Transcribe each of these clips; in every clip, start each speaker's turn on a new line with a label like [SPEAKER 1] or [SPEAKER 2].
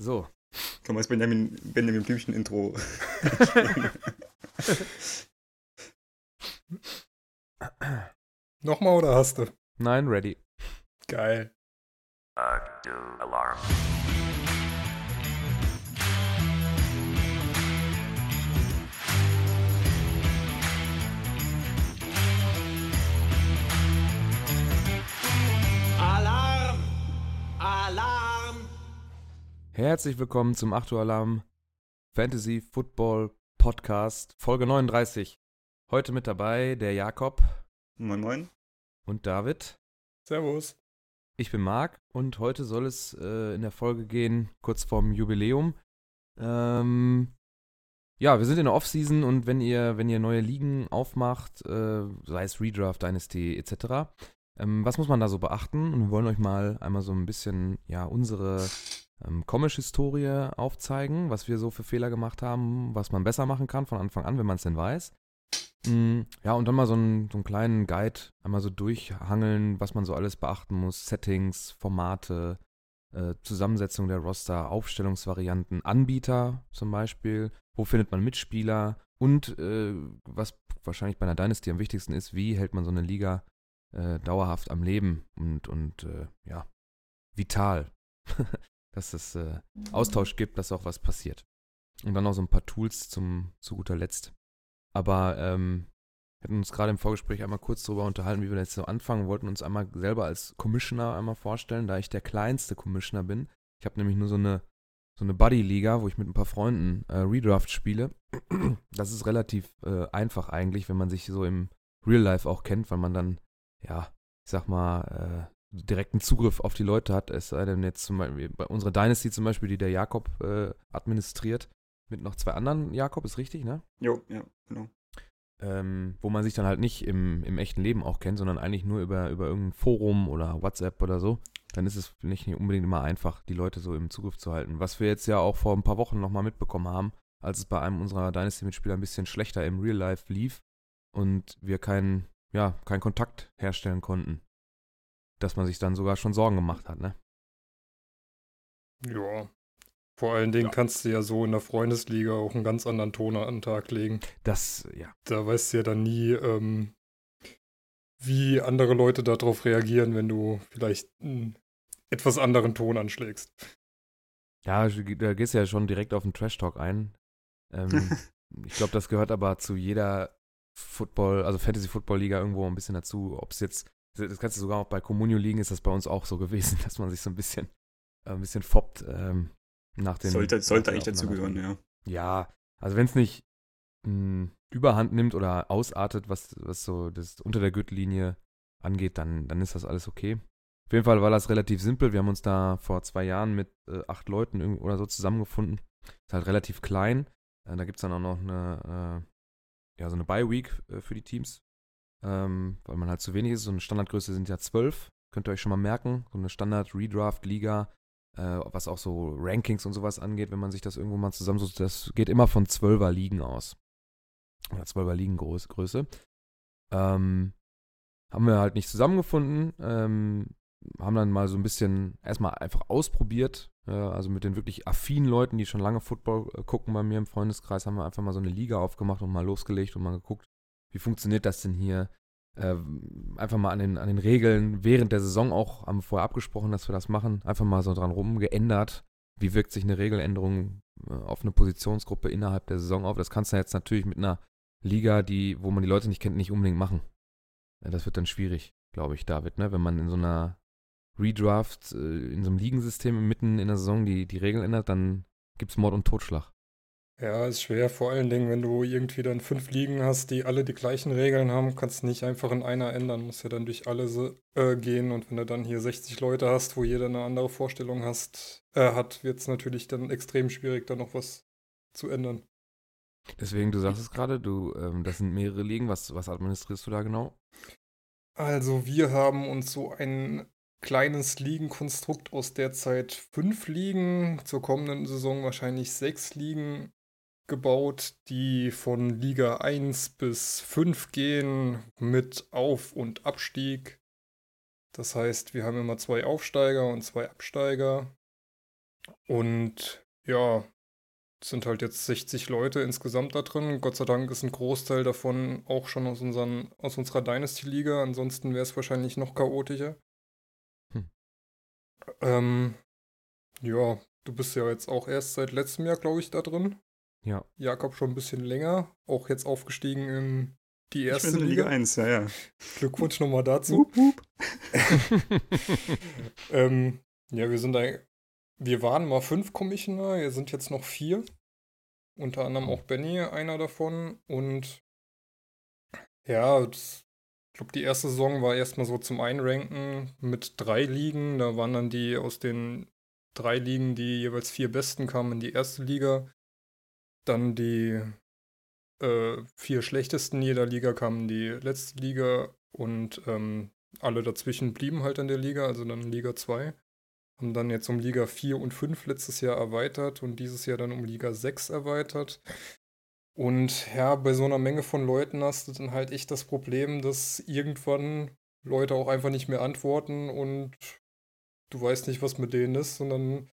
[SPEAKER 1] So.
[SPEAKER 2] Man das Benjamin, Benjamin Blümchen-Intro
[SPEAKER 3] Nochmal oder hast du?
[SPEAKER 1] Nein, ready.
[SPEAKER 3] Geil.
[SPEAKER 4] Alarm.
[SPEAKER 5] Alarm!
[SPEAKER 1] Herzlich willkommen zum 8 Uhr Alarm Fantasy Football Podcast, Folge 39. Heute mit dabei der Jakob
[SPEAKER 2] Moin Moin.
[SPEAKER 1] und David.
[SPEAKER 3] Servus.
[SPEAKER 1] Ich bin Marc und heute soll es äh, in der Folge gehen, kurz vorm Jubiläum. Ähm, ja, wir sind in der Offseason und wenn ihr, wenn ihr neue Ligen aufmacht, äh, sei es Redraft, Dynasty etc., ähm, was muss man da so beachten? Und wir wollen euch mal einmal so ein bisschen, ja, unsere ähm, Comic-Historie aufzeigen, was wir so für Fehler gemacht haben, was man besser machen kann von Anfang an, wenn man es denn weiß. Mm, Ja, und dann mal so einen, so einen kleinen Guide einmal so durchhangeln, was man so alles beachten muss. Settings, Formate, äh, Zusammensetzung der Roster, Aufstellungsvarianten, Anbieter zum Beispiel, wo findet man Mitspieler und äh, was wahrscheinlich bei einer Dynasty am wichtigsten ist, wie hält man so eine Liga äh, dauerhaft am Leben und, und äh, ja, vital. dass es äh, Austausch gibt, dass auch was passiert. Und dann noch so ein paar Tools zum, zu guter Letzt. Aber ähm, wir hatten uns gerade im Vorgespräch einmal kurz darüber unterhalten, wie wir jetzt so anfangen, wollten uns einmal selber als Commissioner einmal vorstellen, da ich der kleinste Commissioner bin. Ich habe nämlich nur so eine, so eine Buddy-Liga, wo ich mit ein paar Freunden äh, Redraft spiele. Das ist relativ äh, einfach eigentlich, wenn man sich so im Real Life auch kennt, weil man dann, ja, ich sag mal, äh, direkten Zugriff auf die Leute hat. Es sei denn jetzt zum Beispiel bei unserer Dynasty zum Beispiel, die der Jakob äh, administriert, mit noch zwei anderen Jakob, ist richtig, ne?
[SPEAKER 2] Jo, ja, genau.
[SPEAKER 1] ähm, wo man sich dann halt nicht im, im echten Leben auch kennt, sondern eigentlich nur über, über irgendein Forum oder WhatsApp oder so, dann ist es nicht unbedingt immer einfach, die Leute so im Zugriff zu halten. Was wir jetzt ja auch vor ein paar Wochen nochmal mitbekommen haben, als es bei einem unserer Dynasty-Mitspieler ein bisschen schlechter im Real Life lief und wir keinen, ja, keinen Kontakt herstellen konnten. Dass man sich dann sogar schon Sorgen gemacht hat, ne?
[SPEAKER 3] Ja. Vor allen Dingen kannst du ja so in der Freundesliga auch einen ganz anderen Ton an den Tag legen.
[SPEAKER 1] Das, ja,
[SPEAKER 3] Da weißt du ja dann nie, ähm, wie andere Leute darauf reagieren, wenn du vielleicht einen etwas anderen Ton anschlägst.
[SPEAKER 1] Ja, da gehst du ja schon direkt auf den Trash-Talk ein. Ähm, ich glaube, das gehört aber zu jeder Football, also Fantasy-Football-Liga irgendwo ein bisschen dazu. Ob es jetzt, das kannst du sogar auch bei Communio liegen, ist das bei uns auch so gewesen, dass man sich so ein bisschen, äh, ein bisschen foppt ähm, nach den.
[SPEAKER 2] Sollte, sollte eigentlich dazugehören, ja.
[SPEAKER 1] Ja, also wenn es nicht mh, Überhand nimmt oder ausartet, was, was so das unter der Gürtellinie angeht, dann, dann ist das alles okay. Auf jeden Fall war das relativ simpel. Wir haben uns da vor zwei Jahren mit äh, acht Leuten oder so zusammengefunden. Ist halt relativ klein. Äh, da gibt es dann auch noch eine, äh, ja, so eine Bye-Week äh, für die Teams, ähm, weil man halt zu wenig ist. So eine Standardgröße sind ja zwölf. Könnt ihr euch schon mal merken. So eine Standard-Redraft-Liga, äh, was auch so Rankings und sowas angeht, wenn man sich das irgendwo mal zusammensucht, das geht immer von zwölfer Ligen aus. Oder zwölfer Ligen Groß, Größe. Ähm, haben wir halt nicht zusammengefunden, ähm, haben dann mal so ein bisschen erstmal einfach ausprobiert. Also mit den wirklich affinen Leuten, die schon lange Football äh, gucken bei mir im Freundeskreis, haben wir einfach mal so eine Liga aufgemacht und mal losgelegt und mal geguckt, wie funktioniert das denn hier? Äh, einfach mal an den, an den Regeln während der Saison auch, haben wir vorher abgesprochen, dass wir das machen, einfach mal so dran rumgeändert. Wie wirkt sich eine Regeländerung äh, auf eine Positionsgruppe innerhalb der Saison auf? Das kannst du jetzt natürlich mit einer Liga, die, wo man die Leute nicht kennt, nicht unbedingt machen. Ja, das wird dann schwierig, glaube ich, David, ne? Wenn man in so einer Redraft, äh, in so einem Ligensystem mitten in der Saison die, die Regeln ändert, dann gibt es Mord und Totschlag.
[SPEAKER 3] Ja, ist schwer, vor allen Dingen, wenn du irgendwie dann fünf Ligen hast, die alle die gleichen Regeln haben, kannst du nicht einfach in einer ändern, musst ja dann durch alle so, äh, gehen und wenn du dann hier 60 Leute hast, wo jeder eine andere Vorstellung hast, äh, hat, wird es natürlich dann extrem schwierig, da noch was zu ändern.
[SPEAKER 1] Deswegen, du sagst es gerade, du, ähm, das sind mehrere Ligen. Was, was administrierst du da genau?
[SPEAKER 3] Also wir haben uns so ein kleines Ligenkonstrukt aus derzeit fünf Ligen, zur kommenden Saison wahrscheinlich sechs Ligen gebaut, die von Liga 1 bis 5 gehen mit Auf- und Abstieg. Das heißt, wir haben immer zwei Aufsteiger und zwei Absteiger. Und ja, es sind halt jetzt 60 Leute insgesamt da drin. Gott sei Dank ist ein Großteil davon auch schon aus, unseren, aus unserer Dynasty-Liga. Ansonsten wäre es wahrscheinlich noch chaotischer.
[SPEAKER 1] Hm.
[SPEAKER 3] Ähm, ja, du bist ja jetzt auch erst seit letztem Jahr, glaube ich, da drin.
[SPEAKER 1] Ja.
[SPEAKER 3] Jakob schon ein bisschen länger, auch jetzt aufgestiegen in die
[SPEAKER 2] Ich
[SPEAKER 3] erste
[SPEAKER 2] bin in
[SPEAKER 3] Liga.
[SPEAKER 2] Liga 1, ja, ja.
[SPEAKER 3] Glückwunsch nochmal dazu.
[SPEAKER 2] Wup, wup.
[SPEAKER 3] Ähm, ja, wir sind da, wir waren mal fünf Commissioner, wir sind jetzt noch vier. Unter anderem auch Benny, einer davon. Und ja, das, ich glaube, die erste Saison war erstmal so zum Einranken mit drei Ligen. Da waren dann die aus den drei Ligen, die jeweils vier Besten kamen in die erste Liga. Dann die äh, vier schlechtesten jeder Liga kamen die letzte Liga und ähm, alle dazwischen blieben halt in der Liga, also dann Liga 2. Haben dann jetzt um Liga 4 und 5 letztes Jahr erweitert und dieses Jahr dann um Liga 6 erweitert. Und ja, bei so einer Menge von Leuten hast du dann halt echt das Problem, dass irgendwann Leute auch einfach nicht mehr antworten und du weißt nicht, was mit denen ist. Dann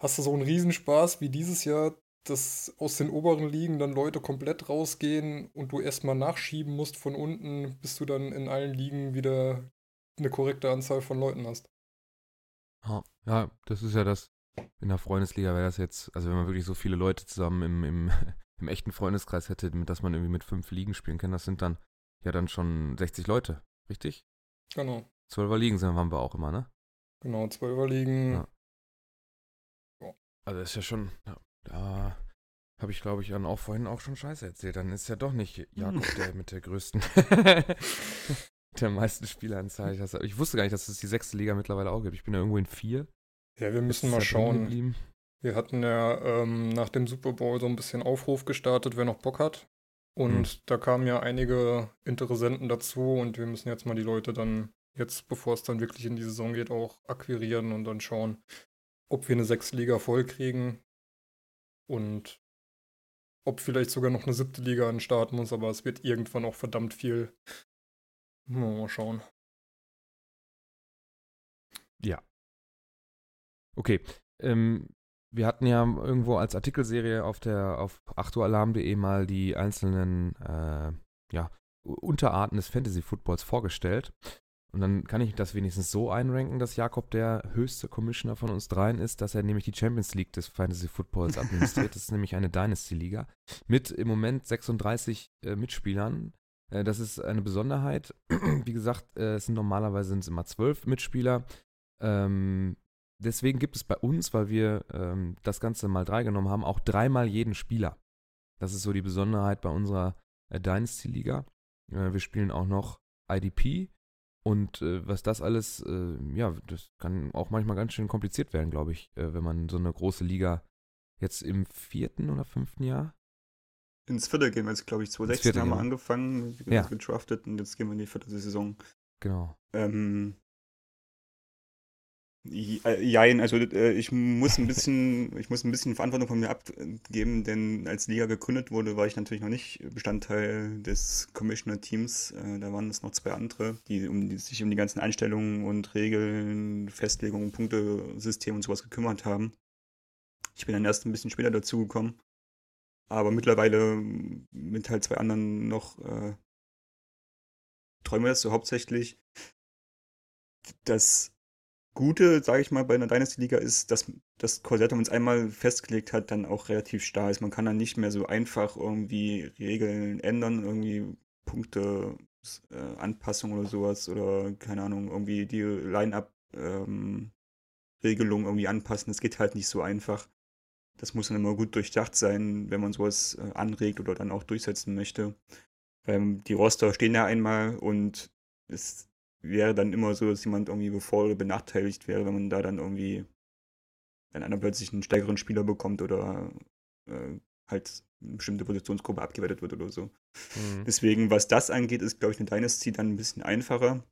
[SPEAKER 3] hast du so einen Riesenspaß wie dieses Jahr, dass aus den oberen Ligen dann Leute komplett rausgehen und du erstmal nachschieben musst von unten, bis du dann in allen Ligen wieder eine korrekte Anzahl von Leuten hast.
[SPEAKER 1] Ja, das ist ja das. In der Freundesliga wäre das jetzt, also wenn man wirklich so viele Leute zusammen im, im, im echten Freundeskreis hätte, dass man irgendwie mit fünf Ligen spielen kann, das sind dann ja dann schon 60 Leute, richtig?
[SPEAKER 3] Genau.
[SPEAKER 1] Zwölfer Ligen sind, haben wir auch immer, ne?
[SPEAKER 3] Genau, Zwölferligen.
[SPEAKER 1] Ja. Also das ist ja schon, ja, da habe ich, glaube ich, dann auch vorhin auch schon Scheiße erzählt. Dann ist ja doch nicht Jakob der mit der größten, der meisten Spielanzahl. Ich, ich wusste gar nicht, dass es die sechste Liga mittlerweile auch gibt. Ich bin ja irgendwo in vier.
[SPEAKER 3] Ja, wir müssen mal schauen. Wir hatten ja ähm, nach dem Super Bowl so ein bisschen Aufruf gestartet, wer noch Bock hat. Und
[SPEAKER 1] Hm.
[SPEAKER 3] da kamen ja einige Interessenten dazu und wir müssen jetzt mal die Leute dann, jetzt bevor es dann wirklich in die Saison geht, auch akquirieren und dann schauen, ob wir eine sechste Liga voll kriegen und ob vielleicht sogar noch eine siebte Liga an den muss, aber es wird irgendwann auch verdammt viel. Mal schauen.
[SPEAKER 1] Ja. Okay. Ähm, wir hatten ja irgendwo als Artikelserie auf der auf achtualarm.de mal die einzelnen äh, ja, Unterarten des Fantasy Footballs vorgestellt. Und dann kann ich das wenigstens so einranken, dass Jakob der höchste Commissioner von uns dreien ist, dass er nämlich die Champions League des Fantasy Footballs administriert. das ist nämlich eine Dynasty-Liga mit im Moment 36 äh, Mitspielern. Äh, das ist eine Besonderheit. Wie gesagt, äh, es sind normalerweise sind es immer zwölf Mitspieler. Ähm, deswegen gibt es bei uns, weil wir ähm, das Ganze mal drei genommen haben, auch dreimal jeden Spieler. Das ist so die Besonderheit bei unserer äh, Dynasty-Liga. Äh, wir spielen auch noch IDP und äh, was das alles, äh, ja, das kann auch manchmal ganz schön kompliziert werden, glaube ich, äh, wenn man so eine große Liga jetzt im vierten oder fünften Jahr.
[SPEAKER 2] Ins vierte gehen wir jetzt, glaube ich, 2016
[SPEAKER 1] vierte
[SPEAKER 2] haben wir angefangen, wir
[SPEAKER 1] Ja.
[SPEAKER 2] gedraftet und jetzt gehen wir in die vierte Saison.
[SPEAKER 1] Genau.
[SPEAKER 2] Ähm, äh, jein, also äh, ich muss ein bisschen, ich muss ein bisschen Verantwortung von mir abgeben, denn als Liga gegründet wurde, war ich natürlich noch nicht Bestandteil des Commissioner-Teams. Äh, da waren es noch zwei andere, die, um die sich um die ganzen Einstellungen und Regeln, Festlegungen, Punktesystem und sowas gekümmert haben. Ich bin dann erst ein bisschen später dazugekommen, aber mittlerweile mit halt zwei anderen noch äh, träumen wir das so hauptsächlich. Das Gute, sage ich mal, bei einer Dynasty-Liga ist, dass das Korsett, wenn man es einmal festgelegt hat, dann auch relativ starr ist. Man kann dann nicht mehr so einfach irgendwie Regeln ändern, irgendwie Punkte, äh, Anpassung oder sowas oder keine Ahnung, irgendwie die Line-Up-Regelung irgendwie anpassen. Das geht halt nicht so einfach. Das muss dann immer gut durchdacht sein, wenn man sowas äh, anregt oder dann auch durchsetzen möchte. Weil die Roster stehen ja einmal und es wäre dann immer so, dass jemand irgendwie bevor oder benachteiligt wäre, wenn man da dann irgendwie, wenn einer plötzlich einen stärkeren Spieler bekommt oder äh, halt eine bestimmte Positionsgruppe abgewertet wird oder so.
[SPEAKER 1] Mhm.
[SPEAKER 2] Deswegen, was das angeht, ist, glaube ich, eine Dynasty dann ein bisschen einfacher.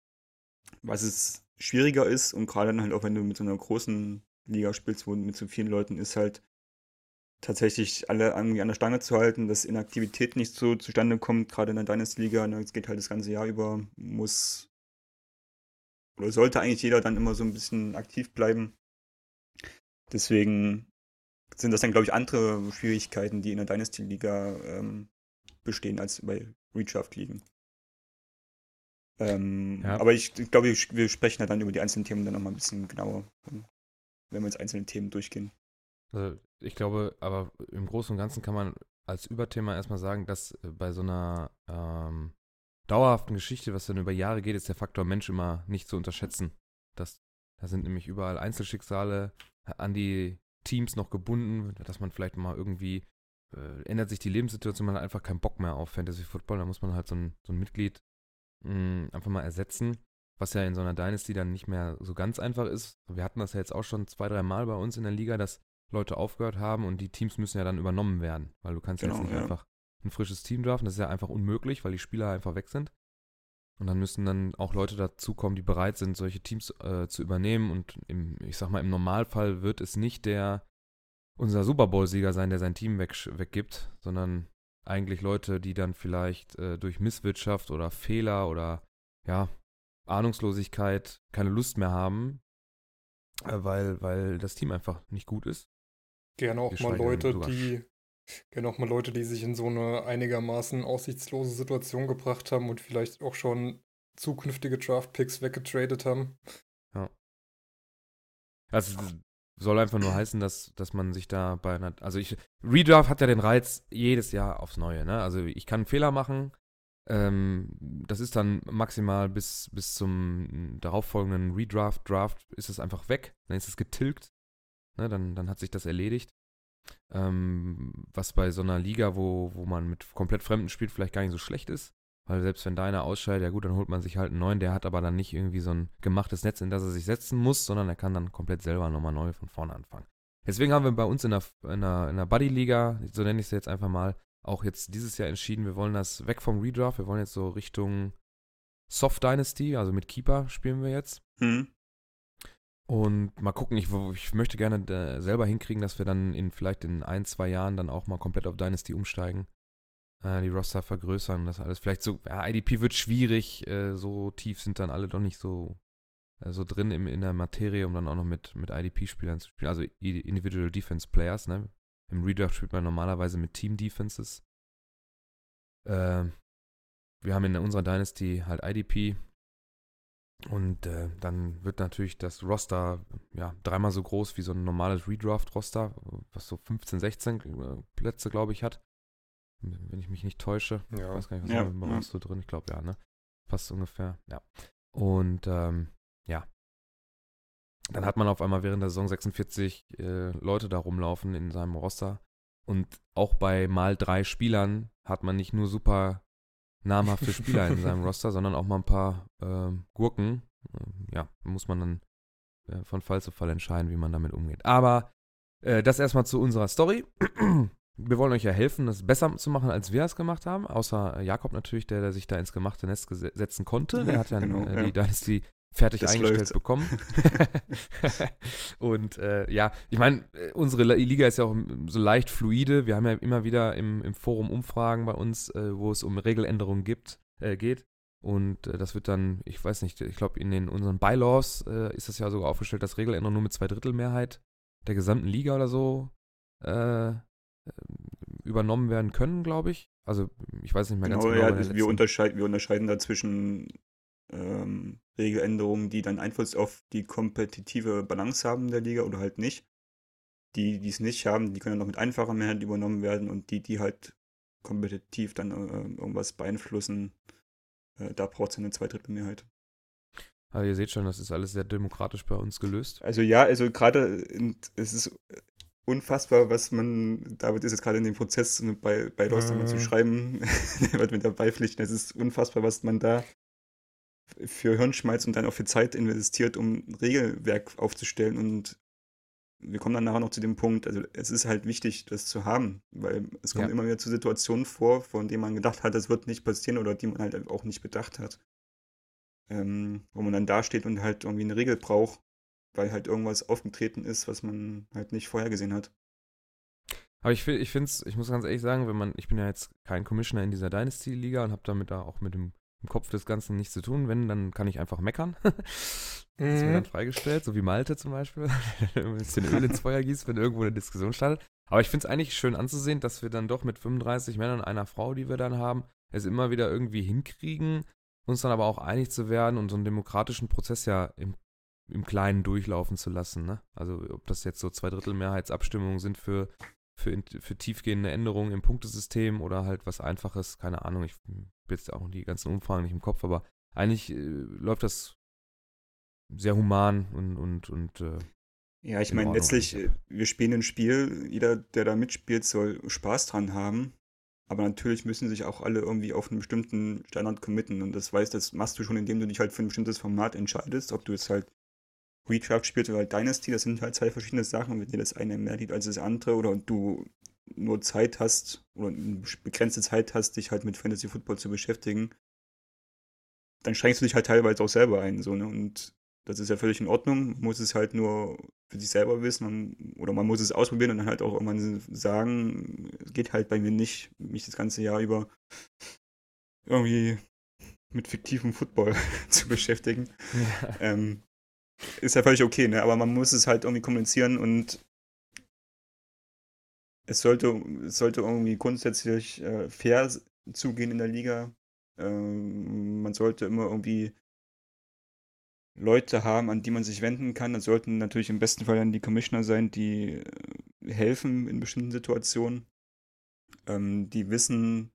[SPEAKER 2] Was es schwieriger ist und gerade dann halt auch, wenn du mit so einer großen Liga spielst, wo mit so vielen Leuten ist halt tatsächlich alle irgendwie an der Stange zu halten, dass Inaktivität nicht so zustande kommt, gerade in der Dynasty-Liga. ne, Es geht halt das ganze Jahr über, muss oder sollte eigentlich jeder dann immer so ein bisschen aktiv bleiben. Deswegen sind das dann, glaube ich, andere Schwierigkeiten, die in der Dynasty-Liga ähm, bestehen, als bei Redraft-Ligen. Ähm,
[SPEAKER 1] Ja.
[SPEAKER 2] Aber ich, ich glaube, wir sprechen ja dann über die einzelnen Themen dann nochmal ein bisschen genauer, wenn wir jetzt einzelne Themen durchgehen.
[SPEAKER 1] Also ich glaube, aber im Großen und Ganzen kann man als Überthema erstmal sagen, dass äh, bei so einer ähm, dauerhaften Geschichte, was dann über Jahre geht, ist der Faktor Mensch immer nicht zu unterschätzen. Das, da sind nämlich überall Einzelschicksale an die Teams noch gebunden, dass man vielleicht mal irgendwie äh, ändert sich die Lebenssituation, man hat einfach keinen Bock mehr auf Fantasy Football, da muss man halt so ein, so ein Mitglied mh, einfach mal ersetzen, was ja in so einer Dynasty dann nicht mehr so ganz einfach ist. Wir hatten das ja jetzt auch schon zwei, drei Mal bei uns in der Liga, dass Leute aufgehört haben und die Teams müssen ja dann übernommen werden, weil du kannst ja
[SPEAKER 2] Genau,
[SPEAKER 1] jetzt nicht
[SPEAKER 2] ja.
[SPEAKER 1] einfach ein frisches Team draften, das ist ja einfach unmöglich, weil die Spieler einfach weg sind. Und dann müssen dann auch Leute dazukommen, die bereit sind, solche Teams äh, zu übernehmen. Und im, ich sag mal, im Normalfall wird es nicht der unser Super Bowl-Sieger sein, der sein Team weg, weggibt, sondern eigentlich Leute, die dann vielleicht äh, durch Misswirtschaft oder Fehler oder ja, Ahnungslosigkeit keine Lust mehr haben, äh, weil, weil das Team einfach nicht gut ist.
[SPEAKER 3] Gerne auch mal Leute, die gerne auch mal Leute, die sich in so eine einigermaßen aussichtslose Situation gebracht haben und vielleicht auch schon zukünftige Draft-Picks weggetradet haben.
[SPEAKER 1] Also es soll einfach nur heißen, dass, dass man sich da bei einer, also ich, Redraft hat ja den Reiz jedes Jahr aufs Neue, ne? Also ich kann Fehler machen, ähm, das ist dann maximal bis, bis zum darauffolgenden Redraft, Draft ist es einfach weg, dann ist es getilgt, ne? Dann, dann hat sich das erledigt. Ähm, was bei so einer Liga, wo, wo man mit komplett Fremden spielt, vielleicht gar nicht so schlecht ist. Weil selbst wenn deiner ausscheidet, ja gut, dann holt man sich halt einen neuen, der hat aber dann nicht irgendwie so ein gemachtes Netz, in das er sich setzen muss, sondern er kann dann komplett selber nochmal neu von vorne anfangen. Deswegen haben wir bei uns in der, in der, in der Buddy-Liga, so nenne ich es jetzt einfach mal, auch jetzt dieses Jahr entschieden, wir wollen das weg vom Redraft, wir wollen jetzt so Richtung Soft Dynasty, also mit Keeper spielen wir jetzt.
[SPEAKER 2] Hm.
[SPEAKER 1] Und mal gucken, ich, ich möchte gerne selber hinkriegen, dass wir dann in vielleicht in ein, zwei Jahren dann auch mal komplett auf Dynasty umsteigen. Äh, die Roster vergrößern, das alles. Vielleicht so, ja, IDP wird schwierig, äh, so tief sind dann alle doch nicht so, äh, so drin im, in der Materie, um dann auch noch mit, mit IDP-Spielern zu spielen. Also Individual Defense Players, ne? Im Redraft spielt man normalerweise mit Team Defenses. Äh, wir haben in unserer Dynasty halt IDP, und äh, dann wird natürlich das Roster ja dreimal so groß wie so ein normales Redraft-Roster, was so 15, 16 äh, Plätze, glaube ich, hat. Wenn ich mich nicht täusche. Ich
[SPEAKER 3] Ja.
[SPEAKER 1] weiß gar nicht, was
[SPEAKER 2] Ja,
[SPEAKER 1] haben wir bei
[SPEAKER 2] ja.
[SPEAKER 1] uns so drin? Ich glaube ja, ne? Passt ungefähr, ja. Und ähm, ja. Dann hat man auf einmal während der Saison 46 äh, Leute da rumlaufen in seinem Roster. Und auch bei mal drei Spielern hat man nicht nur super namhafte Spieler in seinem Roster, sondern auch mal ein paar ähm, Gurken. Ähm, ja, muss man dann äh, von Fall zu Fall entscheiden, wie man damit umgeht. Aber äh, das erstmal zu unserer Story. Wir wollen euch ja helfen, das besser zu machen, als wir es gemacht haben. Außer äh, Jakob natürlich, der, der sich da ins gemachte Nest setzen konnte. Der hat ja
[SPEAKER 2] Genau,
[SPEAKER 1] äh,
[SPEAKER 2] ja.
[SPEAKER 1] die Dynasty fertig
[SPEAKER 2] Das
[SPEAKER 1] eingestellt
[SPEAKER 2] läuft.
[SPEAKER 1] bekommen. Und äh, ja, ich meine, äh, unsere Liga ist ja auch so leicht fluide. Wir haben ja immer wieder im, im Forum Umfragen bei uns, äh, wo es um Regeländerungen gibt, äh, geht. Und äh, das wird dann, ich weiß nicht, ich glaube, in den unseren Bylaws äh, ist das ja sogar aufgestellt, dass Regeländerungen nur mit Zweidrittelmehrheit der gesamten Liga oder so übernommen werden können, glaube ich. Also ich weiß nicht mehr ganz
[SPEAKER 2] Genau,
[SPEAKER 1] genau.
[SPEAKER 2] ja, wir, unterscheiden, wir unterscheiden da zwischen ähm, Regeländerungen, die dann Einfluss auf die kompetitive Balance haben der Liga oder halt nicht. Die, die es nicht haben, die können dann noch mit einfacher Mehrheit übernommen werden und die, die halt kompetitiv dann äh, irgendwas beeinflussen, äh, da braucht es eine Zweidrittelmehrheit.
[SPEAKER 1] Also ihr seht schon, das ist alles sehr demokratisch bei uns gelöst.
[SPEAKER 2] Also ja, also gerade in- es ist unfassbar, was man, David ist jetzt gerade in dem Prozess bei, bei Lost
[SPEAKER 3] Mhm.
[SPEAKER 2] zu schreiben, der wird mit dabei pflichten. Es ist unfassbar, was man da für Hirnschmalz und dann auch für Zeit investiert, um ein Regelwerk aufzustellen und wir kommen dann nachher noch zu dem Punkt, also es ist halt wichtig, das zu haben, weil es kommt
[SPEAKER 1] Ja.
[SPEAKER 2] immer wieder zu Situationen vor, von denen man gedacht hat, das wird nicht passieren oder die man halt auch nicht bedacht hat. Ähm, wo man dann dasteht und halt irgendwie eine Regel braucht, weil halt irgendwas aufgetreten ist, was man halt nicht vorhergesehen hat.
[SPEAKER 1] Aber ich, ich finde es, ich muss ganz ehrlich sagen, wenn man, ich bin ja jetzt kein Commissioner in dieser Dynasty-Liga und habe damit da auch mit dem im Kopf des Ganzen nichts zu tun. Wenn, dann kann ich einfach meckern. Das ist mir dann
[SPEAKER 3] Mhm.
[SPEAKER 1] freigestellt, so wie Malte zum Beispiel, ein bisschen Öl ins Feuer gießt, wenn irgendwo eine Diskussion startet. Aber ich finde es eigentlich schön anzusehen, dass wir dann doch mit 35 Männern und einer Frau, die wir dann haben, es immer wieder irgendwie hinkriegen, uns dann aber auch einig zu werden und so einen demokratischen Prozess ja im, im Kleinen durchlaufen zu lassen. Ne? Also ob das jetzt so Zweidrittel-Mehrheitsabstimmungen sind für, für, für tiefgehende Änderungen im Punktesystem oder halt was Einfaches, keine Ahnung, ich habe jetzt auch die ganzen Umfragen nicht im Kopf, aber eigentlich äh, läuft das sehr human und, und, und äh,
[SPEAKER 2] Ja, ich
[SPEAKER 1] In
[SPEAKER 2] meine, letztlich, äh, wir spielen ein Spiel, jeder, der da mitspielt, soll Spaß dran haben. Aber natürlich müssen sich auch alle irgendwie auf einen bestimmten Standard committen. Und das weißt, das machst du schon, indem du dich halt für ein bestimmtes Format entscheidest. Ob du jetzt halt Redraft spielst oder halt Dynasty, das sind halt zwei verschiedene Sachen. Wenn dir das eine mehr liegt als das andere oder du nur Zeit hast oder eine begrenzte Zeit hast, dich halt mit Fantasy Football zu beschäftigen, dann schränkst du dich halt teilweise auch selber ein. So, ne? Und das ist ja völlig in Ordnung. Man muss es halt nur für sich selber wissen man, oder man muss es ausprobieren und dann halt auch irgendwann sagen, es geht halt bei mir nicht, mich das ganze Jahr über irgendwie mit fiktivem Football zu beschäftigen. Ähm, ist ja völlig okay, ne? aber man muss es halt irgendwie kommunizieren und es sollte, es sollte irgendwie grundsätzlich äh, fair zugehen in der Liga. Ähm, man sollte immer irgendwie Leute haben, an die man sich wenden kann. Das sollten natürlich im besten Fall dann die Commissioner sein, die äh, helfen in bestimmten Situationen, ähm, die wissen,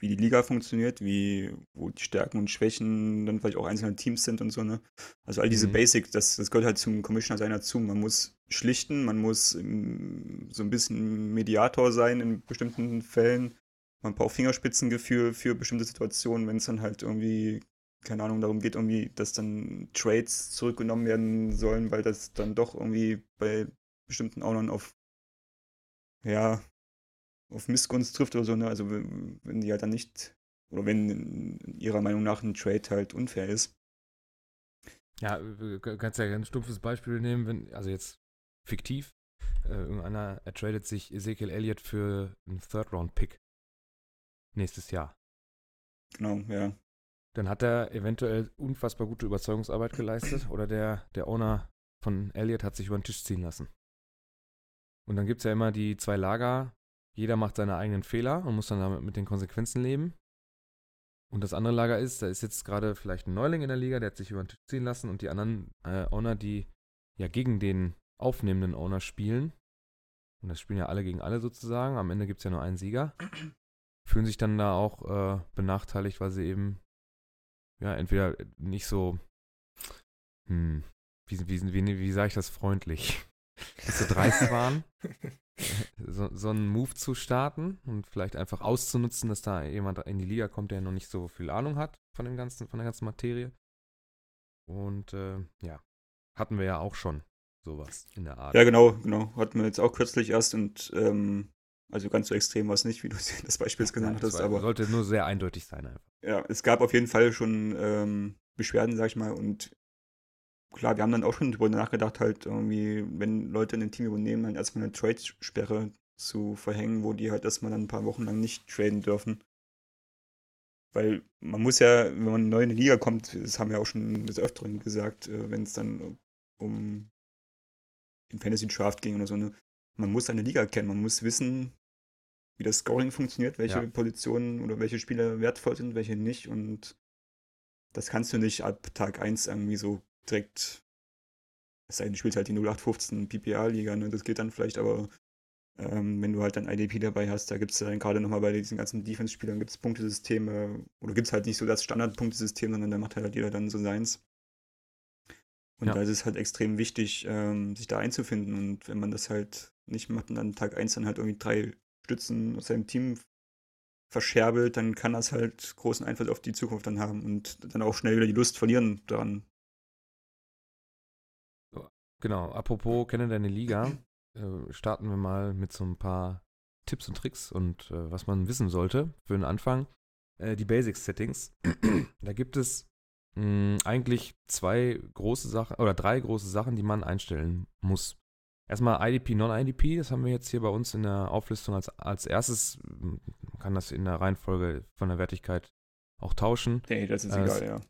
[SPEAKER 2] wie die Liga funktioniert, wie, wo die Stärken und Schwächen dann vielleicht auch einzelne Teams sind und so, ne? Also all diese
[SPEAKER 1] Mhm.
[SPEAKER 2] Basics, das, das gehört halt zum Commissioner sein dazu. Man muss schlichten, man muss ähm, so ein bisschen Mediator sein in bestimmten Fällen. Man braucht Fingerspitzengefühl für bestimmte Situationen, wenn es dann halt irgendwie, keine Ahnung, darum geht, irgendwie, dass dann Trades zurückgenommen werden sollen, weil das dann doch irgendwie bei bestimmten Ownern auf, ja, auf Missgunst trifft oder so, ne? Also wenn die halt dann nicht, oder wenn ihrer Meinung nach ein Trade halt unfair ist.
[SPEAKER 1] Ja, du kannst ja ein stumpfes Beispiel nehmen, wenn, also jetzt fiktiv, äh, irgendeiner ertradet sich Ezekiel Elliott für einen Third-Round-Pick nächstes Jahr.
[SPEAKER 2] Genau, ja.
[SPEAKER 1] Dann hat er eventuell unfassbar gute Überzeugungsarbeit geleistet oder der, der Owner von Elliott hat sich über den Tisch ziehen lassen. Und dann gibt es ja immer die zwei Lager, jeder macht seine eigenen Fehler und muss dann damit mit den Konsequenzen leben. Und das andere Lager ist, da ist jetzt gerade vielleicht ein Neuling in der Liga, der hat sich über den Tisch ziehen lassen und die anderen äh, Owner, die ja gegen den aufnehmenden Owner spielen, und das spielen ja alle gegen alle sozusagen, am Ende gibt es ja nur einen Sieger, fühlen sich dann da auch äh, benachteiligt, weil sie eben ja entweder nicht so, hm, wie, wie, wie, wie sage ich das freundlich, nicht so dreist waren, so, so einen Move zu starten und vielleicht einfach auszunutzen, dass da jemand in die Liga kommt, der noch nicht so viel Ahnung hat von dem ganzen, von der ganzen Materie. Und äh, ja, hatten wir ja auch schon sowas in der Art.
[SPEAKER 2] Ja, genau, genau. Hatten wir jetzt auch kürzlich erst und ähm, also ganz so extrem war es nicht, wie du das Beispiel jetzt genannt
[SPEAKER 1] Ja, war-
[SPEAKER 2] aber
[SPEAKER 1] sollte nur sehr eindeutig sein einfach.
[SPEAKER 2] ja, es gab auf jeden Fall schon ähm, Beschwerden, sag ich mal, und klar, wir haben dann auch schon drüber nachgedacht, halt irgendwie, wenn Leute in ein Team übernehmen, dann erstmal eine Trade-Sperre zu verhängen, wo die halt erstmal dann ein paar Wochen lang nicht traden dürfen. Weil man muss ja, wenn man neu in die Liga kommt, das haben wir auch schon des Öfteren gesagt, äh, wenn es dann um den Fantasy Draft ging oder so, ne, man muss eine Liga kennen, man muss wissen, wie das Scoring funktioniert, welche
[SPEAKER 1] Ja.
[SPEAKER 2] Positionen oder welche Spieler wertvoll sind, welche nicht und das kannst du nicht ab Tag 1 irgendwie so direkt, es sei denn, du spielst halt die 0815 PPA-Liga, ne, das geht dann vielleicht, aber ähm, wenn du halt dann IDP dabei hast, da gibt es dann gerade nochmal bei diesen ganzen Defense-Spielern gibt es Punktesysteme oder gibt es halt nicht so das Standard-Punktesystem, sondern da macht halt jeder dann so seins. Und
[SPEAKER 1] Ja.
[SPEAKER 2] da ist es halt extrem wichtig, ähm, sich da einzufinden. Und wenn man das halt nicht macht und an Tag 1 dann halt irgendwie drei Stützen aus seinem Team verscherbelt, dann kann das halt großen Einfluss auf die Zukunft dann haben und dann auch schnell wieder die Lust verlieren daran.
[SPEAKER 1] Genau, apropos kenne deine Liga, äh, starten wir mal mit so ein paar Tipps und Tricks und äh, was man wissen sollte für den Anfang. Äh, die Basics-Settings. da gibt es mh, eigentlich zwei große Sachen oder drei große Sachen, die man einstellen muss. Erstmal IDP, Non-IDP, das haben wir jetzt hier bei uns in der Auflistung als, als erstes. Man kann das in der Reihenfolge von der Wertigkeit auch tauschen.
[SPEAKER 2] Nee, das ist
[SPEAKER 1] Äh,
[SPEAKER 2] egal, ja.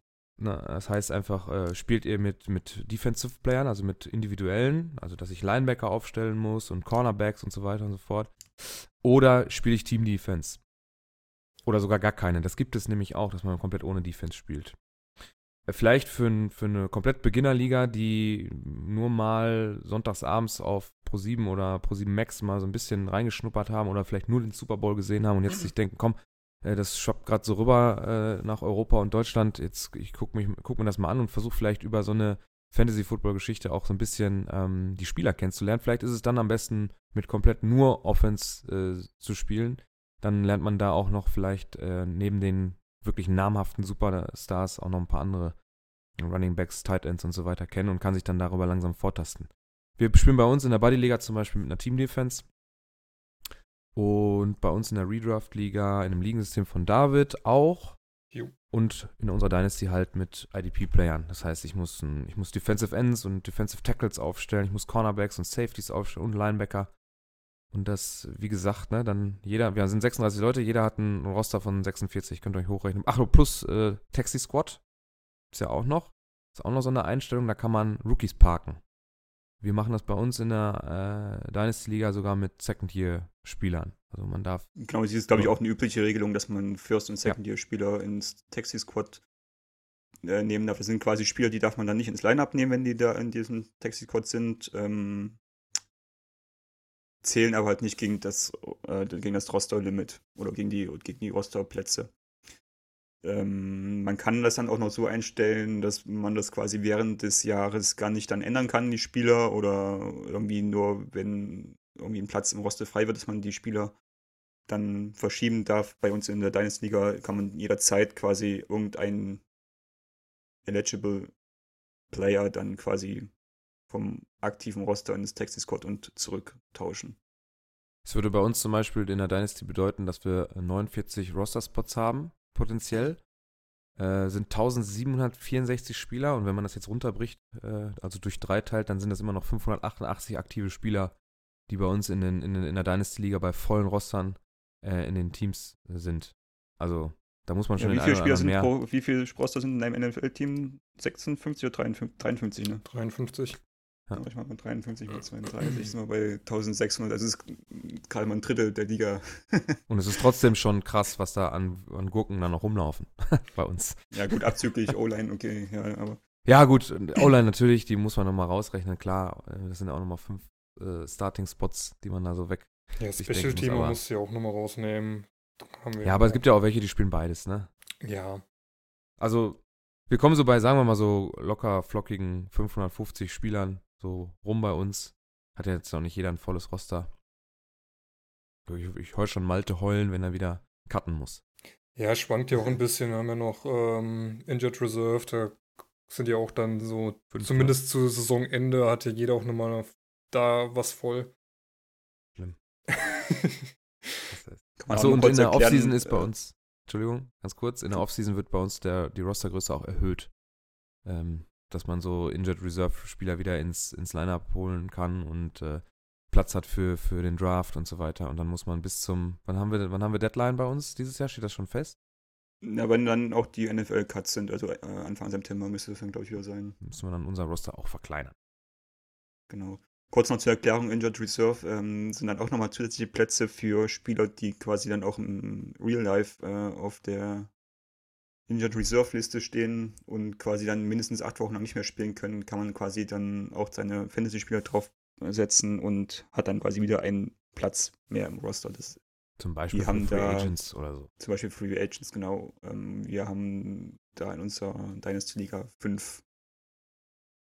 [SPEAKER 1] Na, das heißt einfach, äh, spielt ihr mit, mit Defensive Playern, also mit individuellen, also dass ich Linebacker aufstellen muss und Cornerbacks und so weiter und so fort. Oder spiele ich Team Defense? Oder sogar gar keine. Das gibt es nämlich auch, dass man komplett ohne Defense spielt. Äh, Vielleicht für, für eine komplett Beginnerliga, die nur mal sonntagsabends auf Pro7 oder Pro7 Max mal so ein bisschen reingeschnuppert haben oder vielleicht nur den Super Bowl gesehen haben und jetzt sich denken, komm, das schwappt gerade so rüber äh, nach Europa und Deutschland. Jetzt, ich gucke mich, guck mir das mal an und versuche vielleicht über so eine Fantasy-Football-Geschichte auch so ein bisschen ähm, die Spieler kennenzulernen. Vielleicht ist es dann am besten, mit komplett nur Offense äh, zu spielen. Dann lernt man da auch noch vielleicht äh, neben den wirklich namhaften Superstars auch noch ein paar andere Running Backs, Tight Ends und so weiter kennen und kann sich dann darüber langsam vortasten. Wir spielen bei uns in der Buddy-Liga zum Beispiel mit einer Team-Defense. Und bei uns in der Redraft-Liga, in einem Ligensystem von David auch.
[SPEAKER 3] Jo.
[SPEAKER 1] Und in unserer Dynasty halt mit IDP-Playern. Das heißt, ich muss, ich muss Defensive Ends und Defensive Tackles aufstellen, ich muss Cornerbacks und Safeties aufstellen und Linebacker. Und das, wie gesagt, ne, dann jeder, wir sind 36 Leute, jeder hat einen Roster von 46, könnt ihr euch hochrechnen. Ach, plus äh, Taxi Squad ist ja auch noch. Ist auch noch so eine Einstellung, da kann man Rookies parken. Wir machen das bei uns in der äh, Dynasty-Liga sogar mit Second-Year-Spielern. Also man darf
[SPEAKER 2] Genau, das ist, glaube ich,
[SPEAKER 1] Ja.
[SPEAKER 2] auch eine übliche Regelung, dass man First- und Second-Year-Spieler ins Taxi-Squad äh, nehmen darf. Das sind quasi Spieler, die darf man dann nicht ins Line-Up nehmen, wenn die da in diesem Taxi-Squad sind. Ähm, zählen aber halt nicht gegen das, äh, gegen das Roster-Limit oder gegen die, gegen die Roster-Plätze. Ähm, man kann das dann auch noch so einstellen, dass man das quasi während des Jahres gar nicht dann ändern kann, die Spieler, oder irgendwie nur, wenn irgendwie ein Platz im Roster frei wird, dass man die Spieler dann verschieben darf. Bei uns in der Dynasty-Liga kann man jederzeit quasi irgendeinen eligible Player dann quasi vom aktiven Roster ins Taxi Squad und zurücktauschen.
[SPEAKER 1] Es würde bei uns zum Beispiel in der Dynasty bedeuten, dass wir 49 Roster-Spots haben, potenziell. Äh, sind 1764 Spieler und wenn man das jetzt runterbricht, äh, also durch drei teilt, dann sind das immer noch 588 aktive Spieler, die bei uns in, den, in, den, in der Dynasty-Liga bei vollen Rostern äh, in den Teams sind. Also da muss man
[SPEAKER 2] Ja,
[SPEAKER 1] schon
[SPEAKER 2] wie
[SPEAKER 1] den
[SPEAKER 2] viele Spieler sind
[SPEAKER 1] mehr.
[SPEAKER 2] pro, wie viele Roster sind in einem NFL-Team? 56 oder 53, 53 ne?
[SPEAKER 3] 53.
[SPEAKER 1] Ja.
[SPEAKER 2] Ja. Ich mal 53 mal 32 sind wir bei 1600. Also ist gerade mal ein Drittel der Liga.
[SPEAKER 1] Und es ist trotzdem schon krass, was da an, an Gurken dann noch rumlaufen bei uns.
[SPEAKER 2] ja, gut, abzüglich O-Line, okay, ja, aber
[SPEAKER 1] Ja, gut, O-Line natürlich, die muss man nochmal rausrechnen, klar. äh, Das sind ja auch nochmal fünf äh, Starting-Spots, die man da so weg.
[SPEAKER 3] Ja,
[SPEAKER 1] Ich
[SPEAKER 3] Special
[SPEAKER 1] denke, muss
[SPEAKER 3] muss ja auch nochmal rausnehmen. Haben wir
[SPEAKER 1] Ja, aber es gibt ja auch welche, die spielen beides, ne?
[SPEAKER 3] Ja,
[SPEAKER 1] Also, wir kommen so bei, sagen wir mal, so locker flockigen 550 Spielern so rum bei uns. Hat ja jetzt noch nicht jeder ein volles Roster. Ich, ich höre schon Malte heulen, wenn er wieder cutten muss.
[SPEAKER 3] Ja, schwankt ja auch ein bisschen. Wir haben ja noch ähm, Injured Reserve, da sind ja auch dann so,
[SPEAKER 1] Fünf
[SPEAKER 3] zumindest zu Saisonende hat ja jeder auch nochmal da was voll.
[SPEAKER 1] Schlimm. Achso, und in der
[SPEAKER 2] erklären,
[SPEAKER 1] Offseason ist bei
[SPEAKER 2] äh,
[SPEAKER 1] uns, Entschuldigung, ganz kurz, in der Offseason wird bei uns der, die Rostergröße auch erhöht. Ähm, dass man so Injured Reserve-Spieler wieder ins, ins Lineup holen kann und äh, Platz hat für, für den Draft und so weiter. Und dann muss man bis zum, wann haben wir, wann haben wir Deadline bei uns dieses Jahr? Steht das schon fest?
[SPEAKER 2] Ja, wenn dann auch die NFL-Cuts sind, also äh, Anfang September müsste das dann, glaube ich, wieder sein.
[SPEAKER 1] Müssen wir dann unser Roster auch verkleinern.
[SPEAKER 2] Genau. Kurz noch zur Erklärung, Injured Reserve ähm, sind dann auch nochmal zusätzliche Plätze für Spieler, die quasi dann auch im Real Life äh, auf der Injured Reserve Liste stehen und quasi dann mindestens acht Wochen lang nicht mehr spielen können, kann man quasi dann auch seine Fantasy-Spieler draufsetzen und hat dann quasi wieder einen Platz mehr im Roster. Das
[SPEAKER 1] Zum Beispiel Free
[SPEAKER 2] da-
[SPEAKER 1] Agents oder so.
[SPEAKER 2] zum Beispiel Free Agents, genau. Ähm, wir haben da in unserer Dynasty-Liga fünf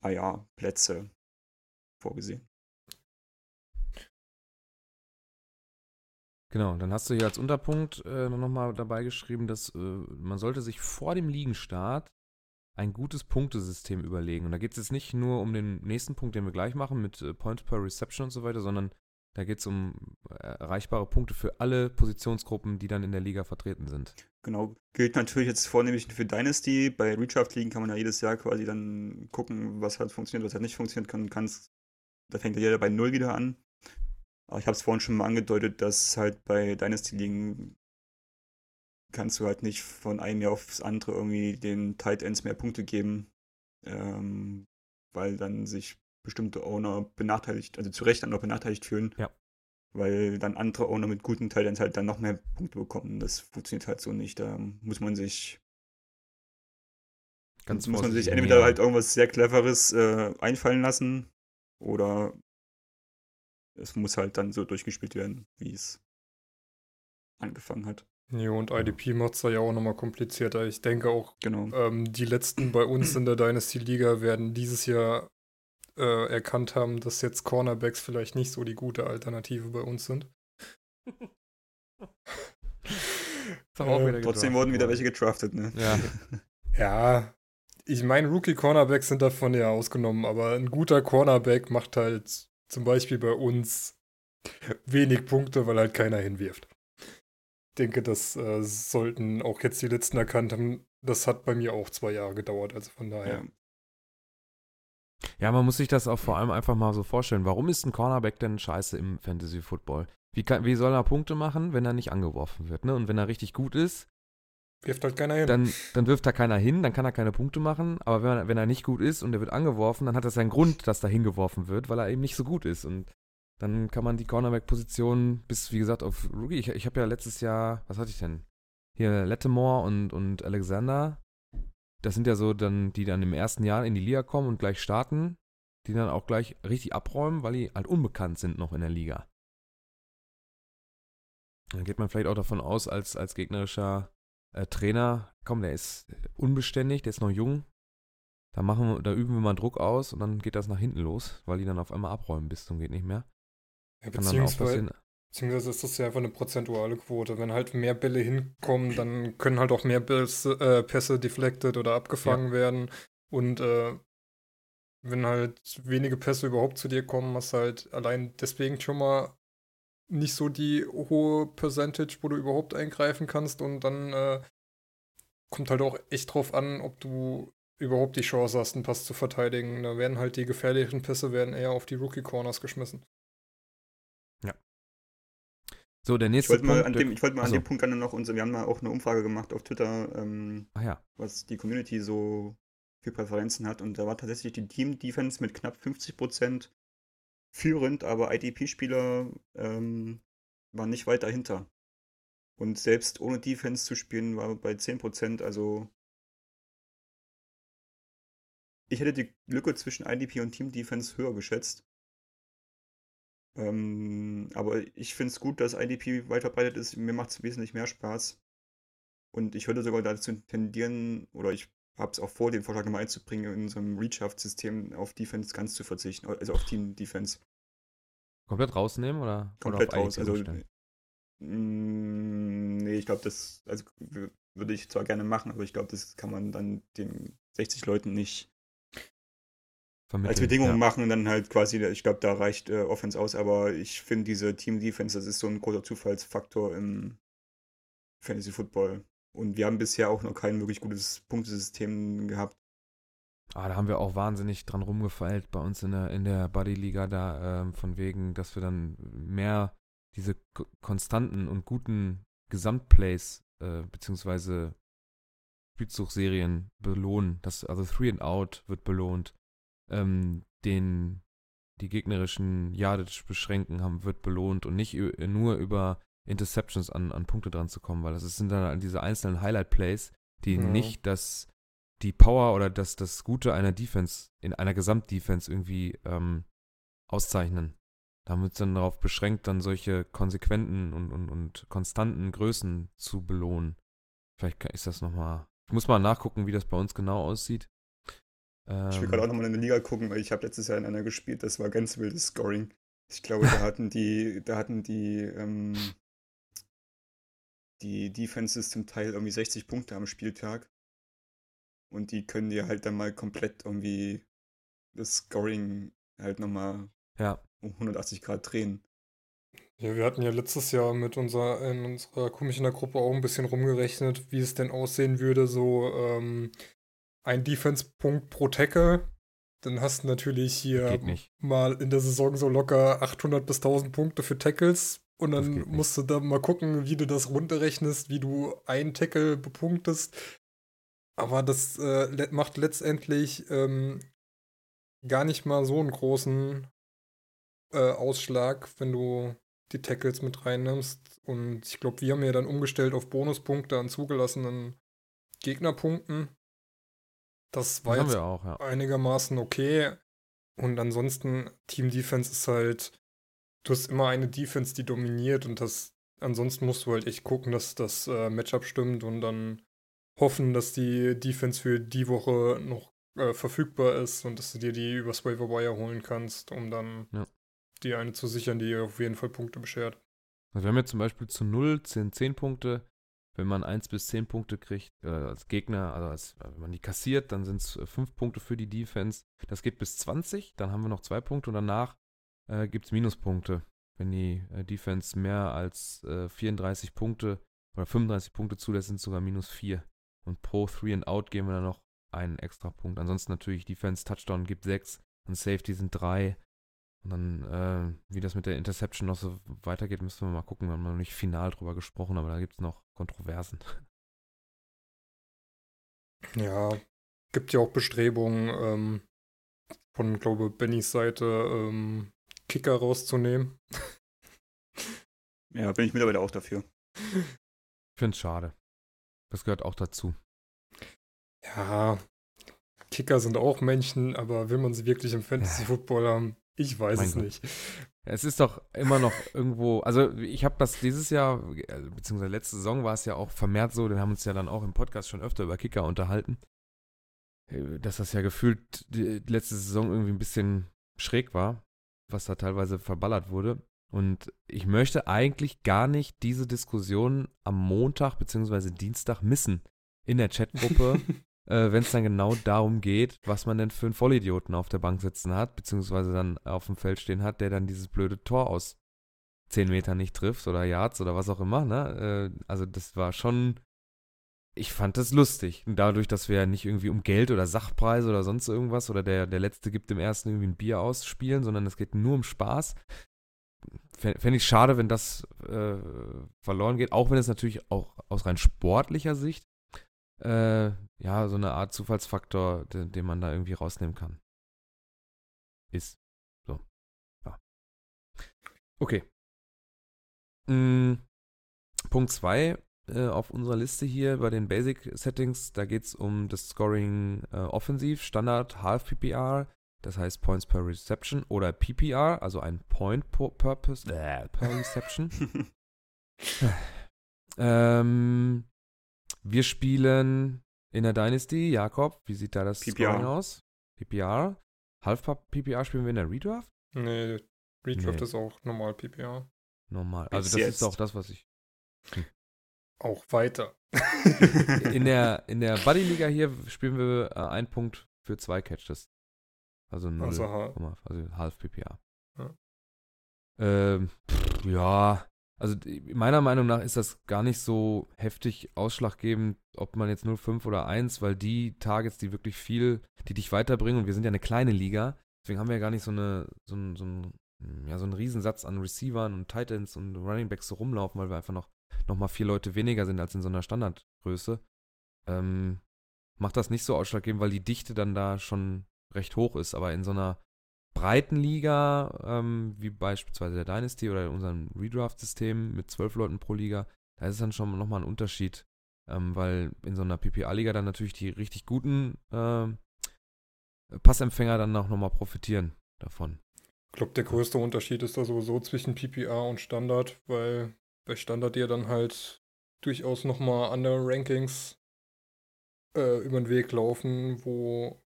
[SPEAKER 2] IR-Plätze vorgesehen.
[SPEAKER 1] Genau, dann hast du hier als Unterpunkt äh, nochmal dabei geschrieben, dass äh, man sollte sich vor dem Ligenstart ein gutes Punktesystem überlegen. Und da geht es jetzt nicht nur um den nächsten Punkt, den wir gleich machen, mit äh, Points per Reception und so weiter, sondern da geht es um äh, erreichbare Punkte für alle Positionsgruppen, die dann in der Liga vertreten sind.
[SPEAKER 2] Genau, gilt natürlich jetzt vornehmlich für Dynasty. Bei Redraft-Ligen kann man ja jedes Jahr quasi dann gucken, was hat funktioniert, was hat nicht funktioniert. Kann, kann's, da fängt ja jeder bei Null wieder an. Aber ich habe es vorhin schon mal angedeutet, dass halt bei Dynasty-Ligen kannst du halt nicht von einem Jahr aufs andere irgendwie den Tight Ends mehr Punkte geben, ähm, weil dann sich bestimmte Owner benachteiligt, also zu Recht dann noch benachteiligt fühlen.
[SPEAKER 1] Ja.
[SPEAKER 2] Weil dann andere Owner mit guten Tight Ends halt dann noch mehr Punkte bekommen. Das funktioniert halt so nicht. Da muss man sich
[SPEAKER 1] Ganz
[SPEAKER 2] muss man sich entweder halt irgendwas sehr Cleveres äh, einfallen lassen oder es muss halt dann so durchgespielt werden, wie es angefangen hat.
[SPEAKER 3] Ja, und IDP macht es da ja auch nochmal komplizierter. Ich denke auch,
[SPEAKER 2] Genau.
[SPEAKER 3] ähm, die letzten bei uns in der Dynasty-Liga werden dieses Jahr äh, erkannt haben, dass jetzt Cornerbacks vielleicht nicht so die gute Alternative bei uns sind. Äh,
[SPEAKER 2] Trotzdem wurden wieder welche gedraftet, ne?
[SPEAKER 1] Ja,
[SPEAKER 3] Ja, ich meine, Rookie-Cornerbacks sind davon ja ausgenommen, aber ein guter Cornerback macht halt zum Beispiel bei uns wenig Punkte, weil halt keiner hinwirft. Ich denke, das äh, sollten auch jetzt die letzten erkannt haben. Das hat bei mir auch zwei Jahre gedauert, also von daher.
[SPEAKER 2] Ja.
[SPEAKER 1] Ja, man muss sich das auch vor allem einfach mal so vorstellen. Warum ist ein Cornerback denn scheiße im Fantasy Football? Wie, kann, wie soll er Punkte machen, wenn er nicht angeworfen wird? Ne? Und wenn er richtig gut ist,
[SPEAKER 3] Wirft halt keiner hin.
[SPEAKER 1] dann, dann wirft da keiner hin, dann kann er keine Punkte machen. Aber wenn er, wenn er nicht gut ist und er wird angeworfen, dann hat das seinen Grund, dass da hingeworfen wird, weil er eben nicht so gut ist. Und dann kann man die Cornerback-Position bis, wie gesagt, auf Rookie. Ich, ich habe ja letztes Jahr, was hatte ich denn? Hier Lattimore und, und Alexander. Das sind ja so dann, die dann im ersten Jahr in die Liga kommen und gleich starten, die dann auch gleich richtig abräumen, weil die halt unbekannt sind noch in der Liga. Dann geht man vielleicht auch davon aus, als, als gegnerischer äh, Trainer, komm, der ist unbeständig, der ist noch jung. Da, machen, wir- da üben wir mal Druck aus und dann geht das nach hinten los, weil die dann auf einmal abräumen bis zum geht nicht mehr.
[SPEAKER 3] Ja, beziehungsweise, beziehungsweise ist das ja einfach eine prozentuale Quote. Wenn halt mehr Bälle hinkommen, dann können halt auch mehr Pässe, äh, Pässe deflected oder abgefangen werden. Und äh, wenn halt wenige Pässe überhaupt zu dir kommen, hast du halt allein deswegen schon mal nicht so die hohe Percentage, wo du überhaupt eingreifen kannst. Und dann äh, kommt halt auch echt drauf an, ob du überhaupt die Chance hast, einen Pass zu verteidigen. Da werden halt die gefährlichen Pässe werden eher auf die Rookie-Corners geschmissen.
[SPEAKER 1] So, der
[SPEAKER 2] Ich
[SPEAKER 1] nächste
[SPEAKER 2] wollte mal
[SPEAKER 1] Punkt.
[SPEAKER 2] an dem, ich wollte mal an
[SPEAKER 1] Achso.
[SPEAKER 2] dem Punkt gerne noch, unser, wir haben mal auch eine Umfrage gemacht auf Twitter, ähm,
[SPEAKER 1] ja,
[SPEAKER 2] was die Community so für Präferenzen hat. Und da war tatsächlich die Team-Defense mit knapp 50% führend, aber IDP-Spieler ähm, waren nicht weit dahinter. Und selbst ohne Defense zu spielen war bei 10%, also ich hätte die Lücke zwischen IDP und Team-Defense höher geschätzt. Ähm, aber ich finde es gut, dass IDP weit verbreitet ist. Mir macht es wesentlich mehr Spaß. Und ich würde sogar dazu tendieren, oder ich habe es auch vor, den Vorschlag nochmal einzubringen, in unserem Redraft-System auf Defense ganz zu verzichten, also auf Team-Defense.
[SPEAKER 1] komplett rausnehmen oder?
[SPEAKER 2] Komplett
[SPEAKER 1] oder
[SPEAKER 2] raus. Also, mh, nee, ich glaube, das also, würde ich zwar gerne machen, aber ich glaube, das kann man dann den 60 Leuten nicht als Bedingung
[SPEAKER 1] ja.
[SPEAKER 2] machen und dann halt quasi, ich glaube, da reicht äh, Offense aus, aber ich finde diese Team-Defense, das ist so ein großer Zufallsfaktor im Fantasy Football. Und wir haben bisher auch noch kein wirklich gutes Punktesystem gehabt.
[SPEAKER 1] Ah, da haben wir auch wahnsinnig dran rumgefeilt bei uns in der, in der Buddy-Liga da, ähm, von wegen, dass wir dann mehr diese ko- konstanten und guten Gesamtplays, äh, beziehungsweise Spielzugserien belohnen. Das, also Three and Out wird belohnt. Ähm, den, die gegnerischen Yardage beschränken haben, wird belohnt und nicht nur über Interceptions an, an Punkte dran zu kommen, weil das sind dann diese einzelnen Highlight-Plays, die
[SPEAKER 3] Ja.
[SPEAKER 1] nicht das die Power oder das, das Gute einer Defense, in einer Gesamtdefense irgendwie ähm, auszeichnen. Da wird es dann darauf beschränkt, dann solche konsequenten und, und, und konstanten Größen zu belohnen. Vielleicht ist das nochmal. Ich muss mal nachgucken, wie das bei uns genau aussieht. Ähm,
[SPEAKER 2] Ich will gerade auch nochmal in der Liga gucken, weil ich habe letztes Jahr in einer gespielt, das war ganz wildes Scoring. Ich glaube, da hatten die, da hatten die, ähm, die Defenses zum Teil irgendwie 60 Punkte am Spieltag. Und die können dir halt dann mal komplett irgendwie das Scoring halt nochmal
[SPEAKER 1] ja,
[SPEAKER 2] um 180 Grad drehen.
[SPEAKER 3] Ja, wir hatten ja letztes Jahr mit unserer, in unserer komischen Gruppe auch ein bisschen rumgerechnet, wie es denn aussehen würde, so ähm, ein Defense-Punkt pro Tackle. Dann hast du natürlich hier mal in der Saison so locker 800 bis 1000 Punkte für Tackles Und dann musst du da mal gucken, wie du das runterrechnest, wie du einen Tackle bepunktest. Aber das äh, macht letztendlich ähm, gar nicht mal so einen großen äh, Ausschlag, wenn du die Tackles mit reinnimmst. Und ich glaube, wir haben ja dann umgestellt auf Bonuspunkte an zugelassenen Gegnerpunkten. Das war
[SPEAKER 1] Das
[SPEAKER 3] jetzt
[SPEAKER 1] auch, ja.
[SPEAKER 3] einigermaßen okay. Und ansonsten, Team Defense ist halt, du hast immer eine Defense, die dominiert und das, ansonsten musst du halt echt gucken, dass das äh, Matchup stimmt und dann hoffen, dass die Defense für die Woche noch äh, verfügbar ist und dass du dir die übers Waiver Wire holen kannst, um dann
[SPEAKER 1] Ja.
[SPEAKER 3] die eine zu sichern, die auf jeden Fall Punkte beschert.
[SPEAKER 1] Also wir haben jetzt zum Beispiel zu 0 10, 10 Punkte. Wenn man 1 bis 10 Punkte kriegt, äh, als Gegner, also als, äh, wenn man die kassiert, dann sind es 5 Punkte für die Defense. Das geht bis 20, dann haben wir noch 2 Punkte und danach äh, gibt es Minuspunkte. Wenn die äh, Defense mehr als äh, 34 Punkte oder 35 Punkte zulässt, sind sogar minus 4. Und pro 3 and Out geben wir dann noch einen extra Punkt. Ansonsten natürlich Defense Touchdown gibt 6 und Safety sind 3. Und dann, äh, wie das mit der Interception noch so weitergeht, müssen wir mal gucken. Wir haben noch nicht final drüber gesprochen, aber da gibt es noch Kontroversen.
[SPEAKER 3] Ja, gibt ja auch Bestrebungen ähm, von, glaube Bennys Seite, ähm, Kicker rauszunehmen.
[SPEAKER 2] Ja, bin ich mittlerweile auch dafür.
[SPEAKER 1] Ich finde es schade. Das gehört auch dazu.
[SPEAKER 3] Ja, Kicker sind auch Menschen, aber will man sie wirklich im Fantasy Football haben? Ich weiß
[SPEAKER 1] Mein
[SPEAKER 3] es
[SPEAKER 1] Gott.
[SPEAKER 3] nicht.
[SPEAKER 1] Es ist doch immer noch irgendwo, also ich habe das dieses Jahr, äh, beziehungsweise letzte Saison war es ja auch vermehrt so, wir haben uns ja dann auch im Podcast schon öfter über Kicker unterhalten, äh, dass das ja gefühlt die letzte Saison irgendwie ein bisschen schräg war, was da teilweise verballert wurde. Und ich möchte eigentlich gar nicht diese Diskussion am Montag beziehungsweise Dienstag missen in der Chatgruppe, äh, wenn es dann genau darum geht, was man denn für einen Vollidioten auf der Bank sitzen hat, beziehungsweise dann auf dem Feld stehen hat, der dann dieses blöde Tor aus 10 Metern nicht trifft oder Yards oder was auch immer. Ne? Äh, also das war schon, ich fand das lustig. Und dadurch, dass wir nicht irgendwie um Geld oder Sachpreise oder sonst irgendwas oder der, der Letzte gibt dem Ersten irgendwie ein Bier ausspielen, sondern es geht nur um Spaß. Fände ich schade, wenn das äh, verloren geht, auch wenn es natürlich auch aus rein sportlicher Sicht äh, ja, so eine Art Zufallsfaktor, den, den man da irgendwie rausnehmen kann. Ist. So. Ja. Okay. Mm, Punkt 2 äh, auf unserer Liste hier bei den Basic Settings, da geht es um das Scoring äh, offensiv, Standard Half PPR, das heißt Points per Reception oder PPR, also ein Point per Purpose äh, per Reception. ähm, wir spielen in der Dynasty. Jakob, wie sieht da das
[SPEAKER 2] PPR.
[SPEAKER 1] Scoring aus? PPR. Half PPR spielen wir in der Redraft?
[SPEAKER 3] Nee, Redraft
[SPEAKER 1] Nee.
[SPEAKER 3] ist auch normal PPA.
[SPEAKER 1] Normal.
[SPEAKER 2] Bis
[SPEAKER 1] Also das
[SPEAKER 2] jetzt.
[SPEAKER 1] ist auch das, was ich.
[SPEAKER 3] Auch weiter.
[SPEAKER 1] In der, in der Buddy-Liga hier spielen wir äh, einen Punkt für zwei Catches. Also 0,
[SPEAKER 3] Also, ha-
[SPEAKER 1] also half PPA.
[SPEAKER 3] Ja.
[SPEAKER 1] Ähm, pff, ja, also meiner Meinung nach ist das gar nicht so heftig ausschlaggebend, ob man jetzt 0,5 oder 1, weil die Targets, die wirklich viel, die dich weiterbringen, und wir sind ja eine kleine Liga, deswegen haben wir ja gar nicht so eine, so ein, so ein, ja, so einen Riesensatz an Receivern und Titans und Running Backs so rumlaufen, weil wir einfach noch, noch mal vier Leute weniger sind als in so einer Standardgröße. Ähm, macht das nicht so ausschlaggebend, weil die Dichte dann da schon recht hoch ist, aber in so einer breiten Liga, ähm, wie beispielsweise der Dynasty oder unserem Redraft-System mit zwölf Leuten pro Liga, da ist es dann schon nochmal ein Unterschied, ähm, weil in so einer PPA-Liga dann natürlich die richtig guten ähm, Passempfänger dann auch nochmal profitieren davon.
[SPEAKER 3] Ich glaube, der größte Unterschied ist da sowieso zwischen PPA und Standard, weil bei Standard dir dann halt durchaus nochmal andere Rankings äh, über den Weg laufen, wo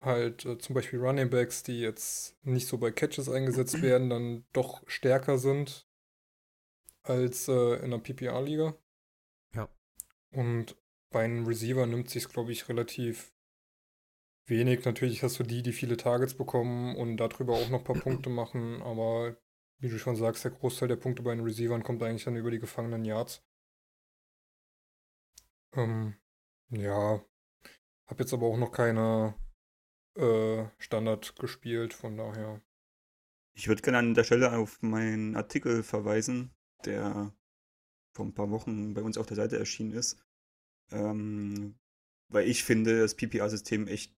[SPEAKER 3] halt äh, zum Beispiel Running Backs, die jetzt nicht so bei Catches eingesetzt werden, dann doch stärker sind als äh, in der PPA-Liga.
[SPEAKER 1] Ja.
[SPEAKER 3] Und bei einem Receiver nimmt sich glaube ich, relativ wenig. Natürlich hast du die, die viele Targets bekommen und darüber auch noch ein paar Punkte machen, aber wie du schon sagst, der Großteil der Punkte bei den Receivern kommt eigentlich dann über die gefangenen Yards. Ähm, ja, hab jetzt aber auch noch keine äh, Standard gespielt, von daher.
[SPEAKER 2] Ich würde gerne an der Stelle auf meinen Artikel verweisen, der vor ein paar Wochen bei uns auf der Seite erschienen ist. Ähm, weil ich finde das PPR-System echt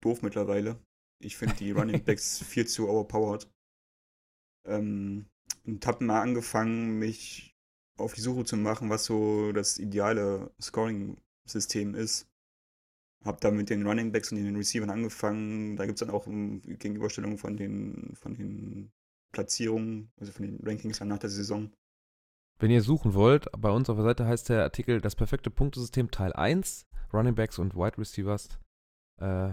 [SPEAKER 2] doof mittlerweile. Ich finde die Running Backs viel zu overpowered. Ähm, und habe mal angefangen, mich auf die Suche zu machen, was so das ideale Scoring-System ist. Hab da mit den Running Backs und den Receivern angefangen. Da gibt es dann auch um, Gegenüberstellungen von den, von den Platzierungen, also von den Rankings dann nach der Saison.
[SPEAKER 1] Wenn ihr suchen wollt, bei uns auf der Seite heißt der Artikel Das perfekte Punktesystem Teil 1, Running Backs und Wide Receivers. Äh,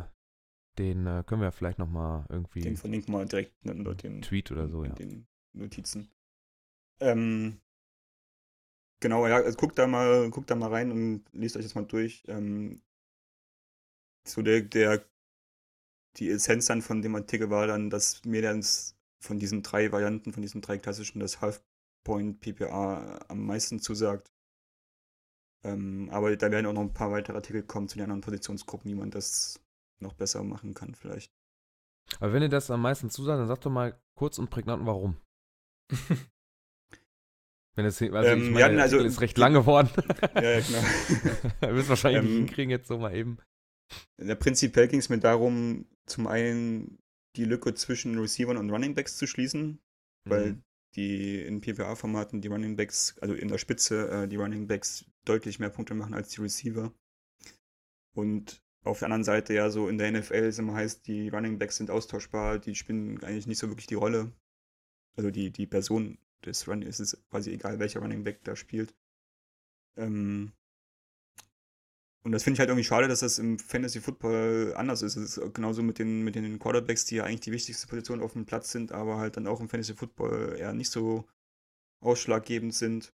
[SPEAKER 1] den äh, können wir vielleicht nochmal irgendwie.
[SPEAKER 2] Den verlinken wir direkt unter den
[SPEAKER 1] Tweet oder so,
[SPEAKER 2] in
[SPEAKER 1] ja.
[SPEAKER 2] den Notizen. Ähm, genau, ja, also guckt da mal, guckt da mal rein und liest euch das mal durch. Ähm, so der, der, die Essenz dann von dem Artikel war dann, dass mir dann von diesen drei Varianten, von diesen drei klassischen, das Half-Point PPA am meisten zusagt. Ähm, aber da werden auch noch ein paar weitere Artikel kommen zu den anderen Positionsgruppen, wie man das noch besser machen kann, vielleicht.
[SPEAKER 1] Aber wenn ihr das am meisten zusagt, dann sagt doch mal kurz und prägnant warum. Wenn es, also
[SPEAKER 2] Ähm,
[SPEAKER 1] ich meine,
[SPEAKER 2] hatten also-
[SPEAKER 1] ist recht lang geworden.
[SPEAKER 2] Ja, genau.
[SPEAKER 1] Wir müssen wahrscheinlich
[SPEAKER 2] Ähm,
[SPEAKER 1] hinkriegen jetzt so mal eben.
[SPEAKER 2] Prinzipiell ging es mir darum, zum einen die Lücke zwischen Receivern und Running Backs zu schließen, weil
[SPEAKER 1] Mhm.
[SPEAKER 2] die in PPA-Formaten die Running Backs, also in der Spitze äh, die Running Backs deutlich mehr Punkte machen als die Receiver. Und auf der anderen Seite ja so in der NFL es immer heißt, die Running Backs sind austauschbar, die spielen eigentlich nicht so wirklich die Rolle. Also die, die Person des Running, es ist quasi egal, welcher Running Back da spielt. Ähm, und das finde ich halt irgendwie schade, dass das im Fantasy Football anders ist. Es ist genauso mit den, mit den Quarterbacks, die ja eigentlich die wichtigste Position auf dem Platz sind, aber halt dann auch im Fantasy Football eher nicht so ausschlaggebend sind.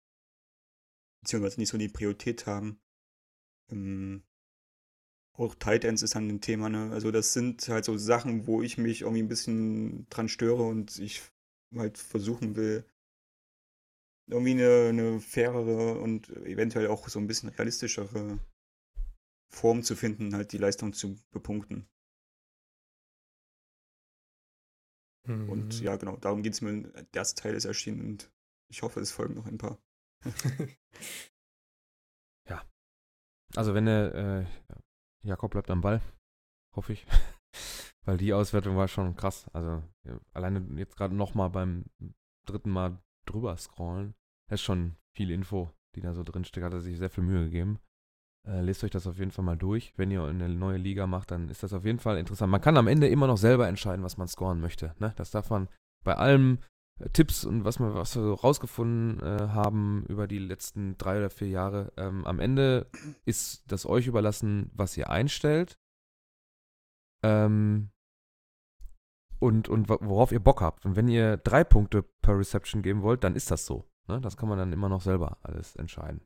[SPEAKER 2] Beziehungsweise nicht so die Priorität haben. Ähm, auch Tight Ends ist dann ein Thema, ne? Also das sind halt so Sachen, wo ich mich irgendwie ein bisschen dran störe und ich halt versuchen will, irgendwie eine, eine fairere und eventuell auch so ein bisschen realistischere Form zu finden, halt die Leistung zu bepunkten. Und
[SPEAKER 3] Mhm.
[SPEAKER 2] ja, genau, darum geht es mir. Der erste Teil ist erschienen und ich hoffe, es folgen noch ein paar.
[SPEAKER 1] Also wenn der äh, Jakob bleibt am Ball, hoffe ich. Weil die Auswertung war schon krass. Also alleine jetzt gerade nochmal beim dritten Mal drüber scrollen, das ist schon viel Info, die da so drin steckt. Hat er sich sehr viel Mühe gegeben. Äh, lest euch das auf jeden Fall mal durch. Wenn ihr eine neue Liga macht, dann ist das auf jeden Fall interessant. Man kann am Ende immer noch selber entscheiden, was man scoren möchte. Ne? Das darf man bei allem Tipps und was wir, was wir so rausgefunden äh, haben über die letzten drei oder vier Jahre. Ähm, am Ende ist das euch überlassen, was ihr einstellt. Ähm, und, und wo- worauf ihr Bock habt. Und wenn ihr drei Punkte per Reception geben wollt, dann ist das so. Ne? Das kann man dann immer noch selber alles entscheiden.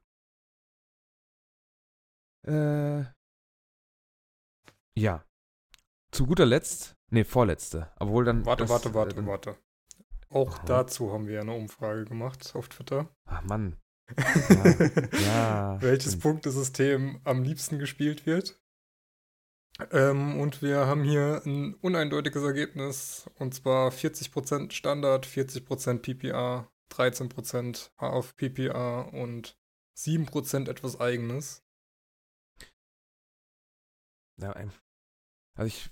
[SPEAKER 1] Äh, ja. Zu guter Letzt, nee, vorletzte. Obwohl dann.
[SPEAKER 3] Warte,
[SPEAKER 1] das,
[SPEAKER 3] warte,
[SPEAKER 1] äh,
[SPEAKER 3] warte,
[SPEAKER 1] dann,
[SPEAKER 3] warte. Auch
[SPEAKER 1] Aha.
[SPEAKER 3] dazu haben wir eine Umfrage gemacht auf Twitter.
[SPEAKER 1] Ach Mann. Ja, ja,
[SPEAKER 3] Welches
[SPEAKER 1] stimmt.
[SPEAKER 3] Punktesystem am liebsten gespielt wird. Ähm, und wir haben hier ein uneindeutiges Ergebnis. Und zwar 40% Standard, 40% PPA, 13% auf PPA und 7% etwas Eigenes.
[SPEAKER 1] Ja, also ich.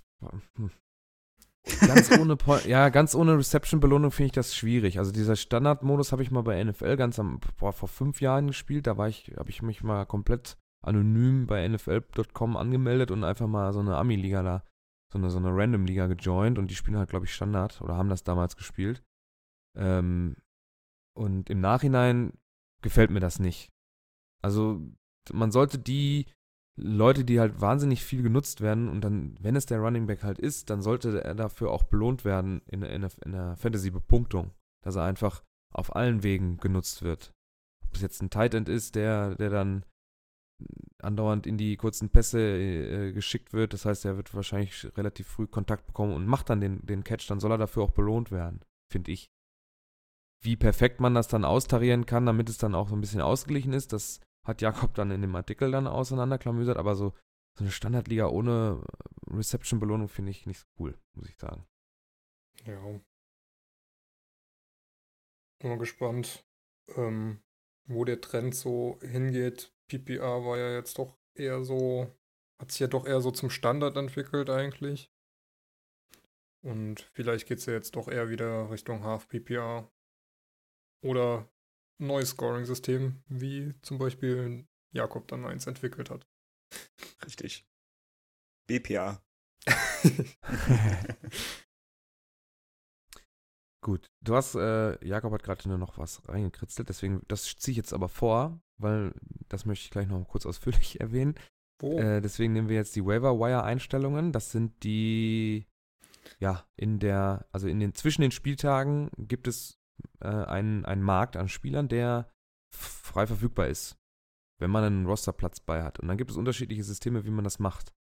[SPEAKER 1] Ganz ohne Po- ja, ganz ohne Reception-Belohnung finde ich das schwierig. Also dieser Standardmodus habe ich mal bei NFL ganz am, boah, vor fünf Jahren gespielt. Da war ich, habe ich mich mal komplett anonym bei NFL.com angemeldet und einfach mal so eine Ami-Liga da, so eine, so eine Random-Liga gejoint und die spielen halt, glaube ich, Standard oder haben das damals gespielt. Ähm, und im Nachhinein gefällt mir das nicht. Also man sollte die Leute, die halt wahnsinnig viel genutzt werden und dann, wenn es der Running Back halt ist, dann sollte er dafür auch belohnt werden in, in, in der Fantasy-Bepunktung, dass er einfach auf allen Wegen genutzt wird. Ob es jetzt ein Tight End ist, der, der dann andauernd in die kurzen Pässe äh, geschickt wird, das heißt, er wird wahrscheinlich relativ früh Kontakt bekommen und macht dann den, den Catch, dann soll er dafür auch belohnt werden, finde ich. Wie perfekt man das dann austarieren kann, damit es dann auch so ein bisschen ausgeglichen ist, das hat Jakob dann in dem Artikel dann auseinanderklamüsert, aber so, so eine Standardliga ohne Reception-Belohnung finde ich nicht so cool, muss ich sagen.
[SPEAKER 3] Ja. Bin mal gespannt, ähm, wo der Trend so hingeht. PPR war ja jetzt doch eher so, hat sich ja doch eher so zum Standard entwickelt eigentlich. Und vielleicht geht es ja jetzt doch eher wieder Richtung Half PPR. Oder neues Scoring-System, wie zum Beispiel Jakob dann eins entwickelt hat.
[SPEAKER 2] Richtig. BPA.
[SPEAKER 1] Gut, du hast, äh, Jakob hat gerade nur noch was reingekritzelt, deswegen, das ziehe ich jetzt aber vor, weil das möchte ich gleich noch kurz ausführlich erwähnen.
[SPEAKER 3] Wo?
[SPEAKER 1] Äh, deswegen nehmen wir jetzt die Waiver-Wire-Einstellungen. Das sind die, ja, in der, also in den, zwischen den Spieltagen gibt es äh, einen, einen Markt an Spielern, der frei verfügbar ist, wenn man einen Rosterplatz bei hat. Und dann gibt es unterschiedliche Systeme, wie man das macht.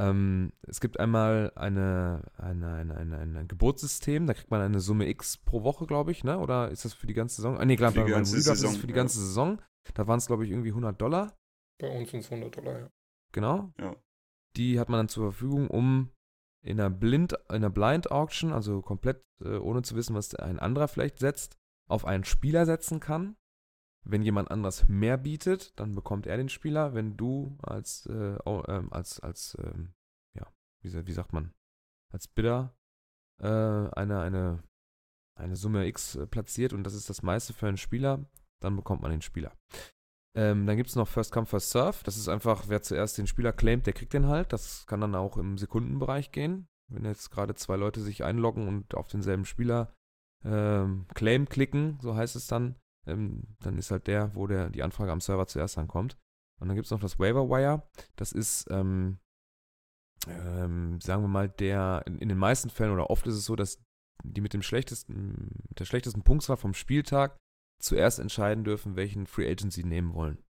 [SPEAKER 1] Ähm, es gibt einmal eine, eine, eine, eine, ein Geburtssystem, da kriegt man eine Summe X pro Woche, glaube ich, ne? Oder ist das für die ganze Saison? Ah, nee, klar,
[SPEAKER 2] Für die
[SPEAKER 1] bei Redraft ist es
[SPEAKER 2] Saison,
[SPEAKER 1] für die
[SPEAKER 2] ja.
[SPEAKER 1] ganze Saison. Da waren es, glaube ich, irgendwie 100 Dollar.
[SPEAKER 3] Bei uns sind es 100 Dollar, ja.
[SPEAKER 1] Genau.
[SPEAKER 2] Ja.
[SPEAKER 1] Die hat man dann zur Verfügung, um in einer Blind, in einer Blind Auction, also komplett äh, ohne zu wissen, was ein anderer vielleicht setzt, auf einen Spieler setzen kann. Wenn jemand anderes mehr bietet, dann bekommt er den Spieler. Wenn du als, äh, ähm, als, als, ähm, ja, wie, wie sagt man, als Bidder äh, eine, eine, eine Summe X äh, platziert und das ist das meiste für einen Spieler, dann bekommt man den Spieler. Ähm, dann gibt es noch First Come, First Serve. Das ist einfach, wer zuerst den Spieler claimt, der kriegt den halt. Das kann dann auch im Sekundenbereich gehen. Wenn jetzt gerade zwei Leute sich einloggen und auf denselben Spieler ähm, Claim klicken, so heißt es dann, ähm, dann ist halt der, wo der, die Anfrage am Server zuerst ankommt. Und dann gibt es noch das Waiver Wire. Das ist, ähm, ähm, sagen wir mal, der, in, in den meisten Fällen oder oft ist es so, dass die mit dem schlechtesten, mit der schlechtesten Punktzahl vom Spieltag zuerst entscheiden dürfen, welchen Free Agent sie nehmen wollen.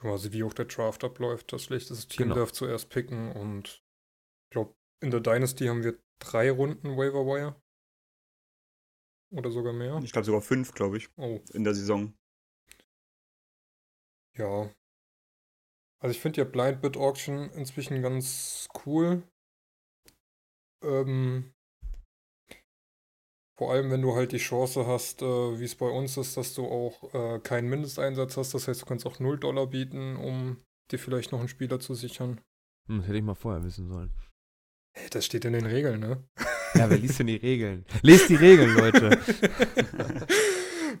[SPEAKER 3] Quasi wie auch der Draft abläuft. Das schlechteste Team
[SPEAKER 1] Genau.
[SPEAKER 3] darf zuerst picken und ich glaube, in der Dynasty haben wir drei Runden Waiver Wire. Oder sogar mehr.
[SPEAKER 2] Ich glaube sogar fünf, glaube ich,
[SPEAKER 3] Oh,
[SPEAKER 2] in der Saison.
[SPEAKER 3] ja. Also ich finde ja Blind Bid Auction inzwischen ganz cool. Ähm, vor allem, wenn du halt die Chance hast, äh, wie es bei uns ist, dass du auch äh, keinen Mindesteinsatz hast. Das heißt, du kannst auch 0 Dollar bieten, um dir vielleicht noch einen Spieler zu sichern.
[SPEAKER 1] Hm, das hätte ich mal vorher wissen sollen.
[SPEAKER 3] Das steht in den Regeln, ne?
[SPEAKER 1] Ja, wer liest denn die Regeln? Lest die Regeln, Leute.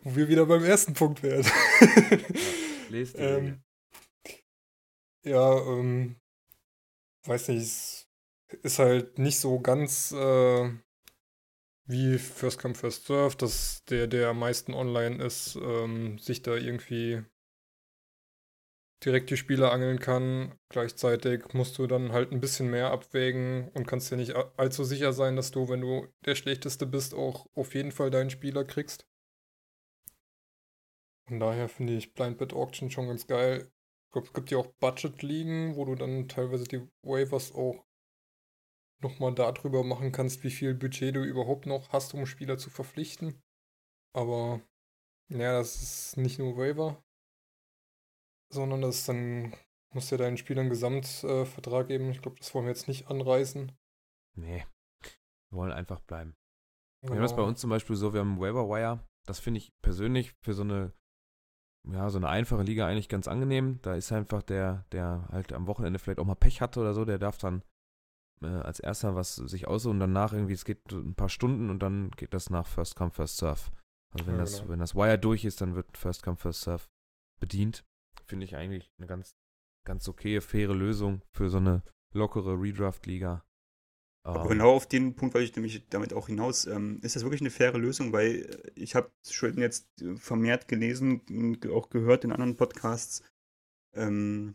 [SPEAKER 3] Wo wir wieder beim ersten Punkt wären.
[SPEAKER 1] Lest die
[SPEAKER 3] ähm,
[SPEAKER 1] Regeln.
[SPEAKER 3] ja, ähm, weiß nicht, es ist halt nicht so ganz äh, wie First Come, First Serve, dass der, der am meisten online ist, ähm, sich da irgendwie direkt die Spieler angeln kann. Gleichzeitig musst du dann halt ein bisschen mehr abwägen und kannst dir nicht allzu sicher sein, dass du, wenn du der Schlechteste bist, auch auf jeden Fall deinen Spieler kriegst. Von daher finde ich Blind Bid Auction schon ganz geil. Ich glaube, es gibt ja auch Budget-Ligen, wo du dann teilweise die Waivers auch nochmal darüber machen kannst, wie viel Budget du überhaupt noch hast, um Spieler zu verpflichten. Aber, ja, das ist nicht nur Waiver, sondern das ist dann, musst du ja deinen Spielern Gesamtvertrag äh, geben. Ich glaube, das wollen wir jetzt nicht anreißen.
[SPEAKER 1] Nee. Wir wollen einfach bleiben. Wir haben das bei
[SPEAKER 3] Genau.
[SPEAKER 1] uns zum Beispiel so, wir haben Waiver Wire. Das finde ich persönlich für so eine, ja, so eine einfache Liga eigentlich ganz angenehm. Da ist einfach der, der halt am Wochenende vielleicht auch mal Pech hatte oder so, der darf dann äh, als erster was sich aussuchen und danach irgendwie, es geht ein paar Stunden und dann geht das nach First Come, First Serve. Also wenn
[SPEAKER 3] Ja,
[SPEAKER 1] das,
[SPEAKER 3] genau.
[SPEAKER 1] wenn das Wire durch ist, dann wird First Come, First Serve bedient. Finde ich eigentlich eine ganz, ganz okay, faire Lösung für so eine lockere Redraft-Liga.
[SPEAKER 2] Aber
[SPEAKER 1] Ähm,
[SPEAKER 2] genau auf den Punkt wollte ich nämlich damit auch hinaus. Ähm, ist das wirklich eine faire Lösung? Weil äh, ich habe schon jetzt vermehrt gelesen und auch gehört in anderen Podcasts. Ähm,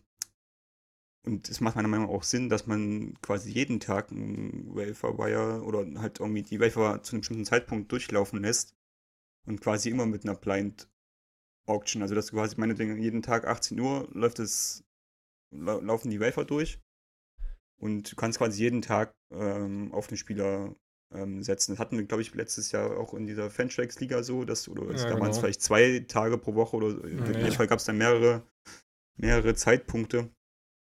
[SPEAKER 2] und es macht meiner Meinung nach auch Sinn, dass man quasi jeden Tag einen Wafer Wire oder halt irgendwie die Wafer zu einem bestimmten Zeitpunkt durchlaufen lässt und quasi immer mit einer Blind Auction, also dass du quasi meinetwegen jeden Tag 18 Uhr läuft es, lau- laufen die Wafer durch und du kannst quasi jeden Tag ähm, auf den Spieler ähm, setzen. Das hatten wir, glaube ich, letztes Jahr auch in dieser Fantracks-Liga so, dass, oder es-
[SPEAKER 3] Ja,
[SPEAKER 2] da waren es
[SPEAKER 3] genau.
[SPEAKER 2] vielleicht zwei Tage pro Woche oder in
[SPEAKER 3] Nee.
[SPEAKER 2] jedem Fall gab es dann mehrere, mehrere Zeitpunkte,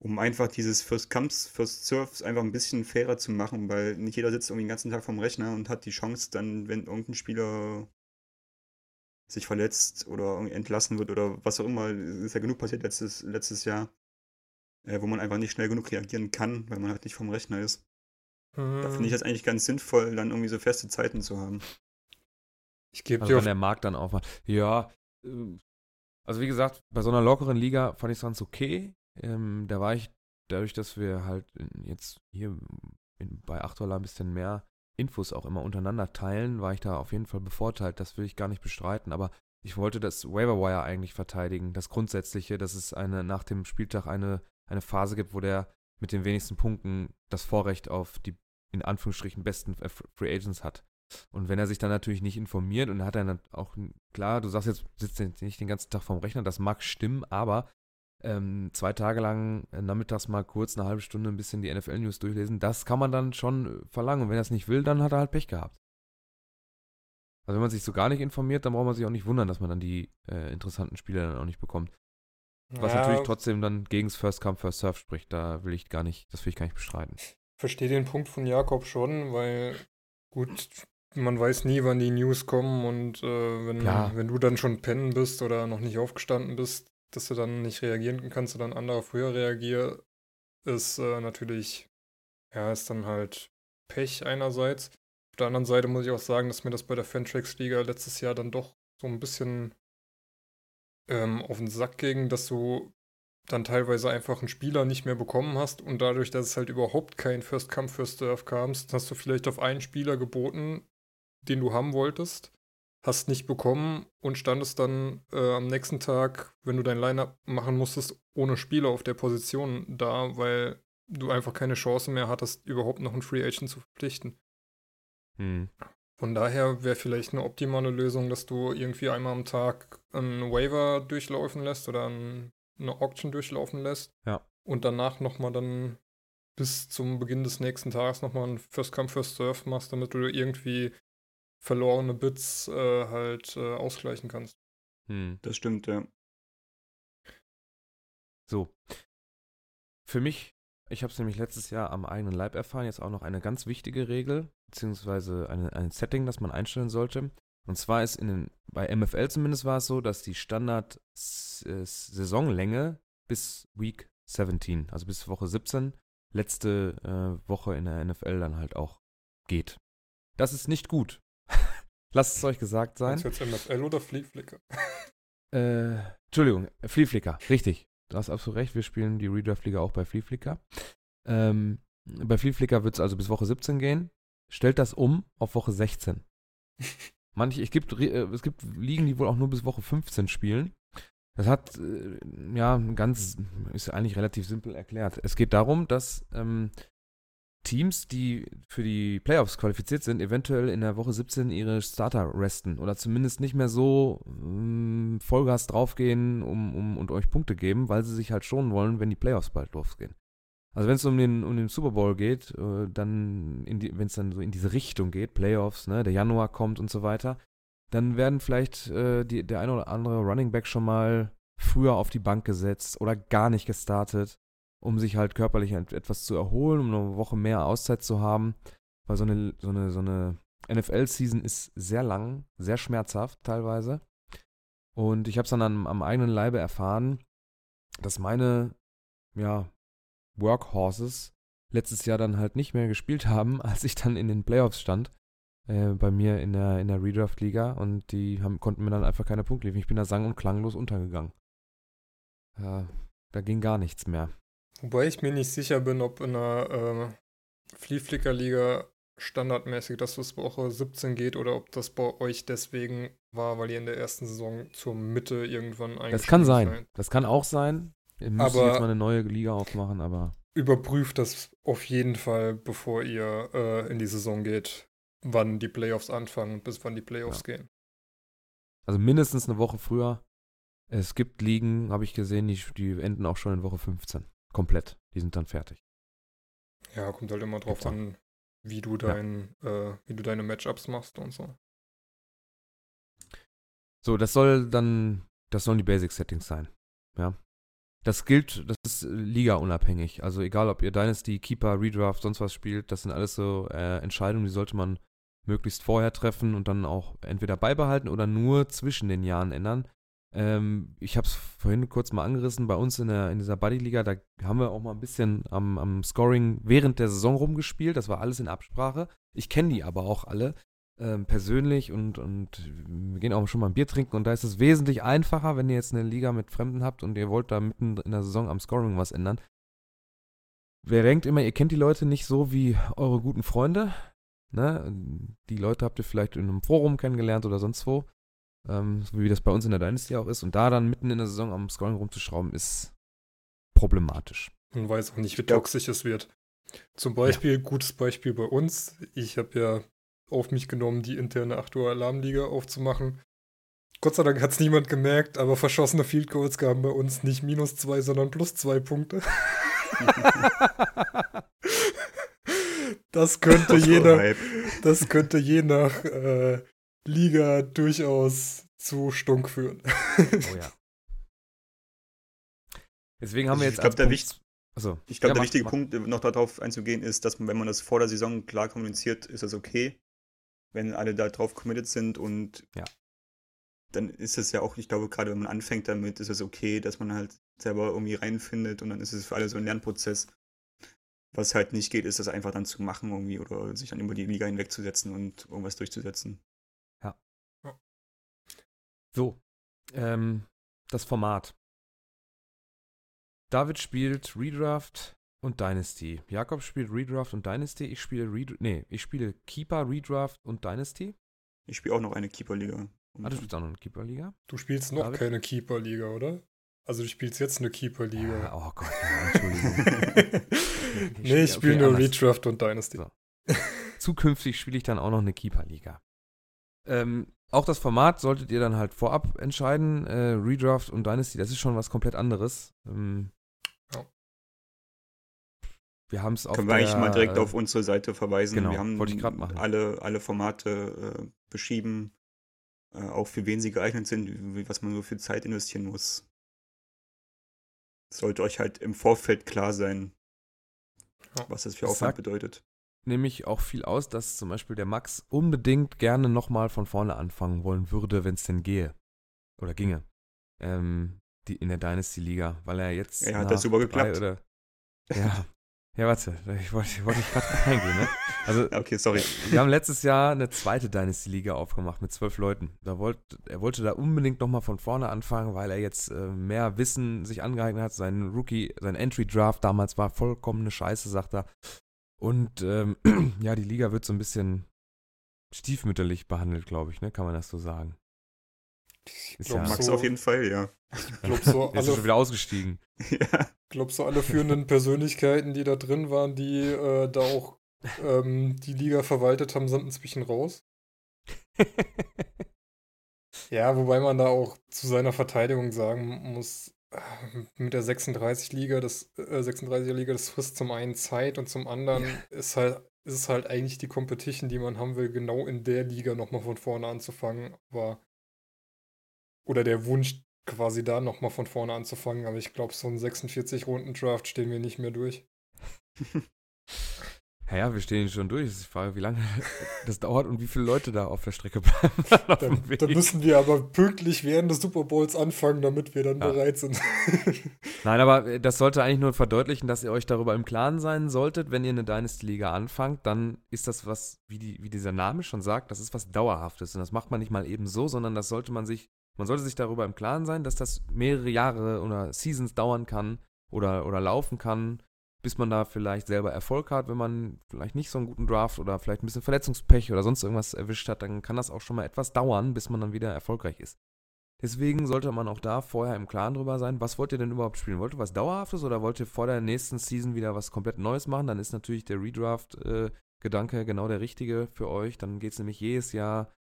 [SPEAKER 2] um einfach dieses First Comes, First Serves einfach ein bisschen fairer zu machen, weil nicht jeder sitzt irgendwie den ganzen Tag vorm Rechner und hat die Chance dann, wenn irgendein Spieler sich verletzt oder irgendwie entlassen wird oder was auch immer. Ist ja genug passiert letztes, letztes Jahr, äh, wo man einfach nicht schnell genug reagieren kann, weil man halt nicht vom Rechner ist. Da finde ich das eigentlich ganz sinnvoll, dann irgendwie so feste Zeiten zu haben.
[SPEAKER 3] Ich gebe
[SPEAKER 1] Also
[SPEAKER 3] dir
[SPEAKER 1] wenn der Markt dann aufmacht. Ja, äh, also wie gesagt, bei so einer lockeren Liga fand ich es ganz okay. Ähm, da war ich, dadurch, dass wir halt jetzt hier in, bei 8 Dollar ein bisschen mehr Infos auch immer untereinander teilen, war ich da auf jeden Fall bevorteilt. Das will ich gar nicht bestreiten. Aber ich wollte das Waiver Wire eigentlich verteidigen. Das Grundsätzliche, dass es eine nach dem Spieltag eine, eine Phase gibt, wo der mit den wenigsten Punkten das Vorrecht auf die in Anführungsstrichen besten Free Agents hat. Und wenn er sich dann natürlich nicht informiert und er hat dann auch, klar, du sagst jetzt, sitzt nicht den ganzen Tag vorm Rechner, das mag stimmen, aber ähm, zwei Tage lang äh, nachmittags mal kurz eine halbe Stunde ein bisschen die NFL-News durchlesen, das kann man dann schon äh, verlangen. Und wenn er es nicht will, dann hat er halt Pech gehabt. Also wenn man sich so gar nicht informiert, dann braucht man sich auch nicht wundern, dass man dann die äh, interessanten Spiele dann auch nicht bekommt. Was
[SPEAKER 3] Ja,
[SPEAKER 1] natürlich trotzdem dann gegen das First Come, First Serve spricht. Da will ich gar nicht, das will ich gar nicht bestreiten.
[SPEAKER 3] verstehe den Punkt von Jakob schon, weil gut, man weiß nie, wann die News kommen und äh, wenn,
[SPEAKER 1] Klar.
[SPEAKER 3] wenn du dann schon pennen bist oder noch nicht aufgestanden bist, dass du dann nicht reagieren kannst oder ein anderer früher reagiert, ist äh, natürlich, ja, ist dann halt Pech einerseits. Auf der anderen Seite muss ich auch sagen, dass mir das bei der Fantrax-Liga letztes Jahr dann doch so ein bisschen ähm, auf den Sack ging, dass du dann teilweise einfach einen Spieler nicht mehr bekommen hast und dadurch, dass es halt überhaupt kein First Come, First Serve kamst, hast du vielleicht auf einen Spieler geboten, den du haben wolltest, hast nicht bekommen und standest dann äh, am nächsten Tag, wenn du dein Lineup machen musstest, ohne Spieler auf der Position da, weil du einfach keine Chance mehr hattest, überhaupt noch einen Free Agent zu verpflichten.
[SPEAKER 1] Hm.
[SPEAKER 3] Von daher wäre vielleicht eine optimale Lösung, dass du irgendwie einmal am Tag einen Waiver durchlaufen lässt oder ein, eine Auction durchlaufen lässt.
[SPEAKER 1] Ja.
[SPEAKER 3] Und danach nochmal dann bis zum Beginn des nächsten Tages nochmal ein First Come, First Serve machst, damit du irgendwie verlorene Bits äh, halt äh, ausgleichen kannst.
[SPEAKER 1] Hm.
[SPEAKER 2] Das stimmt, ja.
[SPEAKER 1] So. Für mich, ich habe es nämlich letztes Jahr am eigenen Leib erfahren, jetzt auch noch eine ganz wichtige Regel, beziehungsweise eine, ein Setting, das man einstellen sollte. Und zwar ist in den, bei MFL zumindest war es so, dass die Standard-Saisonlänge bis Week 17, also bis Woche 17, letzte äh, Woche in der NFL dann halt auch geht. Das ist nicht gut. Lasst es euch gesagt sein.
[SPEAKER 3] Du jetzt MFL oder Flea Flicker?
[SPEAKER 1] Äh, Entschuldigung, Flea Flicker, richtig. Du hast absolut recht, wir spielen die Redraft-Liga auch bei Flea Flicker. Ähm, bei Flea Flicker wird es also bis Woche 17 gehen. Stellt das um auf Woche 16. Manche, es gibt, äh, es gibt Ligen, die wohl auch nur bis Woche 15 spielen. Das hat, äh, ja, ganz, ist eigentlich relativ simpel erklärt. Es geht darum, dass ähm, Teams, die für die Playoffs qualifiziert sind, eventuell in der Woche 17 ihre Starter resten oder zumindest nicht mehr so ähm, Vollgas draufgehen um, um, und euch Punkte geben, weil sie sich halt schonen wollen, wenn die Playoffs bald losgehen. Also wenn es um den, um den Super Bowl geht, äh, dann, wenn es dann so in diese Richtung geht, Playoffs, ne, der Januar kommt und so weiter, dann werden vielleicht äh, die, der eine oder andere Running Back schon mal früher auf die Bank gesetzt oder gar nicht gestartet, um sich halt körperlich et- etwas zu erholen, um eine Woche mehr Auszeit zu haben. Weil so eine, so eine, so eine NFL-Season ist sehr lang, sehr schmerzhaft teilweise. Und ich habe es dann am, am eigenen Leibe erfahren, dass meine, ja, Workhorses letztes Jahr dann halt nicht mehr gespielt haben, als ich dann in den Playoffs stand. Äh, bei mir in der, in der Redraft-Liga und die haben, konnten mir dann einfach keine Punkte liefern. Ich bin da sang- und klanglos untergegangen. Ja, da ging gar nichts mehr.
[SPEAKER 3] Wobei ich mir nicht sicher bin, ob in einer äh, Flea Flicker Liga standardmäßig das bis Woche 17 geht oder ob das bei euch deswegen war, weil ihr in der ersten Saison zur Mitte irgendwann
[SPEAKER 1] Das kann sein.
[SPEAKER 3] seid.
[SPEAKER 1] Das kann auch sein. Ihr müsst
[SPEAKER 3] Aber-
[SPEAKER 1] jetzt mal eine neue Liga aufmachen, aber
[SPEAKER 3] Überprüft das auf jeden Fall, bevor ihr äh, in die Saison geht, wann die Playoffs anfangen und bis wann die Playoffs gehen.
[SPEAKER 1] also mindestens eine Woche früher. Es gibt Ligen, habe ich gesehen, die, die enden auch schon in Woche 15. Komplett. Die sind dann fertig.
[SPEAKER 3] Ja, kommt halt immer drauf an, wie du dein, äh, wie du deine Matchups machst und so.
[SPEAKER 1] So, das soll dann, das sollen die Basic Settings sein. Ja. Das gilt, das ist Liga-unabhängig. Also egal, ob ihr Dynasty, Keeper, Redraft, sonst was spielt, das sind alles so äh, Entscheidungen, die sollte man möglichst vorher treffen und dann auch entweder beibehalten oder nur zwischen den Jahren ändern. Ähm, ich habe es vorhin kurz mal angerissen, bei uns in, der, in dieser Buddy-Liga, da haben wir auch mal ein bisschen am, am Scoring während der Saison rumgespielt. Das war alles in Absprache. Ich kenne die aber auch alle ähm, persönlich und, und wir gehen auch schon mal ein Bier trinken und da ist es wesentlich einfacher, wenn ihr jetzt eine Liga mit Fremden habt und ihr wollt da mitten in der Saison am Scoring was ändern. Wer denkt immer, ihr kennt die Leute nicht so wie eure guten Freunde. Ne? Die Leute habt ihr vielleicht in einem Forum kennengelernt oder sonst wo. Ähm, so wie das bei uns in der Dynasty auch ist. Und da dann mitten in der Saison am Scoring rumzuschrauben, ist problematisch.
[SPEAKER 3] Man weiß auch nicht, wie toxisch es wird. Zum Beispiel, gutes Beispiel bei uns. Ich habe ja auf mich genommen, die interne 8 Uhr Alarmliga aufzumachen. Gott sei Dank hat es niemand gemerkt, aber verschossene Field Goals gaben bei uns nicht minus zwei, sondern plus zwei Punkte. das könnte jeder,
[SPEAKER 2] Hype.
[SPEAKER 3] das könnte je nach äh, Liga durchaus zu Stunk führen.
[SPEAKER 1] Oh ja. Deswegen haben wir
[SPEAKER 2] Ich
[SPEAKER 1] jetzt
[SPEAKER 2] glaub,
[SPEAKER 1] als
[SPEAKER 2] der
[SPEAKER 1] Punkt- Achso.
[SPEAKER 2] Ich glaube,
[SPEAKER 1] Ja,
[SPEAKER 2] der
[SPEAKER 1] mach-
[SPEAKER 2] wichtige
[SPEAKER 1] mach.
[SPEAKER 2] Punkt, noch darauf einzugehen, ist, dass man, wenn man das vor der Saison klar kommuniziert, ist das okay. Wenn alle da drauf committed sind und
[SPEAKER 1] Ja.
[SPEAKER 2] dann ist es ja auch, ich glaube, gerade wenn man anfängt damit, ist es okay, dass man halt selber irgendwie reinfindet und dann ist es für alle so ein Lernprozess. Was halt nicht geht, ist das einfach dann zu machen irgendwie oder sich dann über die Liga hinwegzusetzen und irgendwas durchzusetzen.
[SPEAKER 1] So, ähm, das Format. David spielt Redraft und Dynasty. Jakob spielt Redraft und Dynasty. Ich spiele Red nee, ich spiele Keeper, Redraft und Dynasty.
[SPEAKER 2] Ich spiele auch noch eine Keeper-Liga.
[SPEAKER 1] Ah, du spielst auch noch eine Keeper-Liga?
[SPEAKER 3] Du spielst noch
[SPEAKER 1] David?
[SPEAKER 3] keine Keeper-Liga, oder? Also du spielst jetzt eine Keeper-Liga.
[SPEAKER 1] Ja, oh Gott, ja, Entschuldigung.
[SPEAKER 3] nee, ich spiele
[SPEAKER 1] Okay,
[SPEAKER 3] nur
[SPEAKER 1] anders.
[SPEAKER 3] Redraft und Dynasty.
[SPEAKER 1] So. Zukünftig spiele ich dann auch noch eine Keeper-Liga. Ähm, auch das Format solltet ihr dann halt vorab entscheiden. Äh, Redraft und Dynasty, das ist schon was komplett anderes. Ähm,
[SPEAKER 3] Ja.
[SPEAKER 1] Wir haben es auf
[SPEAKER 2] Können wir eigentlich
[SPEAKER 1] der,
[SPEAKER 2] mal direkt
[SPEAKER 1] äh,
[SPEAKER 2] auf unsere Seite verweisen.
[SPEAKER 1] genau,
[SPEAKER 2] wir haben
[SPEAKER 1] wollte ich grad machen.
[SPEAKER 2] alle, alle Formate äh, beschrieben, äh, auch für wen sie geeignet sind, wie, was man so viel Zeit investieren muss. Sollte euch halt im Vorfeld klar sein,
[SPEAKER 3] Ja.
[SPEAKER 2] was das für
[SPEAKER 1] Das
[SPEAKER 2] Aufwand
[SPEAKER 1] sagt-
[SPEAKER 2] bedeutet.
[SPEAKER 1] Nämlich auch viel aus, dass zum Beispiel der Max unbedingt gerne nochmal von vorne anfangen wollen würde, wenn es denn gehe. Oder ginge. Ähm, die, in der Dynasty-Liga, weil er jetzt.
[SPEAKER 2] Ja, hat das super geklappt.
[SPEAKER 1] Oder, ja. Ja, warte, ich wollte ich wollte nicht gerade drauf eingehen, ne? Also,
[SPEAKER 2] Okay, sorry.
[SPEAKER 1] wir haben letztes Jahr eine zweite Dynasty-Liga aufgemacht mit zwölf Leuten. Da wollt, er wollte da unbedingt nochmal von vorne anfangen, weil er jetzt äh, mehr Wissen sich angeeignet hat. Sein Rookie, sein Entry-Draft damals war vollkommene Scheiße, sagt er. Und ähm, ja, die Liga wird so ein bisschen stiefmütterlich behandelt, glaube ich, ne? Kann man das so sagen?
[SPEAKER 3] Ich glaube
[SPEAKER 1] ja-
[SPEAKER 2] Max
[SPEAKER 3] so,
[SPEAKER 2] auf jeden Fall, ja.
[SPEAKER 3] glaub so,
[SPEAKER 1] Er ist schon
[SPEAKER 3] alle,
[SPEAKER 1] wieder ausgestiegen.
[SPEAKER 2] ja.
[SPEAKER 3] glaub so alle führenden Persönlichkeiten, die da drin waren, die äh, da auch ähm, die Liga verwaltet haben, sind inzwischen raus. Ja, wobei man da auch zu seiner Verteidigung sagen muss, mit der 36 Liga, das äh, 36er Liga, das frisst zum einen Zeit und zum anderen ist halt ist es halt eigentlich die Competition, die man haben will, genau in der Liga nochmal von vorne anzufangen, aber oder der Wunsch quasi da nochmal von vorne anzufangen, aber ich glaube, so ein 46 Runden Draft stehen wir nicht mehr durch.
[SPEAKER 1] Ja, ja, wir stehen schon durch. Die Frage, wie lange das dauert und wie viele Leute da auf der Strecke bleiben.
[SPEAKER 3] Dann, dann müssen wir aber pünktlich während des Super Bowls anfangen, damit wir dann
[SPEAKER 1] Ja.
[SPEAKER 3] bereit sind.
[SPEAKER 1] Nein, aber äh, das sollte eigentlich nur verdeutlichen, dass ihr euch darüber im Klaren sein solltet, wenn ihr eine Dynasty-Liga anfangt, dann ist das was, wie, die, wie dieser Name schon sagt, das ist was Dauerhaftes. Und das macht man nicht mal eben so, sondern das sollte man sich, man sollte sich darüber im Klaren sein, dass das mehrere Jahre oder Seasons dauern kann oder, oder laufen kann, bis man da vielleicht selber Erfolg hat, wenn man vielleicht nicht so einen guten Draft oder vielleicht ein bisschen Verletzungspech oder sonst irgendwas erwischt hat, dann kann das auch schon mal etwas dauern, bis man dann wieder erfolgreich ist. Deswegen sollte man auch da vorher im Klaren drüber sein, was wollt ihr denn überhaupt spielen? Wollt ihr was Dauerhaftes oder wollt ihr vor der nächsten Season wieder was komplett Neues machen? Dann ist natürlich der Redraft-Gedanke genau der richtige für euch. Dann geht es nämlich jedes Jahr,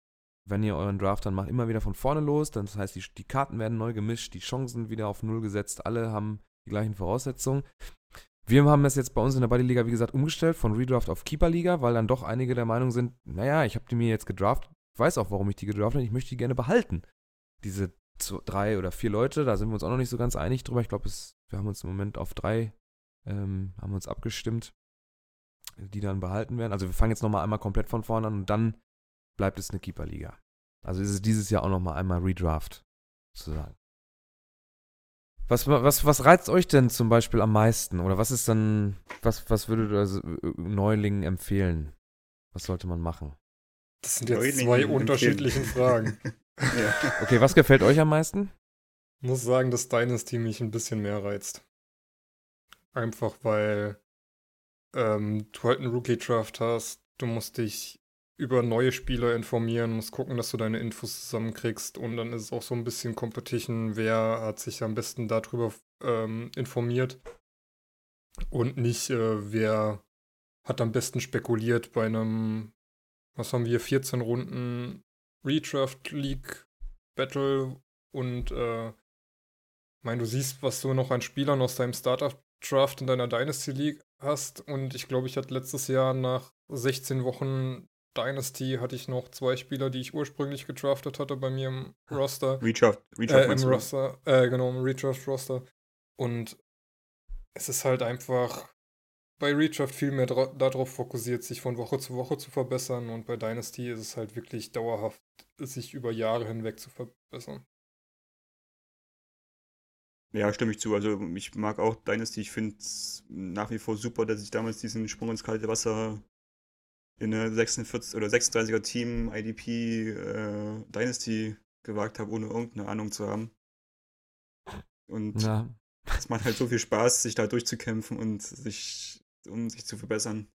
[SPEAKER 1] wenn ihr euren Draft dann macht, immer wieder von vorne los. Das heißt, die, die Karten werden neu gemischt, die Chancen wieder auf Null gesetzt, alle haben die gleichen Voraussetzungen. Wir haben das jetzt bei uns in der Buddy-Liga, wie gesagt, umgestellt von Redraft auf Keeper-Liga, weil dann doch einige der Meinung sind, naja, ich habe die mir jetzt gedraftet, weiß auch, warum ich die gedraftet habe, ich möchte die gerne behalten diese drei oder vier Leute, da sind wir uns auch noch nicht so ganz einig drüber. Ich glaube, wir haben uns im Moment auf drei, ähm, haben uns abgestimmt, die dann behalten werden. Also wir fangen jetzt nochmal einmal komplett von vorne an und dann bleibt es eine Keeper-Liga. Also ist es dieses Jahr auch nochmal einmal Redraft, sozusagen. Was, was, was reizt euch denn zum Beispiel am meisten? Oder was ist dann, was, was würdet ihr also Neulingen empfehlen? Was sollte man machen?
[SPEAKER 3] Das sind jetzt
[SPEAKER 2] Neulingen
[SPEAKER 3] zwei unterschiedlichen Fragen.
[SPEAKER 2] ja.
[SPEAKER 1] Okay, was gefällt euch am meisten?
[SPEAKER 3] muss sagen, dass Dynasty mich ein bisschen mehr reizt. Einfach weil ähm, du halt einen Rookie-Draft hast, du musst dich über neue Spieler informieren, musst gucken, dass du deine Infos zusammenkriegst und dann ist es auch so ein bisschen Competition, wer hat sich am besten darüber ähm, informiert und nicht, äh, wer hat am besten spekuliert bei einem, was haben wir, 14 Runden Redraft League Battle und äh, ich meine, du siehst, was du noch an Spielern aus deinem Startup-Draft in deiner Dynasty League hast. Und ich glaube, ich hatte letztes Jahr nach 16 Wochen Dynasty hatte ich noch zwei Spieler, die ich ursprünglich gedraftet hatte bei mir im Roster.
[SPEAKER 2] Redraft, Redraft
[SPEAKER 3] Äh, Im? Roster, äh, genau, im Redraft-Roster. Und es ist halt einfach bei Redraft viel mehr darauf fokussiert, sich von Woche zu Woche zu verbessern. Und bei Dynasty ist es halt wirklich dauerhaft, sich über Jahre hinweg zu verbessern.
[SPEAKER 2] Ja, stimme ich zu. Also ich mag auch Dynasty. Ich finde es nach wie vor super, dass ich damals diesen Sprung ins kalte Wasser in eine 46 oder 36er Team IDP äh, Dynasty gewagt habe, ohne irgendeine Ahnung zu haben. Und
[SPEAKER 1] Ja,
[SPEAKER 2] es macht halt so viel Spaß, sich da durchzukämpfen und sich, um sich zu verbessern.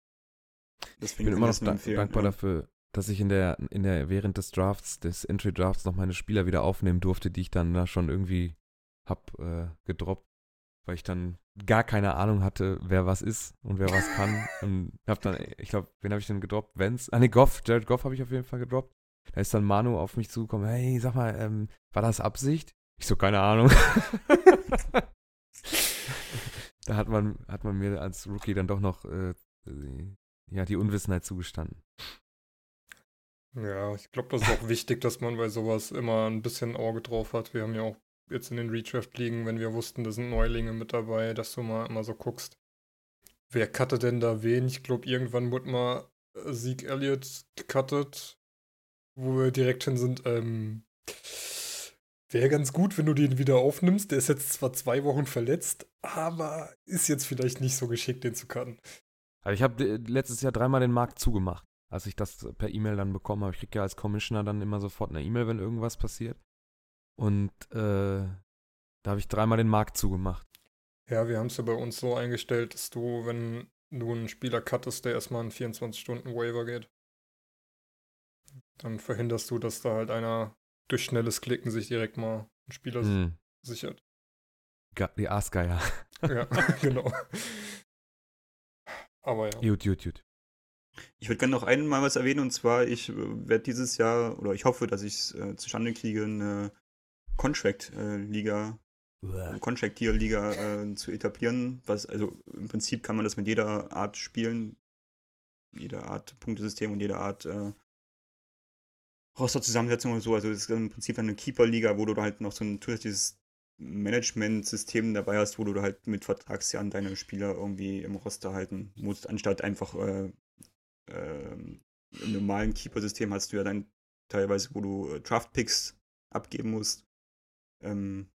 [SPEAKER 1] ich
[SPEAKER 2] Deswegen
[SPEAKER 1] bin
[SPEAKER 2] kann
[SPEAKER 1] immer noch dank- dankbar
[SPEAKER 2] ja.
[SPEAKER 1] dafür, dass ich in der, in der, während des Drafts, des Entry-Drafts noch meine Spieler wieder aufnehmen durfte, die ich dann da schon irgendwie hab äh, gedroppt, weil ich dann gar keine Ahnung hatte, wer was ist und wer was kann. und hab dann, ich glaube, wen habe ich denn gedroppt? Vance? Ah ne, Goff, Jared Goff habe ich auf jeden Fall gedroppt. Da ist dann Manu auf mich zugekommen, hey, sag mal, ähm, war das Absicht? Ich so, keine Ahnung. da hat man, hat man mir als Rookie dann doch noch äh, ja, die Unwissenheit zugestanden.
[SPEAKER 3] Ja, ich glaube, das ist auch wichtig, dass man bei sowas immer ein bisschen Auge drauf hat. Wir haben ja auch jetzt in den Redraft-Ligen, wenn wir wussten, da sind Neulinge mit dabei, dass du mal immer so guckst, wer cuttet denn da wen? Ich glaube, irgendwann wurde mal äh, Zeke Elliott gecuttet, wo wir direkt hin sind. Ähm, Wäre ganz gut, wenn du den wieder aufnimmst. Der ist jetzt zwar zwei Wochen verletzt, aber ist jetzt vielleicht nicht so geschickt, den zu cutten.
[SPEAKER 1] Also ich habe letztes Jahr dreimal den Markt zugemacht, als ich das per E-Mail dann bekommen habe. Ich kriege ja als Commissioner dann immer sofort eine E-Mail, wenn irgendwas passiert. Und äh, da habe ich dreimal den Markt zugemacht.
[SPEAKER 3] Ja, wir haben es ja bei uns so eingestellt, dass du, wenn du einen Spieler cuttest, der erstmal einen 24-Stunden-Waiver geht, dann verhinderst du, dass da halt einer durch schnelles Klicken sich direkt mal einen Spieler
[SPEAKER 1] Hm.
[SPEAKER 3] sichert.
[SPEAKER 1] Die Aasgeier.
[SPEAKER 3] Ja, genau. Aber ja.
[SPEAKER 1] Gut, gut, gut.
[SPEAKER 2] Ich würde gerne noch einmal was erwähnen und zwar, ich äh, werde dieses Jahr, oder ich hoffe, dass ich es äh, zustande kriege, eine Contract-Liga, Contract-Tier-Liga äh, zu etablieren. Was, also im Prinzip kann man das mit jeder Art spielen, jeder Art Punktesystem und jeder Art äh, Roster-Zusammensetzung und so. Also das ist im Prinzip eine Keeper-Liga, wo du halt noch so ein zusätzliches Management-System dabei hast, wo du halt mit Vertragsjahren deine Spieler irgendwie im Roster halten musst, anstatt einfach äh, ähm, im normalen Keeper-System hast du ja dann teilweise, wo du äh, Draft-Picks abgeben musst. Ähm,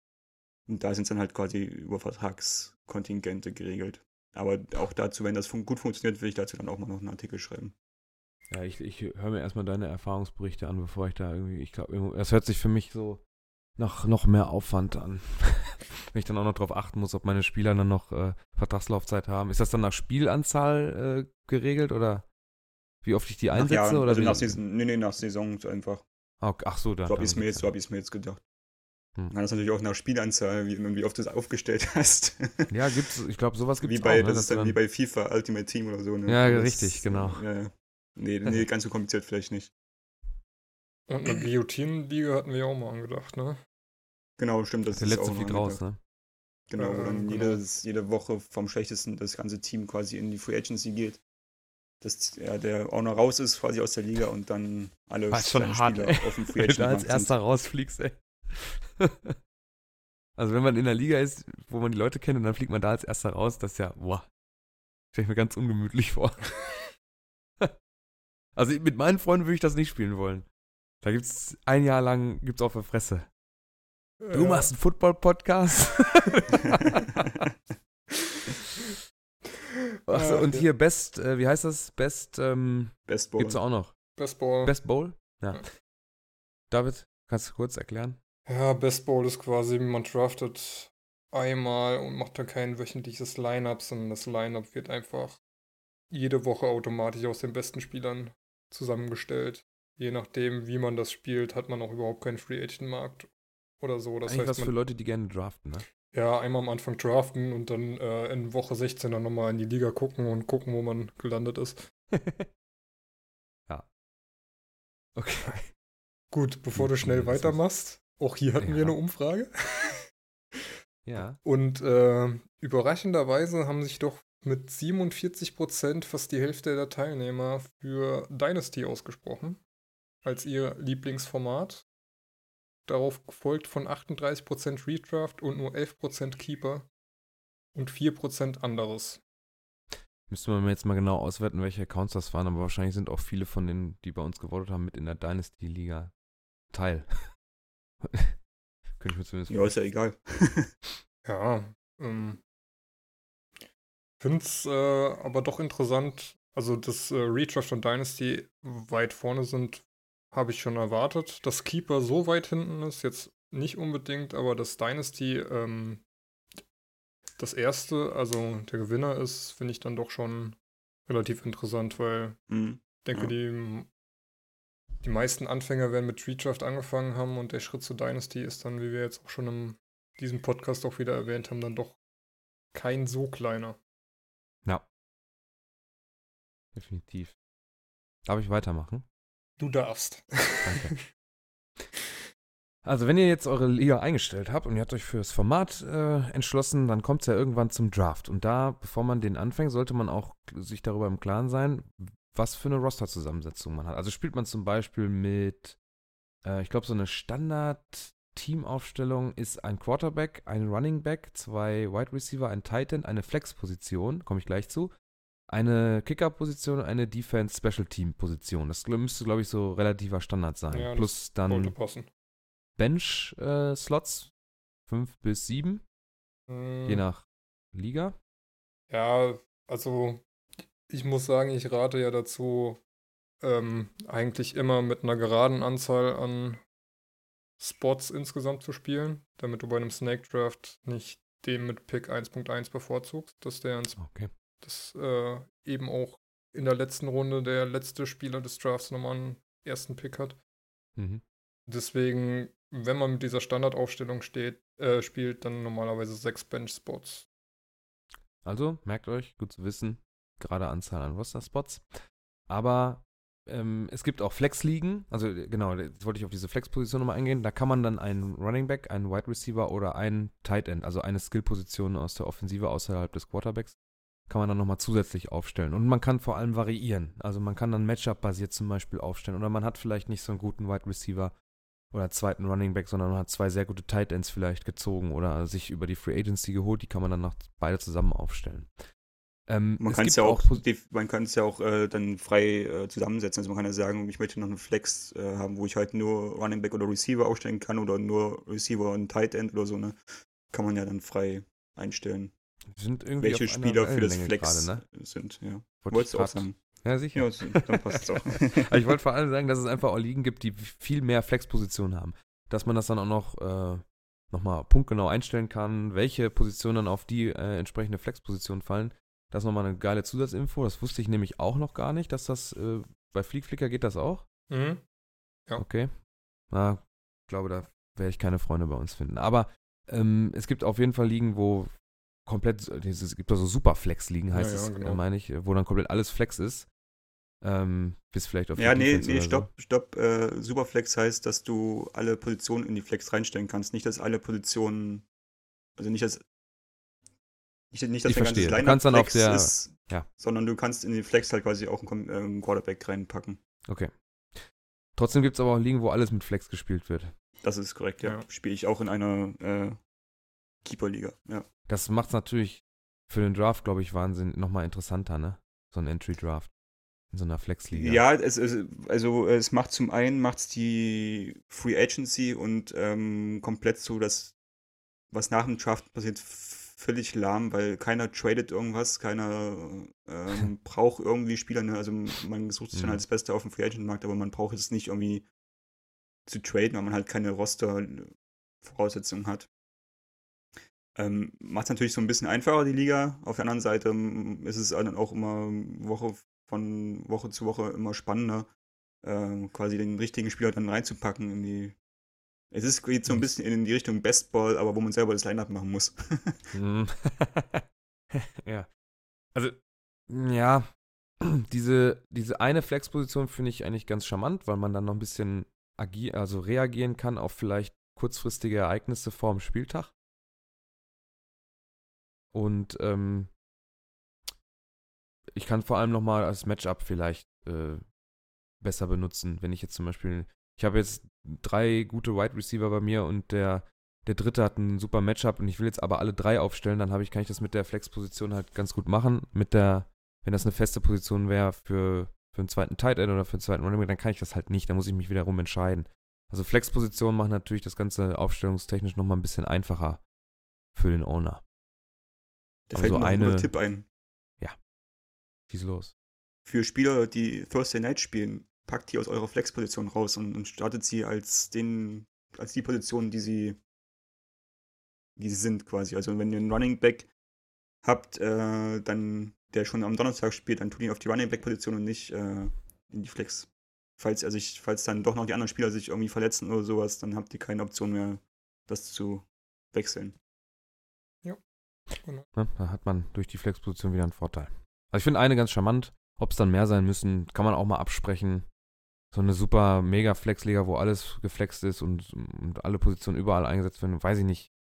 [SPEAKER 2] und da sind es dann halt quasi über Vertragskontingente geregelt. Aber auch dazu, wenn das fun gut funktioniert, will ich dazu dann auch mal noch einen Artikel schreiben.
[SPEAKER 1] Ja, ich, ich höre mir erstmal deine Erfahrungsberichte an, bevor ich da irgendwie, ich glaube, es hört sich für mich so nach noch mehr Aufwand an. Wenn ich dann auch noch darauf achten muss, ob meine Spieler dann noch äh, Vertragslaufzeit haben. Ist das dann nach Spielanzahl äh, geregelt oder wie oft ich die einsetze?
[SPEAKER 2] Nach Jahren,
[SPEAKER 1] oder
[SPEAKER 2] also nach Saison, nee, nee, nach Saison so einfach.
[SPEAKER 1] Ah, okay. Ach so, da.
[SPEAKER 2] So habe
[SPEAKER 1] dann
[SPEAKER 2] ich es mir,
[SPEAKER 1] geht's
[SPEAKER 2] jetzt- so
[SPEAKER 1] ja.
[SPEAKER 2] hab ich's mir jetzt gedacht.
[SPEAKER 1] Hm.
[SPEAKER 2] Dann ist natürlich auch nach Spielanzahl, wie, und wie oft du es aufgestellt hast.
[SPEAKER 1] Ja, gibt's, ich glaube, sowas gibt es
[SPEAKER 2] bei,
[SPEAKER 1] auch. Ne,
[SPEAKER 2] das
[SPEAKER 1] dass
[SPEAKER 2] ist dann wie bei FIFA Ultimate Team oder so. Ne?
[SPEAKER 1] Ja,
[SPEAKER 2] Das-
[SPEAKER 1] richtig, genau.
[SPEAKER 2] Ja, ja. Nee, nee, ganz so kompliziert vielleicht nicht.
[SPEAKER 3] Und eine Guillotine-Liga hatten wir ja auch mal angedacht, ne?
[SPEAKER 2] Genau, stimmt. Das
[SPEAKER 1] der
[SPEAKER 2] ist
[SPEAKER 1] letzte
[SPEAKER 2] auch
[SPEAKER 1] fliegt raus, ne?
[SPEAKER 2] Genau, wo
[SPEAKER 3] Äh,
[SPEAKER 2] dann
[SPEAKER 3] genau.
[SPEAKER 2] jedes, jede Woche vom schlechtesten das ganze Team quasi in die Free Agency geht. Dass ja, der auch noch raus ist quasi aus der Liga und dann alle
[SPEAKER 1] War schon hart,
[SPEAKER 2] Spieler
[SPEAKER 1] ey.
[SPEAKER 2] auf dem Free
[SPEAKER 1] Wenn du als erster rausfliegst, ey. also wenn man in der Liga ist, wo man die Leute kennt und dann fliegt man da als erster raus, das ist ja, boah. Stell ich mir ganz ungemütlich vor. Also mit meinen Freunden würde ich das nicht spielen wollen. Da gibt's ein Jahr lang gibt's auf der Fresse. Du
[SPEAKER 3] Ja.
[SPEAKER 1] machst einen Football-Podcast. Achso,
[SPEAKER 3] Ah,
[SPEAKER 1] und
[SPEAKER 3] ja.
[SPEAKER 1] hier Best, äh, wie heißt das? Best, ähm,
[SPEAKER 2] Best Ball.
[SPEAKER 1] gibt's auch noch.
[SPEAKER 3] Best Ball.
[SPEAKER 1] Best Bowl? Ja.
[SPEAKER 3] Ja.
[SPEAKER 1] David, kannst du kurz erklären?
[SPEAKER 3] Ja, Best Ball ist quasi, man draftet einmal und macht dann kein wöchentliches Line-Up, sondern das Line-Up wird einfach jede Woche automatisch aus den besten Spielern zusammengestellt. Je nachdem, wie man das spielt, hat man auch überhaupt keinen Free Agent Markt oder so. Das
[SPEAKER 1] Eigentlich
[SPEAKER 3] heißt,
[SPEAKER 1] was für
[SPEAKER 3] man,
[SPEAKER 1] Leute, die gerne draften, ne?
[SPEAKER 3] ja, einmal am Anfang draften und dann äh, in Woche 16 dann nochmal in die Liga gucken und gucken, wo man gelandet ist.
[SPEAKER 1] ja. Okay.
[SPEAKER 3] Gut, bevor du schnell
[SPEAKER 1] ist-
[SPEAKER 3] weitermachst, auch hier hatten wir
[SPEAKER 1] Ja.
[SPEAKER 3] eine Umfrage.
[SPEAKER 1] Ja.
[SPEAKER 3] Und äh, überraschenderweise haben sich doch mit 47% fast die Hälfte der Teilnehmer für Dynasty ausgesprochen. Als ihr Lieblingsformat. Darauf gefolgt von 38% Redraft und nur 11% Keeper und 4% anderes.
[SPEAKER 1] Müsste man jetzt mal genau auswerten, welche Accounts das waren, aber wahrscheinlich sind auch viele von denen, die bei uns gewotet haben, mit in der Dynasty-Liga Teil. Könnte ich mir zumindest
[SPEAKER 2] ja, ist ja egal.
[SPEAKER 3] Ja, ähm, finde es äh, aber doch interessant. Also, dass äh, Redraft und Dynasty weit vorne sind, habe ich schon erwartet. Dass Keeper so weit hinten ist, jetzt nicht unbedingt, aber dass Dynasty ähm, das erste, also der Gewinner ist, finde ich dann doch schon relativ interessant, weil
[SPEAKER 2] Mhm.
[SPEAKER 3] ich denke,
[SPEAKER 2] Ja.
[SPEAKER 3] die, die meisten Anfänger werden mit Redraft angefangen haben und der Schritt zu Dynasty ist dann, wie wir jetzt auch schon in diesem Podcast auch wieder erwähnt haben, dann doch kein so kleiner.
[SPEAKER 1] definitiv. Darf ich weitermachen?
[SPEAKER 3] Du darfst.
[SPEAKER 1] Danke. Also, wenn ihr jetzt eure Liga eingestellt habt und ihr habt euch für das Format äh, entschlossen, dann kommt es ja irgendwann zum Draft. Und da, bevor man den anfängt, sollte man auch sich darüber im Klaren sein, was für eine Roster-Zusammensetzung man hat. Also spielt man zum Beispiel mit, äh, ich glaube, so eine Standard-Teamaufstellung ist ein Quarterback, ein Running Back, zwei Wide Receiver, ein Tight End, eine Flex-Position, komme ich gleich zu, eine Kicker-Position, eine Defense-Special-Team-Position. Das müsste, glaube ich, so relativer Standard sein.
[SPEAKER 3] Ja,
[SPEAKER 1] Plus dann. Bench-Slots, fünf bis sieben, je
[SPEAKER 3] Mm,
[SPEAKER 1] nach Liga.
[SPEAKER 3] Ja, also ich muss sagen, ich rate ja dazu, ähm, eigentlich immer mit einer geraden Anzahl an Spots insgesamt zu spielen, damit du bei einem Snake Draft nicht den mit Pick 1.1 bevorzugst, dass der ins
[SPEAKER 1] Okay.
[SPEAKER 3] dass äh, eben auch in der letzten Runde der letzte Spieler des Drafts nochmal einen ersten Pick hat.
[SPEAKER 1] Mhm.
[SPEAKER 3] Deswegen, wenn man mit dieser Standardaufstellung steht, äh, spielt, dann normalerweise sechs Bench-Spots.
[SPEAKER 1] Also, merkt euch, gut zu wissen, gerade Anzahl an Roster-Spots. Aber ähm, es gibt auch Flex-Ligen, also äh, genau, jetzt wollte ich auf diese Flex-Position nochmal eingehen. Da kann man dann einen Running Back, einen Wide Receiver oder einen Tight End, also eine Skill-Position aus der Offensive außerhalb des Quarterbacks, kann man dann nochmal zusätzlich aufstellen. Und man kann vor allem variieren. Also man kann dann Matchup-basiert zum Beispiel aufstellen. Oder man hat vielleicht nicht so einen guten Wide Receiver oder zweiten Running Back, sondern man hat zwei sehr gute Tight Ends vielleicht gezogen oder sich über die Free Agency geholt. Die kann man dann noch beide zusammen aufstellen. Ähm,
[SPEAKER 2] Man kann es ja auch, def- man kann es ja auch äh, dann frei äh, zusammensetzen. Also man kann ja sagen, ich möchte noch eine Flex äh, haben, wo ich halt nur Running Back oder Receiver aufstellen kann oder nur Receiver und Tight End oder so, ne? Kann man ja dann frei einstellen,
[SPEAKER 1] sind irgendwie
[SPEAKER 2] welche Spieler für das Flex
[SPEAKER 1] gerade, ne?
[SPEAKER 2] sind, ja.
[SPEAKER 1] Wollte
[SPEAKER 2] Wolltest du auch sagen.
[SPEAKER 1] Ja, sicher.
[SPEAKER 2] Ja, dann passt es auch.
[SPEAKER 1] Aber ich wollte vor allem sagen, dass es einfach auch Ligen gibt, die viel mehr Flex-Positionen haben. Dass man das dann auch noch, äh, noch mal punktgenau einstellen kann, welche Positionen dann auf die äh, entsprechende Flex-Position fallen. Das ist nochmal eine geile Zusatzinfo. Das wusste ich nämlich auch noch gar nicht, dass das äh, bei Fliegflicker geht das auch.
[SPEAKER 3] Mhm. Ja.
[SPEAKER 1] Okay. Na, ich glaube, da werde ich keine Freunde bei uns finden. Aber ähm, es gibt auf jeden Fall Ligen, wo komplett, es gibt da so Superflex-Ligen, heißt
[SPEAKER 3] Ja, ja,
[SPEAKER 1] es,
[SPEAKER 3] genau.
[SPEAKER 1] äh, meine ich, wo dann komplett alles Flex ist. Ähm, bis vielleicht auf
[SPEAKER 2] ja, nee, nee, stopp, stopp. Äh, Superflex heißt, dass du alle Positionen in die Flex reinstellen kannst. Nicht, dass alle Positionen, also nicht, dass nicht, nicht dass
[SPEAKER 1] Ich
[SPEAKER 2] dein
[SPEAKER 1] verstehe. Du kannst dann auf
[SPEAKER 2] Flex
[SPEAKER 1] der-
[SPEAKER 2] ist,
[SPEAKER 1] ja.
[SPEAKER 2] sondern du kannst in die Flex halt quasi auch einen, äh, einen Quarterback reinpacken.
[SPEAKER 1] Okay. Trotzdem gibt es aber auch Ligen, wo alles mit Flex gespielt wird.
[SPEAKER 2] Das ist korrekt, ja.
[SPEAKER 3] Ja.
[SPEAKER 2] Spiele ich auch in einer äh, Keeper-Liga, ja.
[SPEAKER 1] Das macht es natürlich für den Draft, glaube ich, Wahnsinn nochmal interessanter, ne? So ein Entry-Draft. in so einer Flexliga.
[SPEAKER 2] Ja, es, es, also es macht zum einen macht's die Free Agency und ähm, komplett so, dass was nach dem Draft passiert, völlig lahm, weil keiner tradet irgendwas, keiner ähm, braucht irgendwie Spieler. Ne? Also man sucht sich dann
[SPEAKER 1] Mhm.
[SPEAKER 2] halt das Beste auf dem Free Agent Markt, aber man braucht es nicht irgendwie zu traden, weil man halt keine Roster-Voraussetzungen hat. Ähm, Macht es natürlich so ein bisschen einfacher, die Liga. Auf der anderen Seite ist es dann auch immer Woche von Woche zu Woche immer spannender, ähm, quasi den richtigen Spieler dann reinzupacken in die. Es ist geht so ein bisschen in die Richtung Best Ball, aber wo man selber das Line-Up machen muss.
[SPEAKER 1] Mhm. ja. Also, ja, diese, diese eine Flexposition finde ich eigentlich ganz charmant, weil man dann noch ein bisschen agi also reagieren kann auf vielleicht kurzfristige Ereignisse vor dem Spieltag. Und ähm, ich kann vor allem nochmal als Matchup vielleicht äh, besser benutzen, wenn ich jetzt zum Beispiel, ich habe jetzt drei gute Wide Receiver bei mir und der der dritte hat ein super Matchup und ich will jetzt aber alle drei aufstellen, dann habe ich, kann ich das mit der Flex-Position halt ganz gut machen. Mit der, wenn das eine feste Position wäre für, für einen zweiten Tight End oder für einen zweiten Running Back, dann kann ich das halt nicht, dann muss ich mich wiederum entscheiden. Also Flex-Positionen machen natürlich das Ganze aufstellungstechnisch nochmal ein bisschen einfacher für den Owner.
[SPEAKER 2] Da fällt
[SPEAKER 1] so
[SPEAKER 2] mir noch ein
[SPEAKER 1] eine-
[SPEAKER 2] Tipp ein.
[SPEAKER 1] Schieß los.
[SPEAKER 2] Für Spieler, die Thursday Night spielen, packt die aus eurer Flex-Position raus und, und startet sie als den, als die Position, die sie, die sie sind quasi. Also wenn ihr einen Running Back habt, äh, dann der schon am Donnerstag spielt, dann tut ihn auf die Running Back Position und nicht äh, in die Flex. Falls er sich, falls dann doch noch die anderen Spieler sich irgendwie verletzen oder sowas, dann habt ihr keine Option mehr, das zu wechseln.
[SPEAKER 1] Ne? Da hat man durch die Flex-Position wieder einen Vorteil. Also ich finde eine ganz charmant. Ob es dann mehr sein müssen, kann man auch mal absprechen. So eine super mega Flex-Liga, wo alles geflext ist und, und alle Positionen überall eingesetzt werden, weiß ich nicht.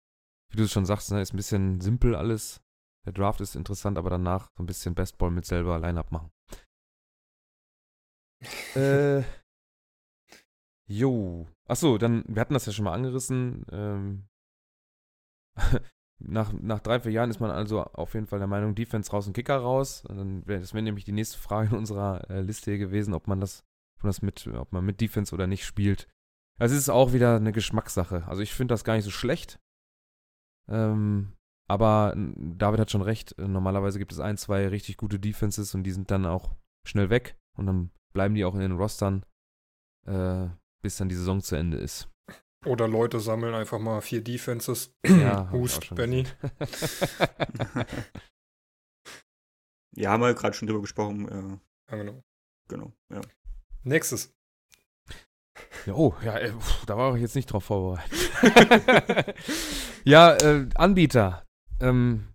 [SPEAKER 1] Wie du es schon sagst, ne, ist ein bisschen simpel alles. Der Draft ist interessant, aber danach so ein bisschen Bestball mit selber Line-Up machen. äh. Jo. Achso, dann, wir hatten das ja schon mal angerissen. Ähm, nach, nach drei, vier Jahren ist man also auf jeden Fall der Meinung, Defense raus und Kicker raus. Und dann wäre das wäre nämlich die nächste Frage in unserer äh, Liste hier gewesen, ob man das, ob man das mit, ob man mit Defense oder nicht spielt. Also es ist auch wieder eine Geschmackssache. Also ich finde das gar nicht so schlecht. Ähm, aber David hat schon recht. Normalerweise gibt es ein, zwei richtig gute Defenses und die sind dann auch schnell weg und dann bleiben die auch in den Rostern, äh, bis dann die Saison zu Ende ist.
[SPEAKER 3] Oder Leute sammeln einfach mal vier Defenses.
[SPEAKER 1] Ja,
[SPEAKER 3] Hust, Benny.
[SPEAKER 2] ja, haben wir gerade schon drüber gesprochen. Äh,
[SPEAKER 3] Ja, genau.
[SPEAKER 2] genau, ja.
[SPEAKER 3] Nächstes.
[SPEAKER 1] Ja, oh, ja, äh, da war ich jetzt nicht drauf vorbereitet. ja, äh, Anbieter. Ähm,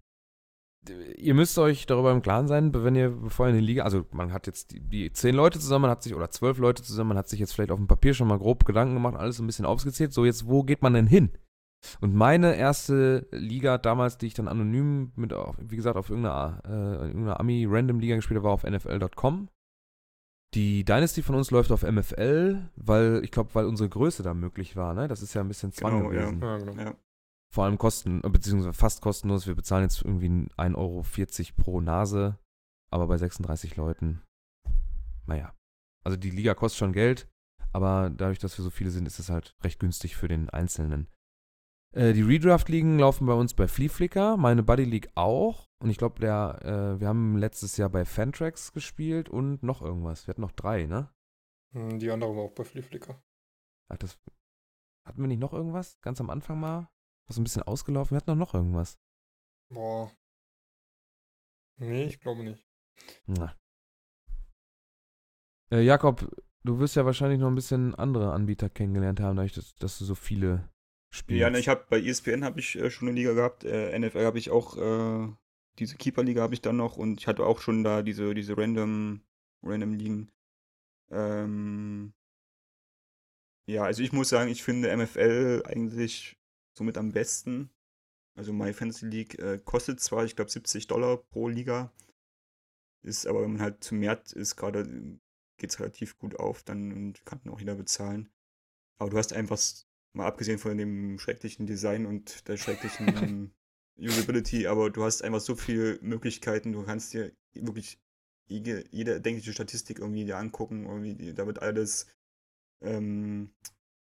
[SPEAKER 1] ihr müsst euch darüber im Klaren sein, wenn ihr, bevor ihr in die Liga, also man hat jetzt die, die zehn Leute zusammen, man hat sich, oder zwölf Leute zusammen, man hat sich jetzt vielleicht auf dem Papier schon mal grob Gedanken gemacht, alles so ein bisschen aufgezählt. So, jetzt, wo geht man denn hin? Und meine erste Liga damals, die ich dann anonym mit, wie gesagt, auf irgendeiner, äh, irgendeiner Ami-Random-Liga gespielt habe, war auf NFL.com. Die Dynasty von uns läuft auf MFL, weil, ich glaube, weil unsere Größe da möglich war, ne? Das ist ja ein bisschen Zwang
[SPEAKER 2] Genau, ja.
[SPEAKER 1] gewesen.
[SPEAKER 3] Ja, genau.
[SPEAKER 2] ja.
[SPEAKER 1] Vor allem kosten, beziehungsweise fast kostenlos. Wir bezahlen jetzt irgendwie 1,40 Euro pro Nase, aber bei 36 Leuten, naja. Also die Liga kostet schon Geld, aber dadurch, dass wir so viele sind, ist es halt recht günstig für den Einzelnen. Äh, die Redraft-Ligen laufen bei uns bei Fleaflicker, meine Buddy League auch. Und ich glaube, der, äh, wir haben letztes Jahr bei Fantrax gespielt und noch irgendwas. Wir hatten noch drei, ne?
[SPEAKER 3] Hm, Die andere war auch bei Flieflicker.
[SPEAKER 1] Ach, das, hatten wir nicht noch irgendwas? Ganz am Anfang mal? Was ein bisschen ausgelaufen? Wir hatten doch noch irgendwas.
[SPEAKER 3] Boah. Nee, ich glaube nicht.
[SPEAKER 1] Na. Äh, Jakob, du wirst ja wahrscheinlich noch ein bisschen andere Anbieter kennengelernt haben, dadurch, dass, dass du so viele spielst.
[SPEAKER 2] Ja, ne, ich habe bei ESPN habe ich äh, schon eine Liga gehabt, äh, NFL habe ich auch äh, diese Keeper-Liga habe ich dann noch und ich hatte auch schon da diese, diese random, random Ligen. Ähm, ja, also ich muss sagen, ich finde MFL eigentlich somit am besten. Also My Fantasy League äh, kostet zwar, ich glaube, 70 Dollar pro Liga. Ist aber, wenn man halt zu mehr ist, gerade geht es relativ gut auf, dann und kann auch jeder bezahlen. Aber du hast einfach, mal abgesehen von dem schrecklichen Design und der schrecklichen Usability, aber du hast einfach so viele Möglichkeiten. Du kannst dir wirklich jede, jede erdenkliche Statistik irgendwie dir angucken. Irgendwie, die- da wird alles ähm,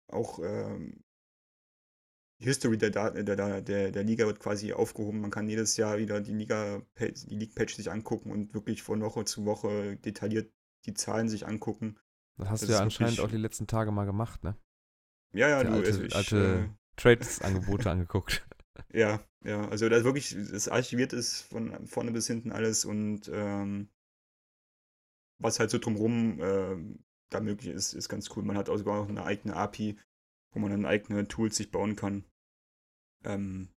[SPEAKER 2] auch ähm, die History der, der, der, der, Liga wird quasi aufgehoben. Man kann jedes Jahr wieder die Liga die League-Patch sich angucken und wirklich von Woche zu Woche detailliert die Zahlen sich angucken.
[SPEAKER 1] Das hast
[SPEAKER 2] Das
[SPEAKER 1] du ja anscheinend auch die letzten Tage mal gemacht, ne?
[SPEAKER 2] Ja, ja,
[SPEAKER 1] Der
[SPEAKER 2] du,
[SPEAKER 1] alte,
[SPEAKER 2] also ich,
[SPEAKER 1] alte Trades-Angebote angeguckt.
[SPEAKER 2] äh, ja, ja, also da wirklich, das archiviert ist von vorne bis hinten alles und ähm, was halt so drumrum ähm, da möglich ist, ist ganz cool. Man hat auch sogar noch eine eigene API, wo man dann eigene Tools sich bauen kann. Ähm,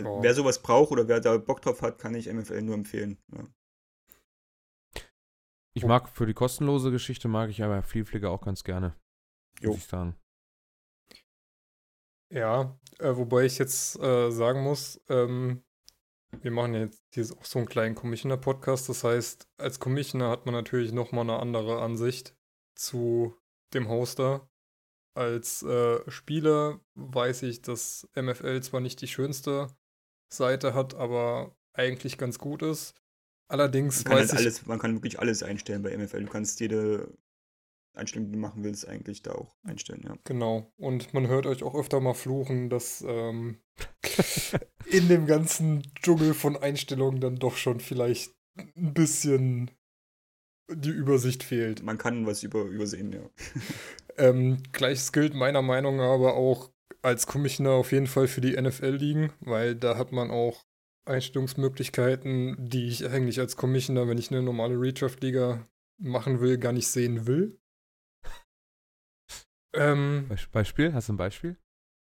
[SPEAKER 3] Ja.
[SPEAKER 2] Wer sowas braucht oder wer da Bock drauf hat, kann ich MFL nur empfehlen. Ja.
[SPEAKER 1] Ich mag für die kostenlose Geschichte mag ich aber Flieflicker auch ganz gerne.
[SPEAKER 2] Jo.
[SPEAKER 1] Muss ich sagen.
[SPEAKER 3] Ja, äh, wobei ich jetzt äh, sagen muss, ähm, wir machen jetzt hier auch so einen kleinen Commissioner-Podcast. Das heißt, als Commissioner hat man natürlich nochmal eine andere Ansicht zu dem Hoster. Als äh, Spieler weiß ich, dass MFL zwar nicht die schönste Seite hat, aber eigentlich ganz gut ist. Allerdings
[SPEAKER 2] Man kann,
[SPEAKER 3] weiß
[SPEAKER 2] halt
[SPEAKER 3] ich,
[SPEAKER 2] alles, man kann wirklich alles einstellen bei MFL. Du kannst jede Einstellung, die du machen willst, eigentlich da auch einstellen, ja.
[SPEAKER 3] Genau. Und man hört euch auch öfter mal fluchen, dass ähm, in dem ganzen Dschungel von Einstellungen dann doch schon vielleicht ein bisschen die Übersicht fehlt.
[SPEAKER 2] Man kann was über, übersehen, ja.
[SPEAKER 3] Ähm, Gleiches gilt meiner Meinung nach aber auch als Commissioner auf jeden Fall für die NFL liegen, weil da hat man auch Einstellungsmöglichkeiten, die ich eigentlich als Commissioner, wenn ich eine normale Redraft-Liga machen will, gar nicht sehen will. Ähm,
[SPEAKER 1] Be Beispiel? Hast du ein Beispiel?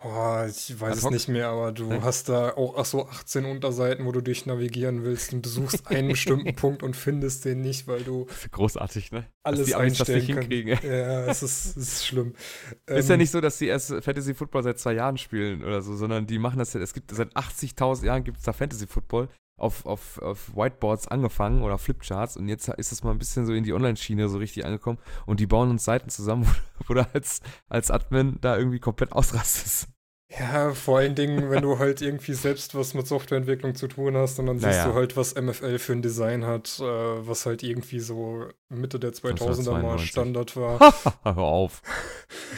[SPEAKER 3] Oh, ich weiß es nicht mehr, aber du
[SPEAKER 1] Nee.
[SPEAKER 3] hast da auch ach so 18 Unterseiten, wo du dich navigieren willst und du suchst einen bestimmten Punkt und findest den nicht, weil du
[SPEAKER 1] großartig, ne?
[SPEAKER 3] alles
[SPEAKER 1] dass die Amis das nicht hinkriegen.
[SPEAKER 3] Ja, es ist, es ist schlimm.
[SPEAKER 1] ist ja
[SPEAKER 3] Ähm,
[SPEAKER 1] nicht so, dass die erst Fantasy Football seit zwei Jahren spielen oder so, sondern die machen das ja, es gibt seit 80.000 Jahren gibt es da Fantasy Football auf, auf, auf Whiteboards angefangen oder Flipcharts und jetzt ist das mal ein bisschen so in die Online-Schiene so richtig angekommen und die bauen uns Seiten zusammen, wo, wo du als, als Admin da irgendwie komplett ausrastest.
[SPEAKER 3] Ja, vor allen Dingen, wenn du halt irgendwie selbst was mit Softwareentwicklung zu tun hast und dann siehst
[SPEAKER 1] Naja.
[SPEAKER 3] du halt, was MFL für ein Design hat, äh, was halt irgendwie so Mitte der 2000er mal
[SPEAKER 1] 1992.
[SPEAKER 3] Standard war.
[SPEAKER 1] Hör auf.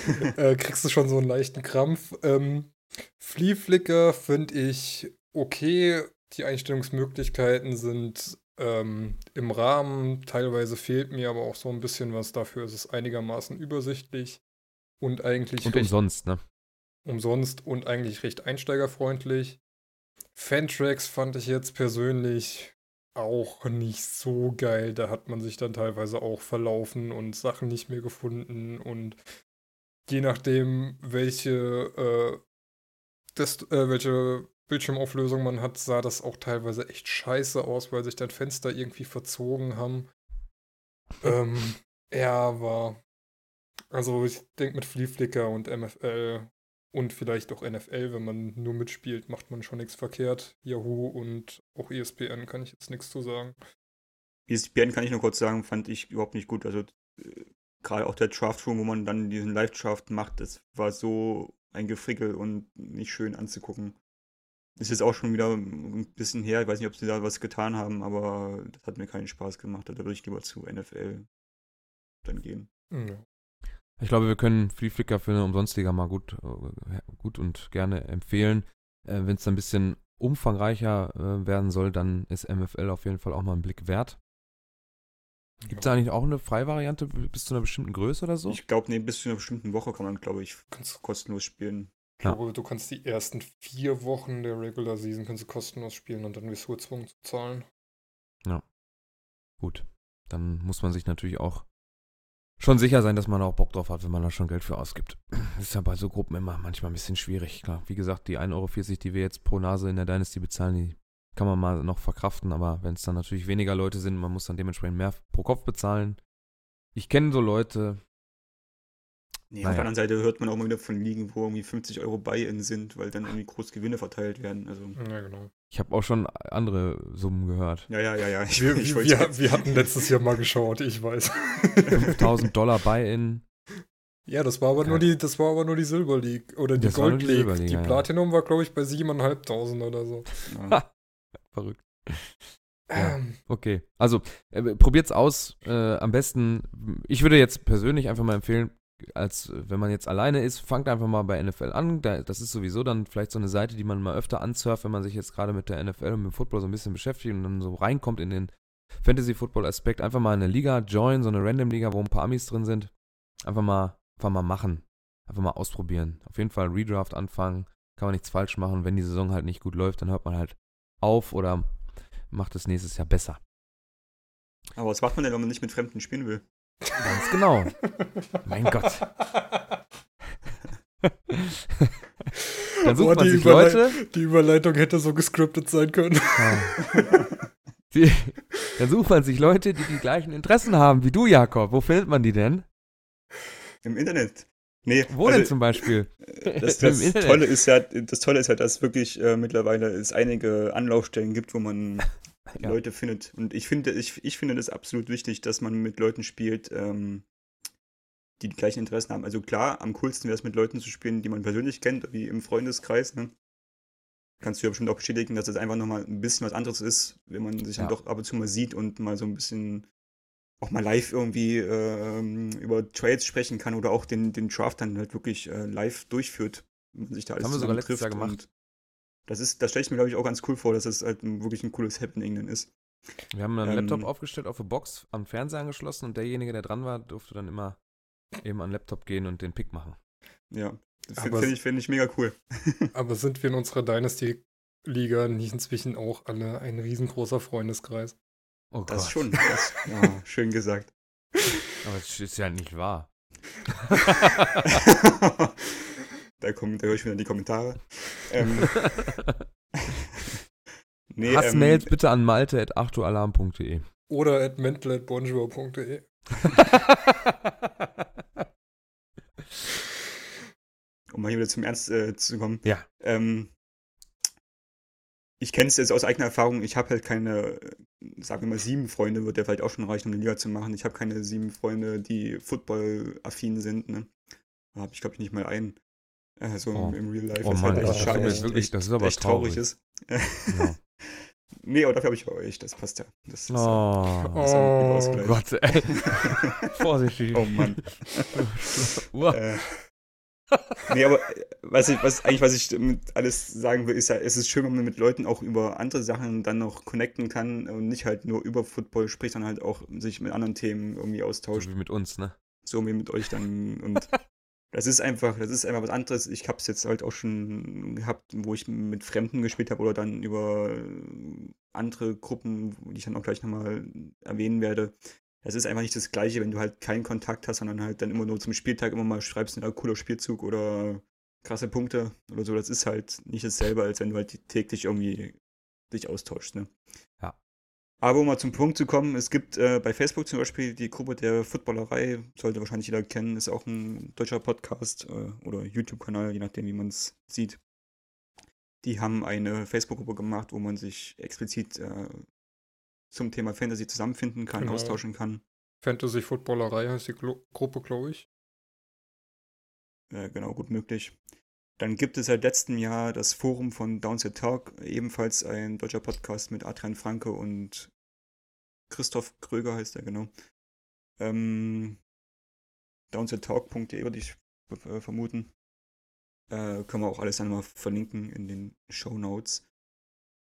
[SPEAKER 3] äh, kriegst du schon so einen leichten Krampf. Ähm, Flea Flicker finde ich okay. Die Einstellungsmöglichkeiten sind ähm, im Rahmen. Teilweise fehlt mir aber auch so ein bisschen was. Dafür ist es einigermaßen übersichtlich und eigentlich
[SPEAKER 1] Und umsonst, ne?
[SPEAKER 3] umsonst und eigentlich recht einsteigerfreundlich. Fantracks fand ich jetzt persönlich auch nicht so geil. Da hat man sich dann teilweise auch verlaufen und Sachen nicht mehr gefunden und je nachdem, welche, äh, das, äh, welche Bildschirmauflösung man hat, sah das auch teilweise echt scheiße aus, weil sich dann Fenster irgendwie verzogen haben. ähm, ja, war. Also ich denke mit Flea Flicker und MFL und vielleicht auch NFL, wenn man nur mitspielt, macht man schon nichts verkehrt. Yahoo und auch ESPN kann ich jetzt nichts zu sagen.
[SPEAKER 2] ESPN kann ich nur kurz sagen, fand ich überhaupt nicht gut. Also äh, gerade auch der Draft Room, wo man dann diesen Live-Draft macht, das war so ein Gefrickel und nicht schön anzugucken. Ist jetzt auch schon wieder ein bisschen her. Ich weiß nicht, ob sie da was getan haben, aber das hat mir keinen Spaß gemacht. Da würde ich lieber zu NFL dann gehen.
[SPEAKER 3] Ja.
[SPEAKER 1] Ich glaube, wir können Free Flicker für eine Umsonstliga mal gut, äh, gut und gerne empfehlen. Äh, Wenn es ein bisschen umfangreicher äh, werden soll, dann ist MFL auf jeden Fall auch mal einen Blick wert. Gibt es
[SPEAKER 3] Ja.
[SPEAKER 1] eigentlich auch eine Freivariante bis zu einer bestimmten Größe oder so?
[SPEAKER 2] Ich glaube, nee, bis zu einer bestimmten Woche kann man, glaube ich, kostenlos spielen.
[SPEAKER 3] Ich glaube, du kannst die ersten vier Wochen der Regular Season kannst du kostenlos spielen und dann wirst du gezwungen zu zahlen.
[SPEAKER 1] Gut. Dann muss man sich natürlich auch schon sicher sein, dass man auch Bock drauf hat, wenn man da schon Geld für ausgibt. Das ist ja bei so Gruppen immer manchmal ein bisschen schwierig. Klar, wie gesagt, die 1,40 Euro, die wir jetzt pro Nase in der Dynasty bezahlen, die kann man mal noch verkraften, aber wenn es dann natürlich weniger Leute sind, man muss dann dementsprechend mehr pro Kopf bezahlen. Ich kenne so Leute,
[SPEAKER 2] Nee,
[SPEAKER 1] Naja.
[SPEAKER 2] Auf der anderen Seite hört man auch mal wieder von Ligen, wo irgendwie 50 Euro Buy-in sind, weil dann irgendwie groß Gewinne verteilt werden. Also,
[SPEAKER 3] Ja, genau.
[SPEAKER 1] ich habe auch schon andere Summen gehört.
[SPEAKER 2] ja, ja, ja, ja. Ich,
[SPEAKER 3] Wir,
[SPEAKER 2] ich
[SPEAKER 3] wir, wir, hatten letztes Jahr mal geschaut, ich weiß.
[SPEAKER 1] 5000 Dollar Buy-in.
[SPEAKER 3] Ja, das war aber nur die, das war aber nur die Silber League oder die
[SPEAKER 1] Das
[SPEAKER 3] Gold
[SPEAKER 1] die
[SPEAKER 3] League.
[SPEAKER 1] League,
[SPEAKER 3] die
[SPEAKER 1] ja, ja.
[SPEAKER 3] Platinum war, glaube ich, bei 7.500 oder so.
[SPEAKER 2] ja.
[SPEAKER 1] Verrückt. Ja.
[SPEAKER 3] Ähm,
[SPEAKER 1] Okay, also äh, probiert's aus. Äh, am besten, ich würde jetzt persönlich einfach mal empfehlen, als wenn man jetzt alleine ist, fangt einfach mal bei NFL an. Da, das ist sowieso dann vielleicht so eine Seite, die man mal öfter ansurft, wenn man sich jetzt gerade mit der NFL und mit dem Football so ein bisschen beschäftigt und dann so reinkommt in den Fantasy-Football-Aspekt. Einfach mal eine Liga join, so eine Random-Liga, wo ein paar Amis drin sind. Einfach mal, einfach mal machen. Einfach mal ausprobieren. Auf jeden Fall Redraft anfangen. Kann man nichts falsch machen. Wenn die Saison halt nicht gut läuft, dann hört man halt auf oder macht es nächstes Jahr besser.
[SPEAKER 2] Aber was macht man denn, wenn man nicht mit Fremden spielen will?
[SPEAKER 1] Ganz genau. Mein Gott. Dann sucht
[SPEAKER 3] Boah,
[SPEAKER 1] man
[SPEAKER 3] die
[SPEAKER 1] sich
[SPEAKER 3] Überlei-
[SPEAKER 1] Leute.
[SPEAKER 3] Die Überleitung hätte so gescriptet sein können.
[SPEAKER 1] Die, dann sucht man sich Leute, die die gleichen Interessen haben wie du, Jakob. Wo findet man die denn?
[SPEAKER 2] Im Internet. Nee,
[SPEAKER 1] Wo
[SPEAKER 2] also,
[SPEAKER 1] denn zum Beispiel?
[SPEAKER 2] äh, das, das. Tolle ist ja, das Tolle ist ja, dass wirklich äh, mittlerweile es einige Anlaufstellen gibt, wo man
[SPEAKER 1] Ja.
[SPEAKER 2] Leute findet. Und ich finde, ich, ich finde das absolut wichtig, dass man mit Leuten spielt, ähm, die die gleichen Interessen haben. Also klar, am coolsten wäre es mit Leuten zu spielen, die man persönlich kennt, wie im Freundeskreis. Ne? Kannst du ja bestimmt auch bestätigen, dass es einfach nochmal ein bisschen was anderes ist, wenn man sich
[SPEAKER 1] Ja.
[SPEAKER 2] dann doch ab und zu mal sieht und mal so ein bisschen auch mal live irgendwie ähm, über Trades sprechen kann oder auch den, den Draft dann halt wirklich äh, live durchführt, wenn man sich da alles
[SPEAKER 1] haben wir sogar letztes Jahr gemacht.
[SPEAKER 2] Das ist, das stelle ich mir, glaube ich, auch ganz cool vor, dass das halt wirklich ein cooles Happening dann ist.
[SPEAKER 1] Wir haben einen
[SPEAKER 2] Ähm,
[SPEAKER 1] Laptop aufgestellt, auf eine Box am Fernseher angeschlossen und derjenige, der dran war, durfte dann immer eben an den Laptop gehen und den Pick machen.
[SPEAKER 2] Ja. Das finde ich, find ich mega cool.
[SPEAKER 3] Aber sind wir in unserer Dynasty-Liga nicht inzwischen auch alle ein riesengroßer Freundeskreis?
[SPEAKER 1] Oh
[SPEAKER 2] Das schon. Das, ja, schön gesagt.
[SPEAKER 1] Aber das ist ja nicht wahr.
[SPEAKER 2] da kommen, da höre ich wieder die Kommentare. Ähm, nee,
[SPEAKER 1] Hassmails
[SPEAKER 2] ähm,
[SPEAKER 1] bitte an malte.achtualarm.de.
[SPEAKER 3] Oder at mental.bonjour.de.
[SPEAKER 2] um mal hier wieder zum Ernst äh, zu kommen.
[SPEAKER 1] Ja.
[SPEAKER 2] Ähm, ich kenne es jetzt aus eigener Erfahrung. Ich habe halt keine, sagen wir mal, sieben Freunde, wird ja vielleicht auch schon reichen, um eine Liga zu machen. Ich habe keine sieben Freunde, die Football-affin sind. Ne? Da habe ich, glaube ich, nicht mal einen. Äh, so
[SPEAKER 1] Oh.
[SPEAKER 2] im, im Real Life.
[SPEAKER 1] Oh
[SPEAKER 2] was
[SPEAKER 1] Mann,
[SPEAKER 2] halt
[SPEAKER 3] das
[SPEAKER 2] echt, schade, echt,
[SPEAKER 1] wirklich- das ist aber
[SPEAKER 2] echt traurig
[SPEAKER 1] traurig.
[SPEAKER 2] ist.
[SPEAKER 1] Ja.
[SPEAKER 2] nee, aber dafür habe ich euch. Das passt ja. Das ist,
[SPEAKER 1] Oh,
[SPEAKER 2] das ist
[SPEAKER 3] Oh.
[SPEAKER 1] Gott, ey. Vorsichtig.
[SPEAKER 2] Oh Mann. Äh, nee, aber äh, was ich, was eigentlich, was ich alles sagen will, ist ja, es ist schön, wenn man mit Leuten auch über andere Sachen dann noch connecten kann und nicht halt nur über Football spricht, sondern halt auch sich mit anderen Themen irgendwie
[SPEAKER 1] so
[SPEAKER 2] austauscht.
[SPEAKER 1] wie mit uns, ne?
[SPEAKER 2] So wie mit euch dann. Und das ist einfach, das ist einfach was anderes. Ich habe es jetzt halt auch schon gehabt, wo ich mit Fremden gespielt habe oder dann über andere Gruppen, die ich dann auch gleich nochmal erwähnen werde. Es ist einfach nicht das Gleiche, wenn du halt keinen Kontakt hast, sondern halt dann immer nur zum Spieltag immer mal schreibst, ein cooler Spielzug oder krasse Punkte oder so. Das ist halt nicht dasselbe, als wenn du halt täglich irgendwie dich austauschst. Ne?
[SPEAKER 1] Ja.
[SPEAKER 2] Aber um mal zum Punkt zu kommen, es gibt äh, bei Facebook zum Beispiel die Gruppe der Footballerei, sollte wahrscheinlich jeder kennen, ist auch ein deutscher Podcast äh, oder YouTube-Kanal, je nachdem, wie man es sieht. Die haben eine Facebook-Gruppe gemacht, wo man sich explizit äh, zum Thema Fantasy zusammenfinden kann,
[SPEAKER 3] Genau.
[SPEAKER 2] austauschen kann.
[SPEAKER 3] Fantasy Footballerei heißt die Glo Gruppe, glaube ich.
[SPEAKER 2] Äh, genau, gut möglich. Dann gibt es seit letztem Jahr das Forum von Downset Talk, ebenfalls ein deutscher Podcast mit Adrian Franke und Christoph Kröger heißt er, genau. Ähm, downsettalk.de würde ich äh, vermuten. Äh, können wir auch alles dann mal verlinken in den Show Notes.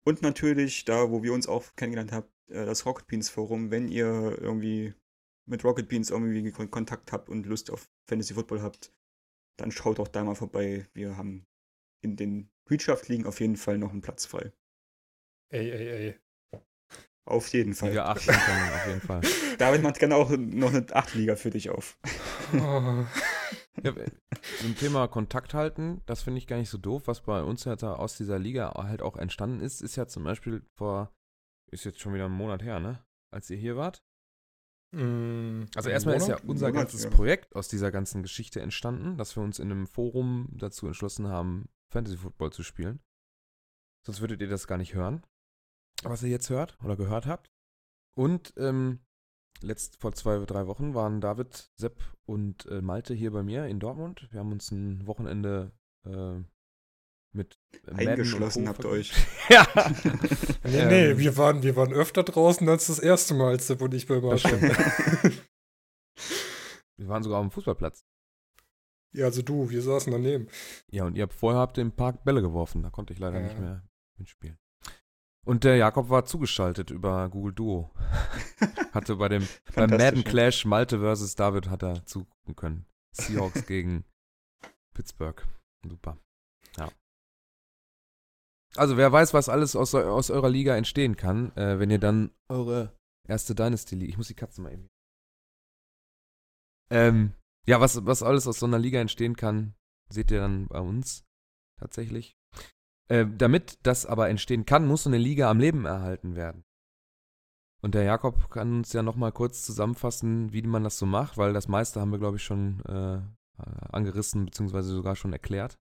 [SPEAKER 2] Und natürlich, da wo wir uns auch kennengelernt haben, äh, das Rocket Beans Forum, wenn ihr irgendwie mit Rocket Beans irgendwie Kon- Kontakt habt und Lust auf Fantasy Football habt, dann schaut auch da mal vorbei. Wir haben in den Redraft liegen auf jeden Fall noch einen Platz frei.
[SPEAKER 3] Ey, ey, ey.
[SPEAKER 2] Auf jeden Fall.
[SPEAKER 1] wir achten können, auf jeden Fall.
[SPEAKER 2] David macht gerne auch noch eine 8-Liga für dich auf.
[SPEAKER 3] Oh.
[SPEAKER 1] Ja, äh, zum Thema Kontakt halten, das finde ich gar nicht so doof. Was bei uns halt da aus dieser Liga halt auch entstanden ist, ist ja zum Beispiel vor, ist jetzt schon wieder ein Monat her, ne? Als ihr hier wart.
[SPEAKER 3] Mm,
[SPEAKER 1] Also erstmal ist ja unser
[SPEAKER 2] Monat,
[SPEAKER 1] ganzes
[SPEAKER 2] ja.
[SPEAKER 1] Projekt aus dieser ganzen Geschichte entstanden, dass wir uns in einem Forum dazu entschlossen haben, Fantasy Football zu spielen. Sonst würdet ihr das gar nicht hören, was ihr jetzt hört oder gehört habt. Und ähm, letzt vor zwei, drei Wochen waren David, Sepp und äh, Malte hier bei mir in Dortmund. Wir haben uns ein Wochenende äh, mit
[SPEAKER 2] Eingeschlossen habt ihr euch.
[SPEAKER 1] ja.
[SPEAKER 3] Nee, nee,
[SPEAKER 1] Ähm.
[SPEAKER 3] wir waren, wir waren öfter draußen als das erste Mal, als Sepp und ich bei Marsch.
[SPEAKER 1] Wir waren sogar auf dem Fußballplatz.
[SPEAKER 3] Ja, also du, wir saßen daneben.
[SPEAKER 1] Ja, und ihr habt vorher habt ihr im Park Bälle geworfen. Da konnte ich leider
[SPEAKER 3] Ja.
[SPEAKER 1] nicht mehr mitspielen. Und der Jakob war zugeschaltet über Google Duo. Hatte bei dem beim Madden. Clash Malte versus David hat er zugucken können. Seahawks gegen Pittsburgh. Super. Ja. Also wer weiß, was alles aus, aus eurer Liga entstehen kann, äh, wenn ihr dann eure erste Dynasty League. Ich muss die Katze mal eben. Ähm, ja, was, was alles aus so einer Liga entstehen kann, seht ihr dann bei uns tatsächlich. Äh, damit das aber entstehen kann, muss so eine Liga am Leben erhalten werden. Und der Jakob kann uns ja nochmal kurz zusammenfassen, wie man das so macht, weil das meiste haben wir, glaube ich, schon äh, angerissen, beziehungsweise sogar schon erklärt.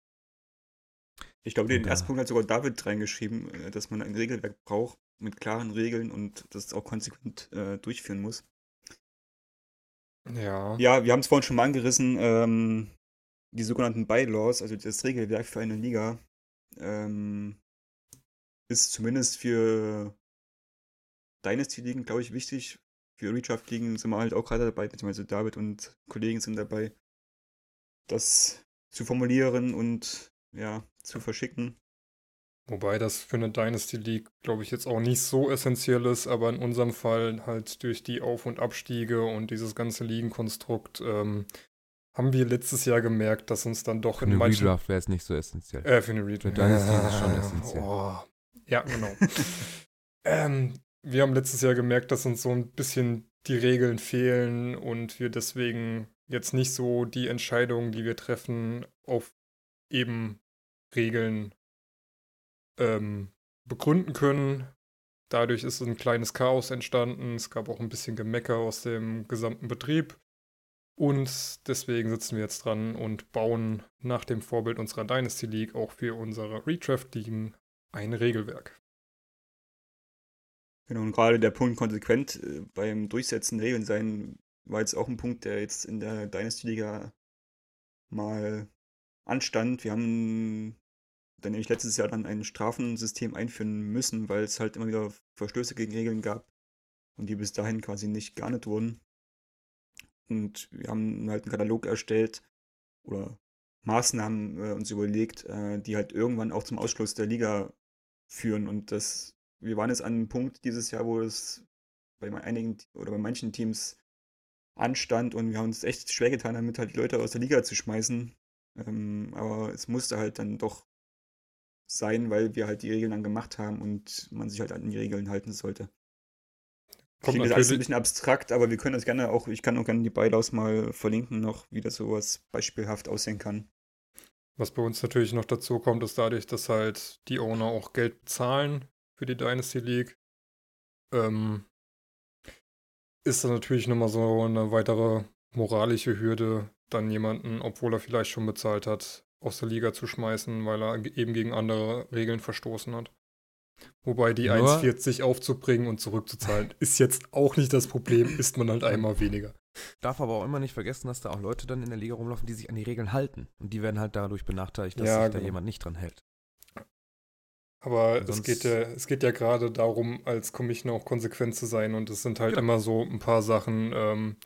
[SPEAKER 2] Ich glaube, den ersten Punkt hat sogar David reingeschrieben, äh, dass man ein Regelwerk braucht mit klaren Regeln und das auch konsequent äh, durchführen muss.
[SPEAKER 3] Ja.
[SPEAKER 2] Ja, wir haben es vorhin schon mal angerissen, ähm, die sogenannten Bylaws, also das Regelwerk für eine Liga, ähm, ist zumindest für Dynasty-Ligen, glaube ich, wichtig. Für Redraft-Ligen sind wir halt auch gerade dabei, beziehungsweise David und Kollegen sind dabei, das zu formulieren und ja, zu verschicken.
[SPEAKER 3] Wobei das für eine Dynasty League, glaube ich, jetzt auch nicht so essentiell ist, aber in unserem Fall halt durch die Auf- und Abstiege und dieses ganze Ligenkonstrukt ähm, haben wir letztes Jahr gemerkt, dass uns dann doch
[SPEAKER 1] Für
[SPEAKER 3] in
[SPEAKER 1] eine
[SPEAKER 3] manchen...
[SPEAKER 1] Redraft wäre es nicht so essentiell.
[SPEAKER 3] Äh, für eine Redraft.
[SPEAKER 1] Für Dynasty ist es schon essentiell.
[SPEAKER 3] Oh. Ja, genau. ähm, wir haben letztes Jahr gemerkt, dass uns so ein bisschen die Regeln fehlen und wir deswegen jetzt nicht so die Entscheidungen, die wir treffen, auf eben Regeln ähm, begründen können. Dadurch ist ein kleines Chaos entstanden. Es gab auch ein bisschen Gemecker aus dem gesamten Betrieb. Und deswegen sitzen wir jetzt dran und bauen nach dem Vorbild unserer Dynasty League auch für unsere Redraft-Ligen ein Regelwerk.
[SPEAKER 2] Genau, und gerade der Punkt konsequent äh, beim Durchsetzen Regeln sein, war jetzt auch ein Punkt, der jetzt in der Dynasty-Liga mal anstand. Wir haben dann nämlich letztes Jahr dann ein Strafensystem einführen müssen, weil es halt immer wieder Verstöße gegen Regeln gab und die bis dahin quasi nicht geahndet wurden. Und wir haben halt einen Katalog erstellt oder Maßnahmen äh, uns überlegt, äh, die halt irgendwann auch zum Ausschluss der Liga führen. Und das, wir waren jetzt an einem Punkt dieses Jahr, wo es bei einigen oder bei manchen Teams anstand und wir haben uns echt schwer getan, damit halt die Leute aus der Liga zu schmeißen. Ähm, aber es musste halt dann doch sein, weil wir halt die Regeln dann gemacht haben und man sich halt an die Regeln halten sollte.
[SPEAKER 3] Kommt
[SPEAKER 2] Klingt jetzt alles ein bisschen abstrakt, aber wir können das gerne auch, ich kann auch gerne die Bylaws mal verlinken noch, wie das sowas beispielhaft aussehen kann.
[SPEAKER 3] was bei uns natürlich noch dazu kommt, ist dadurch, dass halt die Owner auch Geld bezahlen für die Dynasty League, ähm, ist dann natürlich nochmal so eine weitere moralische Hürde, dann jemanden, obwohl er vielleicht schon bezahlt hat, aus der Liga zu schmeißen, weil er eben gegen andere Regeln verstoßen hat. Wobei die
[SPEAKER 1] Nur-
[SPEAKER 3] 1,40 aufzubringen und zurückzuzahlen, ist jetzt auch nicht das Problem, ist man halt einmal weniger.
[SPEAKER 1] Darf aber auch immer nicht vergessen, dass da auch Leute dann in der Liga rumlaufen, die sich an die Regeln halten. Und die werden halt dadurch benachteiligt, dass
[SPEAKER 3] Ja,
[SPEAKER 1] sich da
[SPEAKER 3] genau.
[SPEAKER 1] jemand nicht dran hält.
[SPEAKER 3] Aber es geht ja, es geht ja gerade darum, als Commissioner auch konsequent zu sein und es sind halt
[SPEAKER 1] Genau.
[SPEAKER 3] immer so ein paar Sachen, ähm,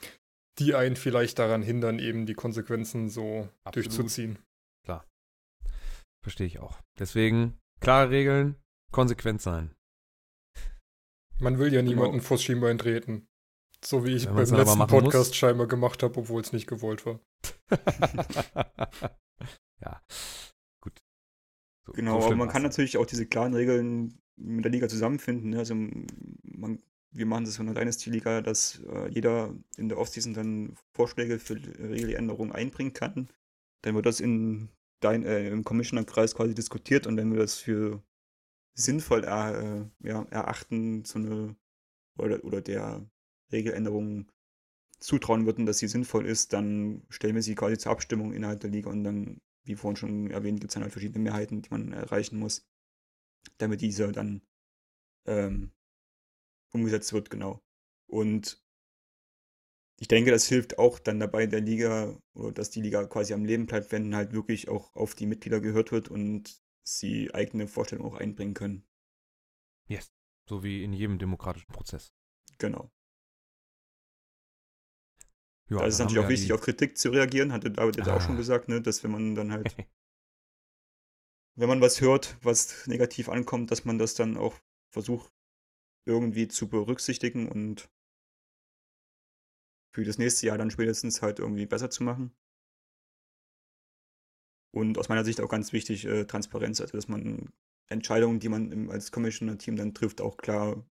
[SPEAKER 3] die einen vielleicht daran hindern, eben die Konsequenzen so
[SPEAKER 1] Absolut.
[SPEAKER 3] durchzuziehen.
[SPEAKER 1] Verstehe ich auch. Deswegen, klare Regeln, konsequent sein.
[SPEAKER 3] Man will ja
[SPEAKER 2] Genau.
[SPEAKER 3] niemanden vors Schienbein treten. So wie ich beim letzten
[SPEAKER 1] machen muss.
[SPEAKER 3] Podcast scheinbar gemacht habe, obwohl es nicht gewollt war.
[SPEAKER 1] ja, gut. So,
[SPEAKER 2] Genau,
[SPEAKER 1] so
[SPEAKER 2] aber man kann natürlich auch diese klaren Regeln mit der Liga zusammenfinden. Ne? Also man, wir machen das von der Dynasty-Liga, dass äh, jeder in der Offseason dann Vorschläge für Regeländerungen einbringen kann. Dann wird das in dein, äh, im Commissioner-Kreis quasi diskutiert und wenn wir das für sinnvoll er, äh, ja, erachten, so eine oder, oder der Regeländerung zutrauen würden, dass sie sinnvoll ist, dann stellen wir sie quasi zur Abstimmung innerhalb der Liga und dann, wie vorhin schon erwähnt, gibt es dann halt verschiedene Mehrheiten, die man erreichen muss, damit diese dann ähm, umgesetzt wird, genau. Und ich denke, das hilft auch dann dabei der Liga, oder dass die Liga quasi am Leben bleibt, wenn halt wirklich auch auf die Mitglieder gehört wird und sie eigene Vorstellungen auch einbringen können.
[SPEAKER 1] Yes. So wie in jedem demokratischen Prozess.
[SPEAKER 2] Genau.
[SPEAKER 1] Ja,
[SPEAKER 2] da ist es natürlich auch wichtig,
[SPEAKER 1] die-
[SPEAKER 2] auf Kritik zu reagieren, hatte David jetzt auch schon
[SPEAKER 1] Ah.
[SPEAKER 2] gesagt, ne, dass wenn man dann halt, wenn man was hört, was negativ ankommt, dass man das dann auch versucht irgendwie zu berücksichtigen und für das nächste Jahr dann spätestens halt irgendwie besser zu machen. Und aus meiner Sicht auch ganz wichtig, äh, Transparenz, also dass man Entscheidungen, die man im, als Commissioner-Team dann trifft, auch klar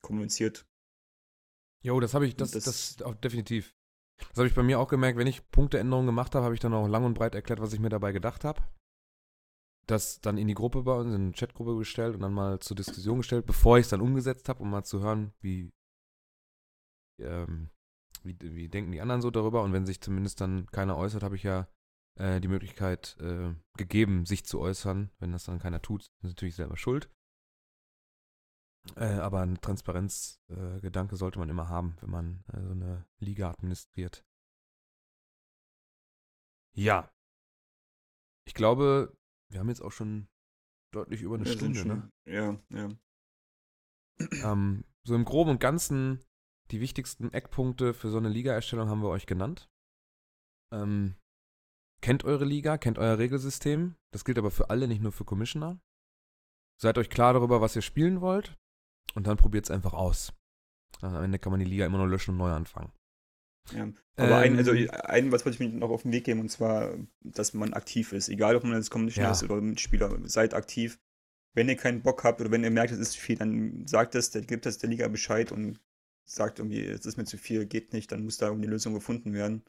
[SPEAKER 2] kommuniziert.
[SPEAKER 1] Jo, das habe ich, das,
[SPEAKER 2] Das-
[SPEAKER 1] das, auch definitiv. Das habe ich bei mir auch gemerkt, wenn ich Punkteänderungen gemacht habe, habe ich dann auch lang und breit erklärt, was ich mir dabei gedacht habe. Das dann in die Gruppe bei uns, in die Chatgruppe gestellt und dann mal zur Diskussion gestellt, bevor ich es dann umgesetzt habe, um mal zu hören, wie, ähm, wie, wie denken die anderen so darüber. Und wenn sich zumindest dann keiner äußert, habe ich ja äh, die Möglichkeit äh, gegeben, sich zu äußern. Wenn das dann keiner tut, ist natürlich selber schuld. Äh, aber ein Transparenzgedanke äh, sollte man immer haben, wenn man äh, so eine Liga administriert. Ja. Ich glaube, wir haben jetzt auch schon deutlich über eine
[SPEAKER 2] Ja,
[SPEAKER 1] Stunde, ne?
[SPEAKER 2] Ja, ja.
[SPEAKER 1] Ähm, so im Groben und Ganzen die wichtigsten Eckpunkte für so eine Liga-Erstellung haben wir euch genannt. Ähm, kennt eure Liga, kennt euer Regelsystem. Das gilt aber für alle, nicht nur für Commissioner. Seid euch klar darüber, was ihr spielen wollt. Und dann probiert es einfach aus. Am Ende kann man die Liga immer noch löschen und neu anfangen.
[SPEAKER 2] Ja. Aber ein, also
[SPEAKER 1] Ähm,
[SPEAKER 2] ein, was wollte ich mir noch auf den Weg geben, und zwar, dass man aktiv ist. Egal, ob man als Commissioner
[SPEAKER 1] Ja.
[SPEAKER 2] ist oder Mitspieler, seid aktiv. Wenn ihr keinen Bock habt oder wenn ihr merkt, es ist zu viel, dann sagt es, dann gibt es der Liga Bescheid und sagt irgendwie, es ist mir zu viel, geht nicht, dann muss da irgendwie eine Lösung gefunden werden.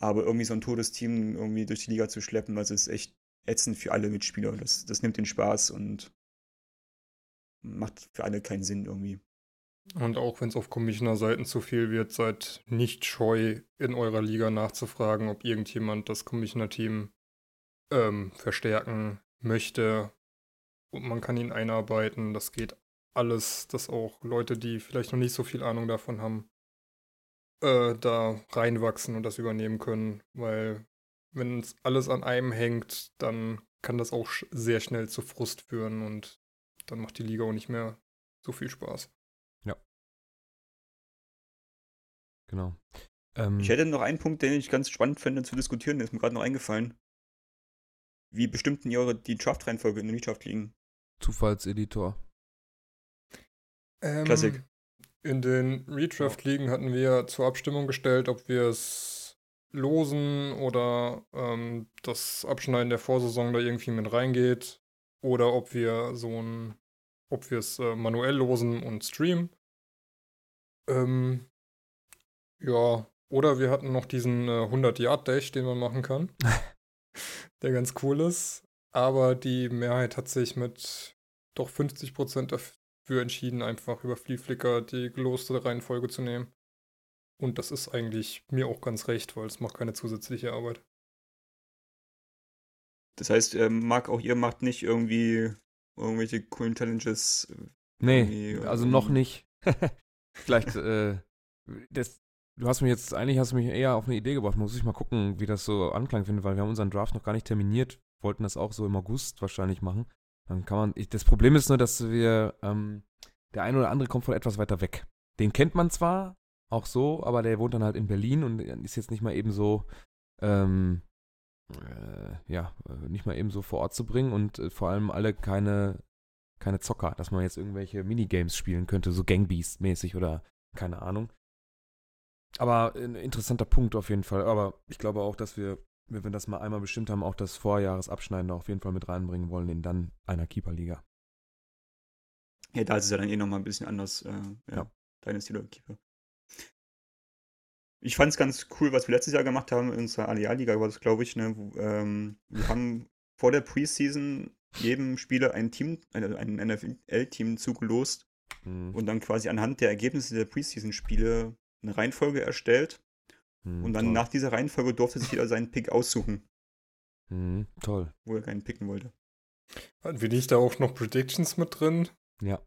[SPEAKER 2] Aber irgendwie so ein totes Team irgendwie durch die Liga zu schleppen, das ist echt ätzend für alle Mitspieler. Das, das nimmt den Spaß und macht für alle keinen Sinn irgendwie.
[SPEAKER 3] Und auch wenn es auf Commissioner-Seiten zu viel wird, seid nicht scheu, in eurer Liga nachzufragen, ob irgendjemand das Commissioner-Team ähm, verstärken möchte. Und man kann ihn einarbeiten. Das geht alles, dass auch Leute, die vielleicht noch nicht so viel Ahnung davon haben, äh, da reinwachsen und das übernehmen können. Weil wenn es alles an einem hängt, dann kann das auch sehr schnell zu Frust führen und dann macht die Liga auch nicht mehr so viel Spaß.
[SPEAKER 1] Genau. Ähm,
[SPEAKER 2] Ich hätte noch einen Punkt, den ich ganz spannend finde zu diskutieren, der ist mir gerade noch eingefallen. Wie bestimmt denn ihr eure, die Draft-Reihenfolge in der Mitgliedschaft liegen?
[SPEAKER 1] Zufallseditor.
[SPEAKER 3] Ähm,
[SPEAKER 2] Klassik.
[SPEAKER 3] In den Redraft-Ligen hatten wir zur Abstimmung gestellt, ob wir es losen oder ähm, das Abschneiden der Vorsaison da irgendwie mit reingeht oder ob wir so ein, ob wir es äh, manuell losen und streamen. Ähm, ja, oder wir hatten noch diesen äh, 100-Yard-Dash, den man machen kann, der ganz cool ist. Aber die Mehrheit hat sich mit doch 50% dafür entschieden, einfach über Flieflicker die geloste Reihenfolge zu nehmen. Und das ist eigentlich mir auch ganz recht, weil es macht keine zusätzliche Arbeit.
[SPEAKER 2] Das heißt, ähm, Marc, auch ihr macht nicht irgendwie irgendwelche coolen Challenges. äh,
[SPEAKER 1] Nee, also noch nicht. Vielleicht, äh, das, du hast mich jetzt, eigentlich hast du mich eher auf eine Idee gebracht. Muss ich mal gucken, wie das so Anklang findet, weil wir haben unseren Draft noch gar nicht terminiert. Wollten das auch so im August wahrscheinlich machen. Dann kann man, ich, das Problem ist nur, dass wir, ähm, der eine oder andere kommt von etwas weiter weg. Den kennt man zwar auch so, aber der wohnt dann halt in Berlin und ist jetzt nicht mal eben so, ähm, äh, ja, äh, nicht mal eben so vor Ort zu bringen und äh, vor allem alle keine keine Zocker, dass man jetzt irgendwelche Minigames spielen könnte, so Gangbeast-mäßig oder keine Ahnung. Aber ein interessanter Punkt auf jeden Fall. Aber ich glaube auch, dass wir, wenn wir das mal einmal bestimmt haben, auch das Vorjahresabschneiden auf jeden Fall mit reinbringen wollen in dann einer Keeper-Liga.
[SPEAKER 2] Ja, da ist es ja dann eh nochmal ein bisschen anders. Äh, ja,
[SPEAKER 1] Ja.
[SPEAKER 2] Dynasty oder Keeper. Ich fand es ganz cool, was wir letztes Jahr gemacht haben in unserer Alea-Liga, war das, glaube ich. Ne, wo, ähm, wir haben vor der Preseason jedem Spieler ein Team, ein, ein NFL-Team zugelost
[SPEAKER 1] Hm,
[SPEAKER 2] und dann quasi anhand der Ergebnisse der Preseason-Spiele eine Reihenfolge erstellt.
[SPEAKER 1] hm,
[SPEAKER 2] Und dann
[SPEAKER 1] toll.
[SPEAKER 2] nach dieser Reihenfolge durfte sich jeder seinen Pick aussuchen,
[SPEAKER 1] Hm, toll.
[SPEAKER 2] wo er keinen picken wollte.
[SPEAKER 3] Hatten wir nicht da auch noch Predictions mit drin?
[SPEAKER 1] Ja,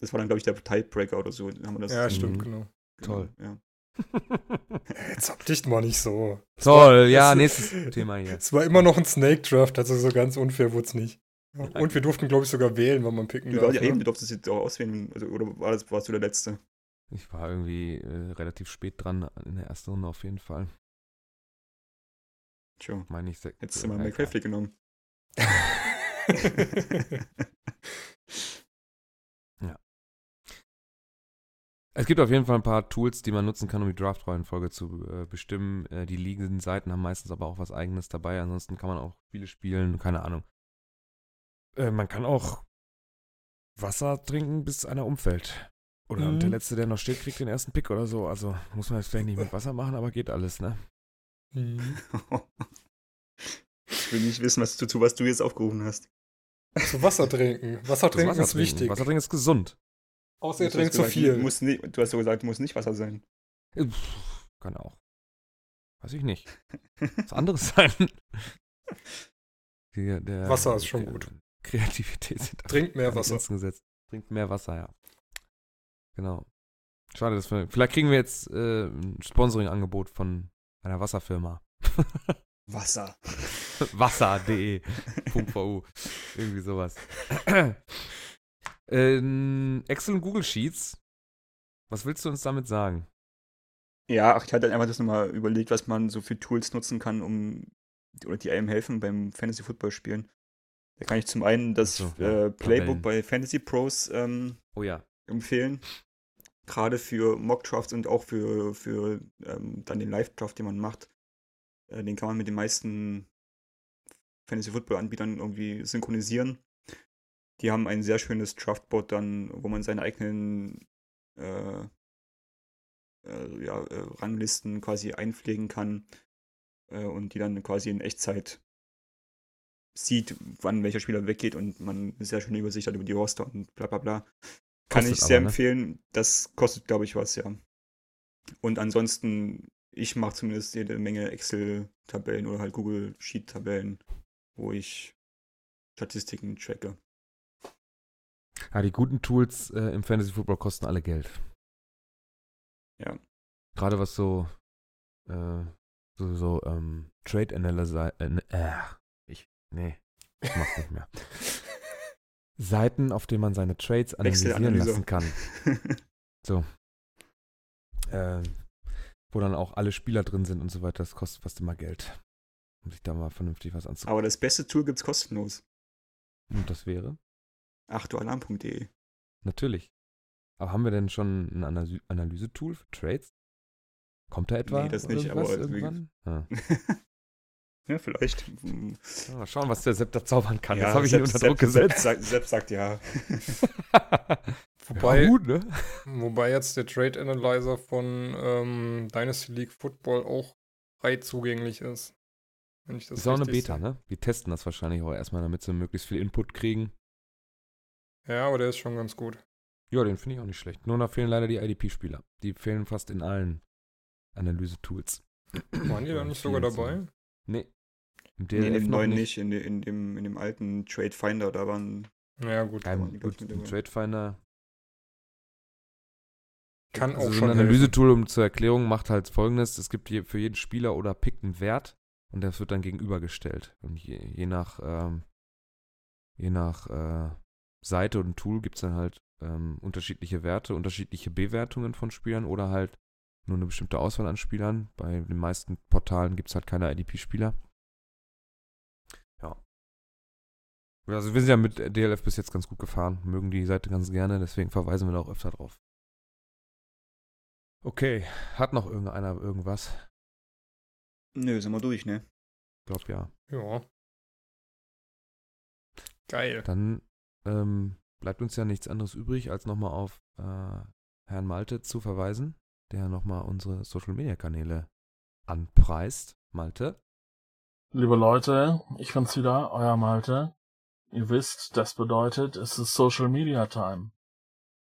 [SPEAKER 2] Das war dann, glaube ich, der Tiebreaker oder so. Haben wir das
[SPEAKER 3] ja,
[SPEAKER 1] Mhm.
[SPEAKER 3] stimmt, genau.
[SPEAKER 2] genau,
[SPEAKER 1] toll.
[SPEAKER 2] Ja.
[SPEAKER 3] Jetzt hab dich mal nicht so. Es
[SPEAKER 1] Toll,
[SPEAKER 3] war-
[SPEAKER 1] ja,
[SPEAKER 3] es-
[SPEAKER 1] nächstes Thema hier.
[SPEAKER 3] Es war immer noch ein Snake Draft, also so ganz unfair wurde es nicht. Und wir durften, glaube ich, sogar wählen, wann man picken
[SPEAKER 2] Du
[SPEAKER 3] darf.
[SPEAKER 2] ja eben,
[SPEAKER 3] Ne?
[SPEAKER 2] du durftest jetzt auch auswählen, also, oder war das, warst du der Letzte?
[SPEAKER 1] Ich war irgendwie äh, relativ spät dran in der ersten Runde auf jeden Fall.
[SPEAKER 2] Tja,
[SPEAKER 1] Meine ich.
[SPEAKER 2] hättest du mal
[SPEAKER 1] ja,
[SPEAKER 2] McCaffrey genommen.
[SPEAKER 1] Es gibt auf jeden Fall ein paar Tools, die man nutzen kann, um die Draft-Reihenfolge zu äh, bestimmen. Äh, die liegenden Seiten haben meistens aber auch was eigenes dabei. Ansonsten kann man auch Spiele spielen, keine Ahnung. Äh, man kann auch Wasser trinken, bis einer umfällt. Oder
[SPEAKER 3] Mhm.
[SPEAKER 1] der Letzte, der noch steht, kriegt den ersten Pick oder so. Also muss man jetzt vielleicht nicht mit Wasser machen, aber geht alles, ne?
[SPEAKER 3] Mhm.
[SPEAKER 2] ich will nicht wissen, was du, zu was du jetzt aufgerufen hast.
[SPEAKER 3] Zu Wasser trinken. Wasser trinken
[SPEAKER 1] Wasser
[SPEAKER 3] ist
[SPEAKER 1] trinken.
[SPEAKER 3] wichtig.
[SPEAKER 1] Wasser trinken ist gesund.
[SPEAKER 3] Außer ihr trinkt zu viel.
[SPEAKER 2] Muss nicht, du hast so gesagt, muss nicht Wasser sein.
[SPEAKER 1] Äh, pff, Kann auch. Weiß ich nicht. Was anderes sein. Der, der,
[SPEAKER 3] Wasser ist schon
[SPEAKER 1] der
[SPEAKER 3] gut.
[SPEAKER 1] Kreativität sind
[SPEAKER 3] Trinkt mehr Wasser.
[SPEAKER 1] Gesetzt. Trinkt mehr Wasser, ja. Genau. Schade, dass wir. Vielleicht kriegen wir jetzt äh, ein Sponsoring-Angebot von einer Wasserfirma.
[SPEAKER 2] Wasser.
[SPEAKER 1] Wasser.de. .vu. Irgendwie sowas. ähm, Excel und Google Sheets. Was willst du uns damit sagen?
[SPEAKER 2] Ja, ach, ich hatte einfach das nochmal überlegt, was man so für Tools nutzen kann, um oder die einem helfen beim Fantasy Football spielen. Da kann ich zum einen das
[SPEAKER 1] so,
[SPEAKER 2] äh, Playbook bei Fantasy Pros ähm,
[SPEAKER 1] Oh ja.
[SPEAKER 2] Empfehlen. Gerade für Mock-Drafts und auch für, für ähm, dann den Live-Draft, den man macht. Äh, den kann man mit den meisten Fantasy-Football-Anbietern irgendwie synchronisieren. Die haben ein sehr schönes Draftboard dann, wo man seine eigenen äh, äh, ja, äh, Ranglisten quasi einpflegen kann äh, und die dann quasi in Echtzeit sieht, wann welcher Spieler weggeht und man eine sehr schöne Übersicht hat über die Roster und bla bla bla. Kann ich sehr
[SPEAKER 1] aber, ne?
[SPEAKER 2] empfehlen. Das kostet, glaube ich, was, ja. Und ansonsten, ich mache zumindest jede Menge Excel-Tabellen oder halt Google Sheet-Tabellen, wo ich Statistiken tracke.
[SPEAKER 1] Ja, die guten Tools äh, im Fantasy Football kosten alle Geld.
[SPEAKER 2] Ja.
[SPEAKER 1] Gerade was so, äh, so, so, ähm, Trade Analysis, äh, ne- äh, ich, nee, ich mach's nicht mehr. Seiten, auf denen man seine Trades analysieren lassen kann. Äh, wo dann auch alle Spieler drin sind und so weiter. Das kostet fast immer Geld. Um sich da mal vernünftig was anzugucken.
[SPEAKER 2] Aber das beste Tool gibt's kostenlos.
[SPEAKER 1] Und das wäre?
[SPEAKER 2] achtualarm.de.
[SPEAKER 1] Natürlich. Aber haben wir denn schon ein Analy Analyse-Tool für Trades? Kommt da etwa
[SPEAKER 2] Nee, das nicht, aber
[SPEAKER 1] irgendwann? Ah.
[SPEAKER 2] ja, vielleicht.
[SPEAKER 1] Ja, mal schauen, was der Sepp da zaubern kann.
[SPEAKER 2] Ja,
[SPEAKER 1] das habe ich
[SPEAKER 2] Sepp-
[SPEAKER 1] unter Druck
[SPEAKER 2] Sepp- Sepp
[SPEAKER 1] gesetzt.
[SPEAKER 2] sagt- Sepp sagt ja.
[SPEAKER 3] Wobei,
[SPEAKER 1] ja, gut, ne?
[SPEAKER 3] wobei jetzt der Trade Analyzer von ähm, Dynasty League Football auch frei zugänglich ist. Wenn ich das
[SPEAKER 1] ist auch eine Beta, ne? Die testen das wahrscheinlich auch erstmal, damit sie möglichst viel Input kriegen.
[SPEAKER 3] Ja, aber der ist schon ganz gut.
[SPEAKER 1] Ja, den finde ich auch nicht schlecht. Nur da fehlen leider die IDP-Spieler. Die fehlen fast in allen Analyse-Tools.
[SPEAKER 3] Waren die da nicht sogar dabei?
[SPEAKER 1] Nee. Im
[SPEAKER 2] Nee, in
[SPEAKER 1] DLF
[SPEAKER 2] dem neuen
[SPEAKER 1] nicht.
[SPEAKER 2] nicht, in, in, dem, in dem alten Trade Finder, da waren.
[SPEAKER 3] Ja, gut.
[SPEAKER 1] Ja, gut, im. Trade Finder.
[SPEAKER 3] Kann auch
[SPEAKER 1] Also so
[SPEAKER 3] schon
[SPEAKER 1] ein. Analysetool um zur Erklärung macht halt folgendes: Es gibt je, für jeden Spieler oder Pick einen Wert und das wird dann gegenübergestellt. Und je, je nach, ähm, je nach äh, Seite und Tool gibt es dann halt ähm, unterschiedliche Werte, unterschiedliche Bewertungen von Spielern oder halt nur eine bestimmte Auswahl an Spielern. Bei den meisten Portalen gibt es halt keine IDP-Spieler. Also wir sind ja mit DLF bis jetzt ganz gut gefahren, mögen die Seite ganz gerne, deswegen verweisen wir da auch öfter drauf. Okay, hat noch irgendeiner irgendwas?
[SPEAKER 2] Nö, sind wir durch, ne?
[SPEAKER 1] Ich glaube ja.
[SPEAKER 3] Ja. Geil.
[SPEAKER 1] Dann ähm, bleibt uns ja nichts anderes übrig, als nochmal auf äh, Herrn Malte zu verweisen, der nochmal unsere Social Media Kanäle anpreist. Malte.
[SPEAKER 6] Liebe Leute, ich bin's wieder, euer Malte. Ihr wisst, das bedeutet, es ist Social Media Time.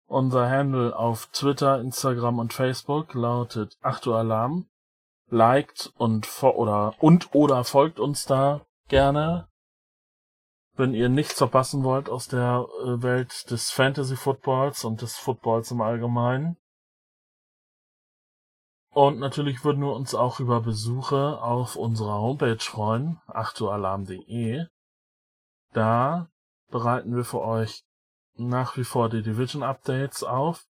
[SPEAKER 6] Unser Handle auf Twitter, Instagram und Facebook lautet Achtualarm. Liked und oder und oder folgt uns da gerne, wenn ihr nichts verpassen wollt aus der äh, Welt des Fantasy Footballs und des Footballs im Allgemeinen. Und natürlich würden wir uns auch über Besuche auf unserer Homepage freuen, achtualarm.de. Da bereiten wir für euch nach wie vor die Division Updates auf,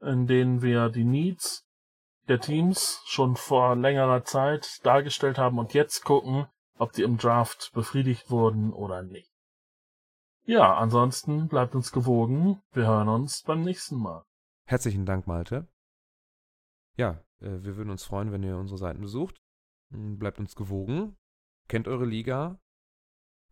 [SPEAKER 6] in denen wir die Needs der Teams schon vor längerer Zeit dargestellt haben und jetzt gucken, ob die im Draft befriedigt wurden oder nicht. Ja, ansonsten bleibt uns gewogen. Wir hören uns beim nächsten Mal.
[SPEAKER 1] Herzlichen Dank, Malte. Ja, äh, wir würden uns freuen, wenn ihr unsere Seiten besucht. Mm, Bleibt uns gewogen. Kennt eure Liga.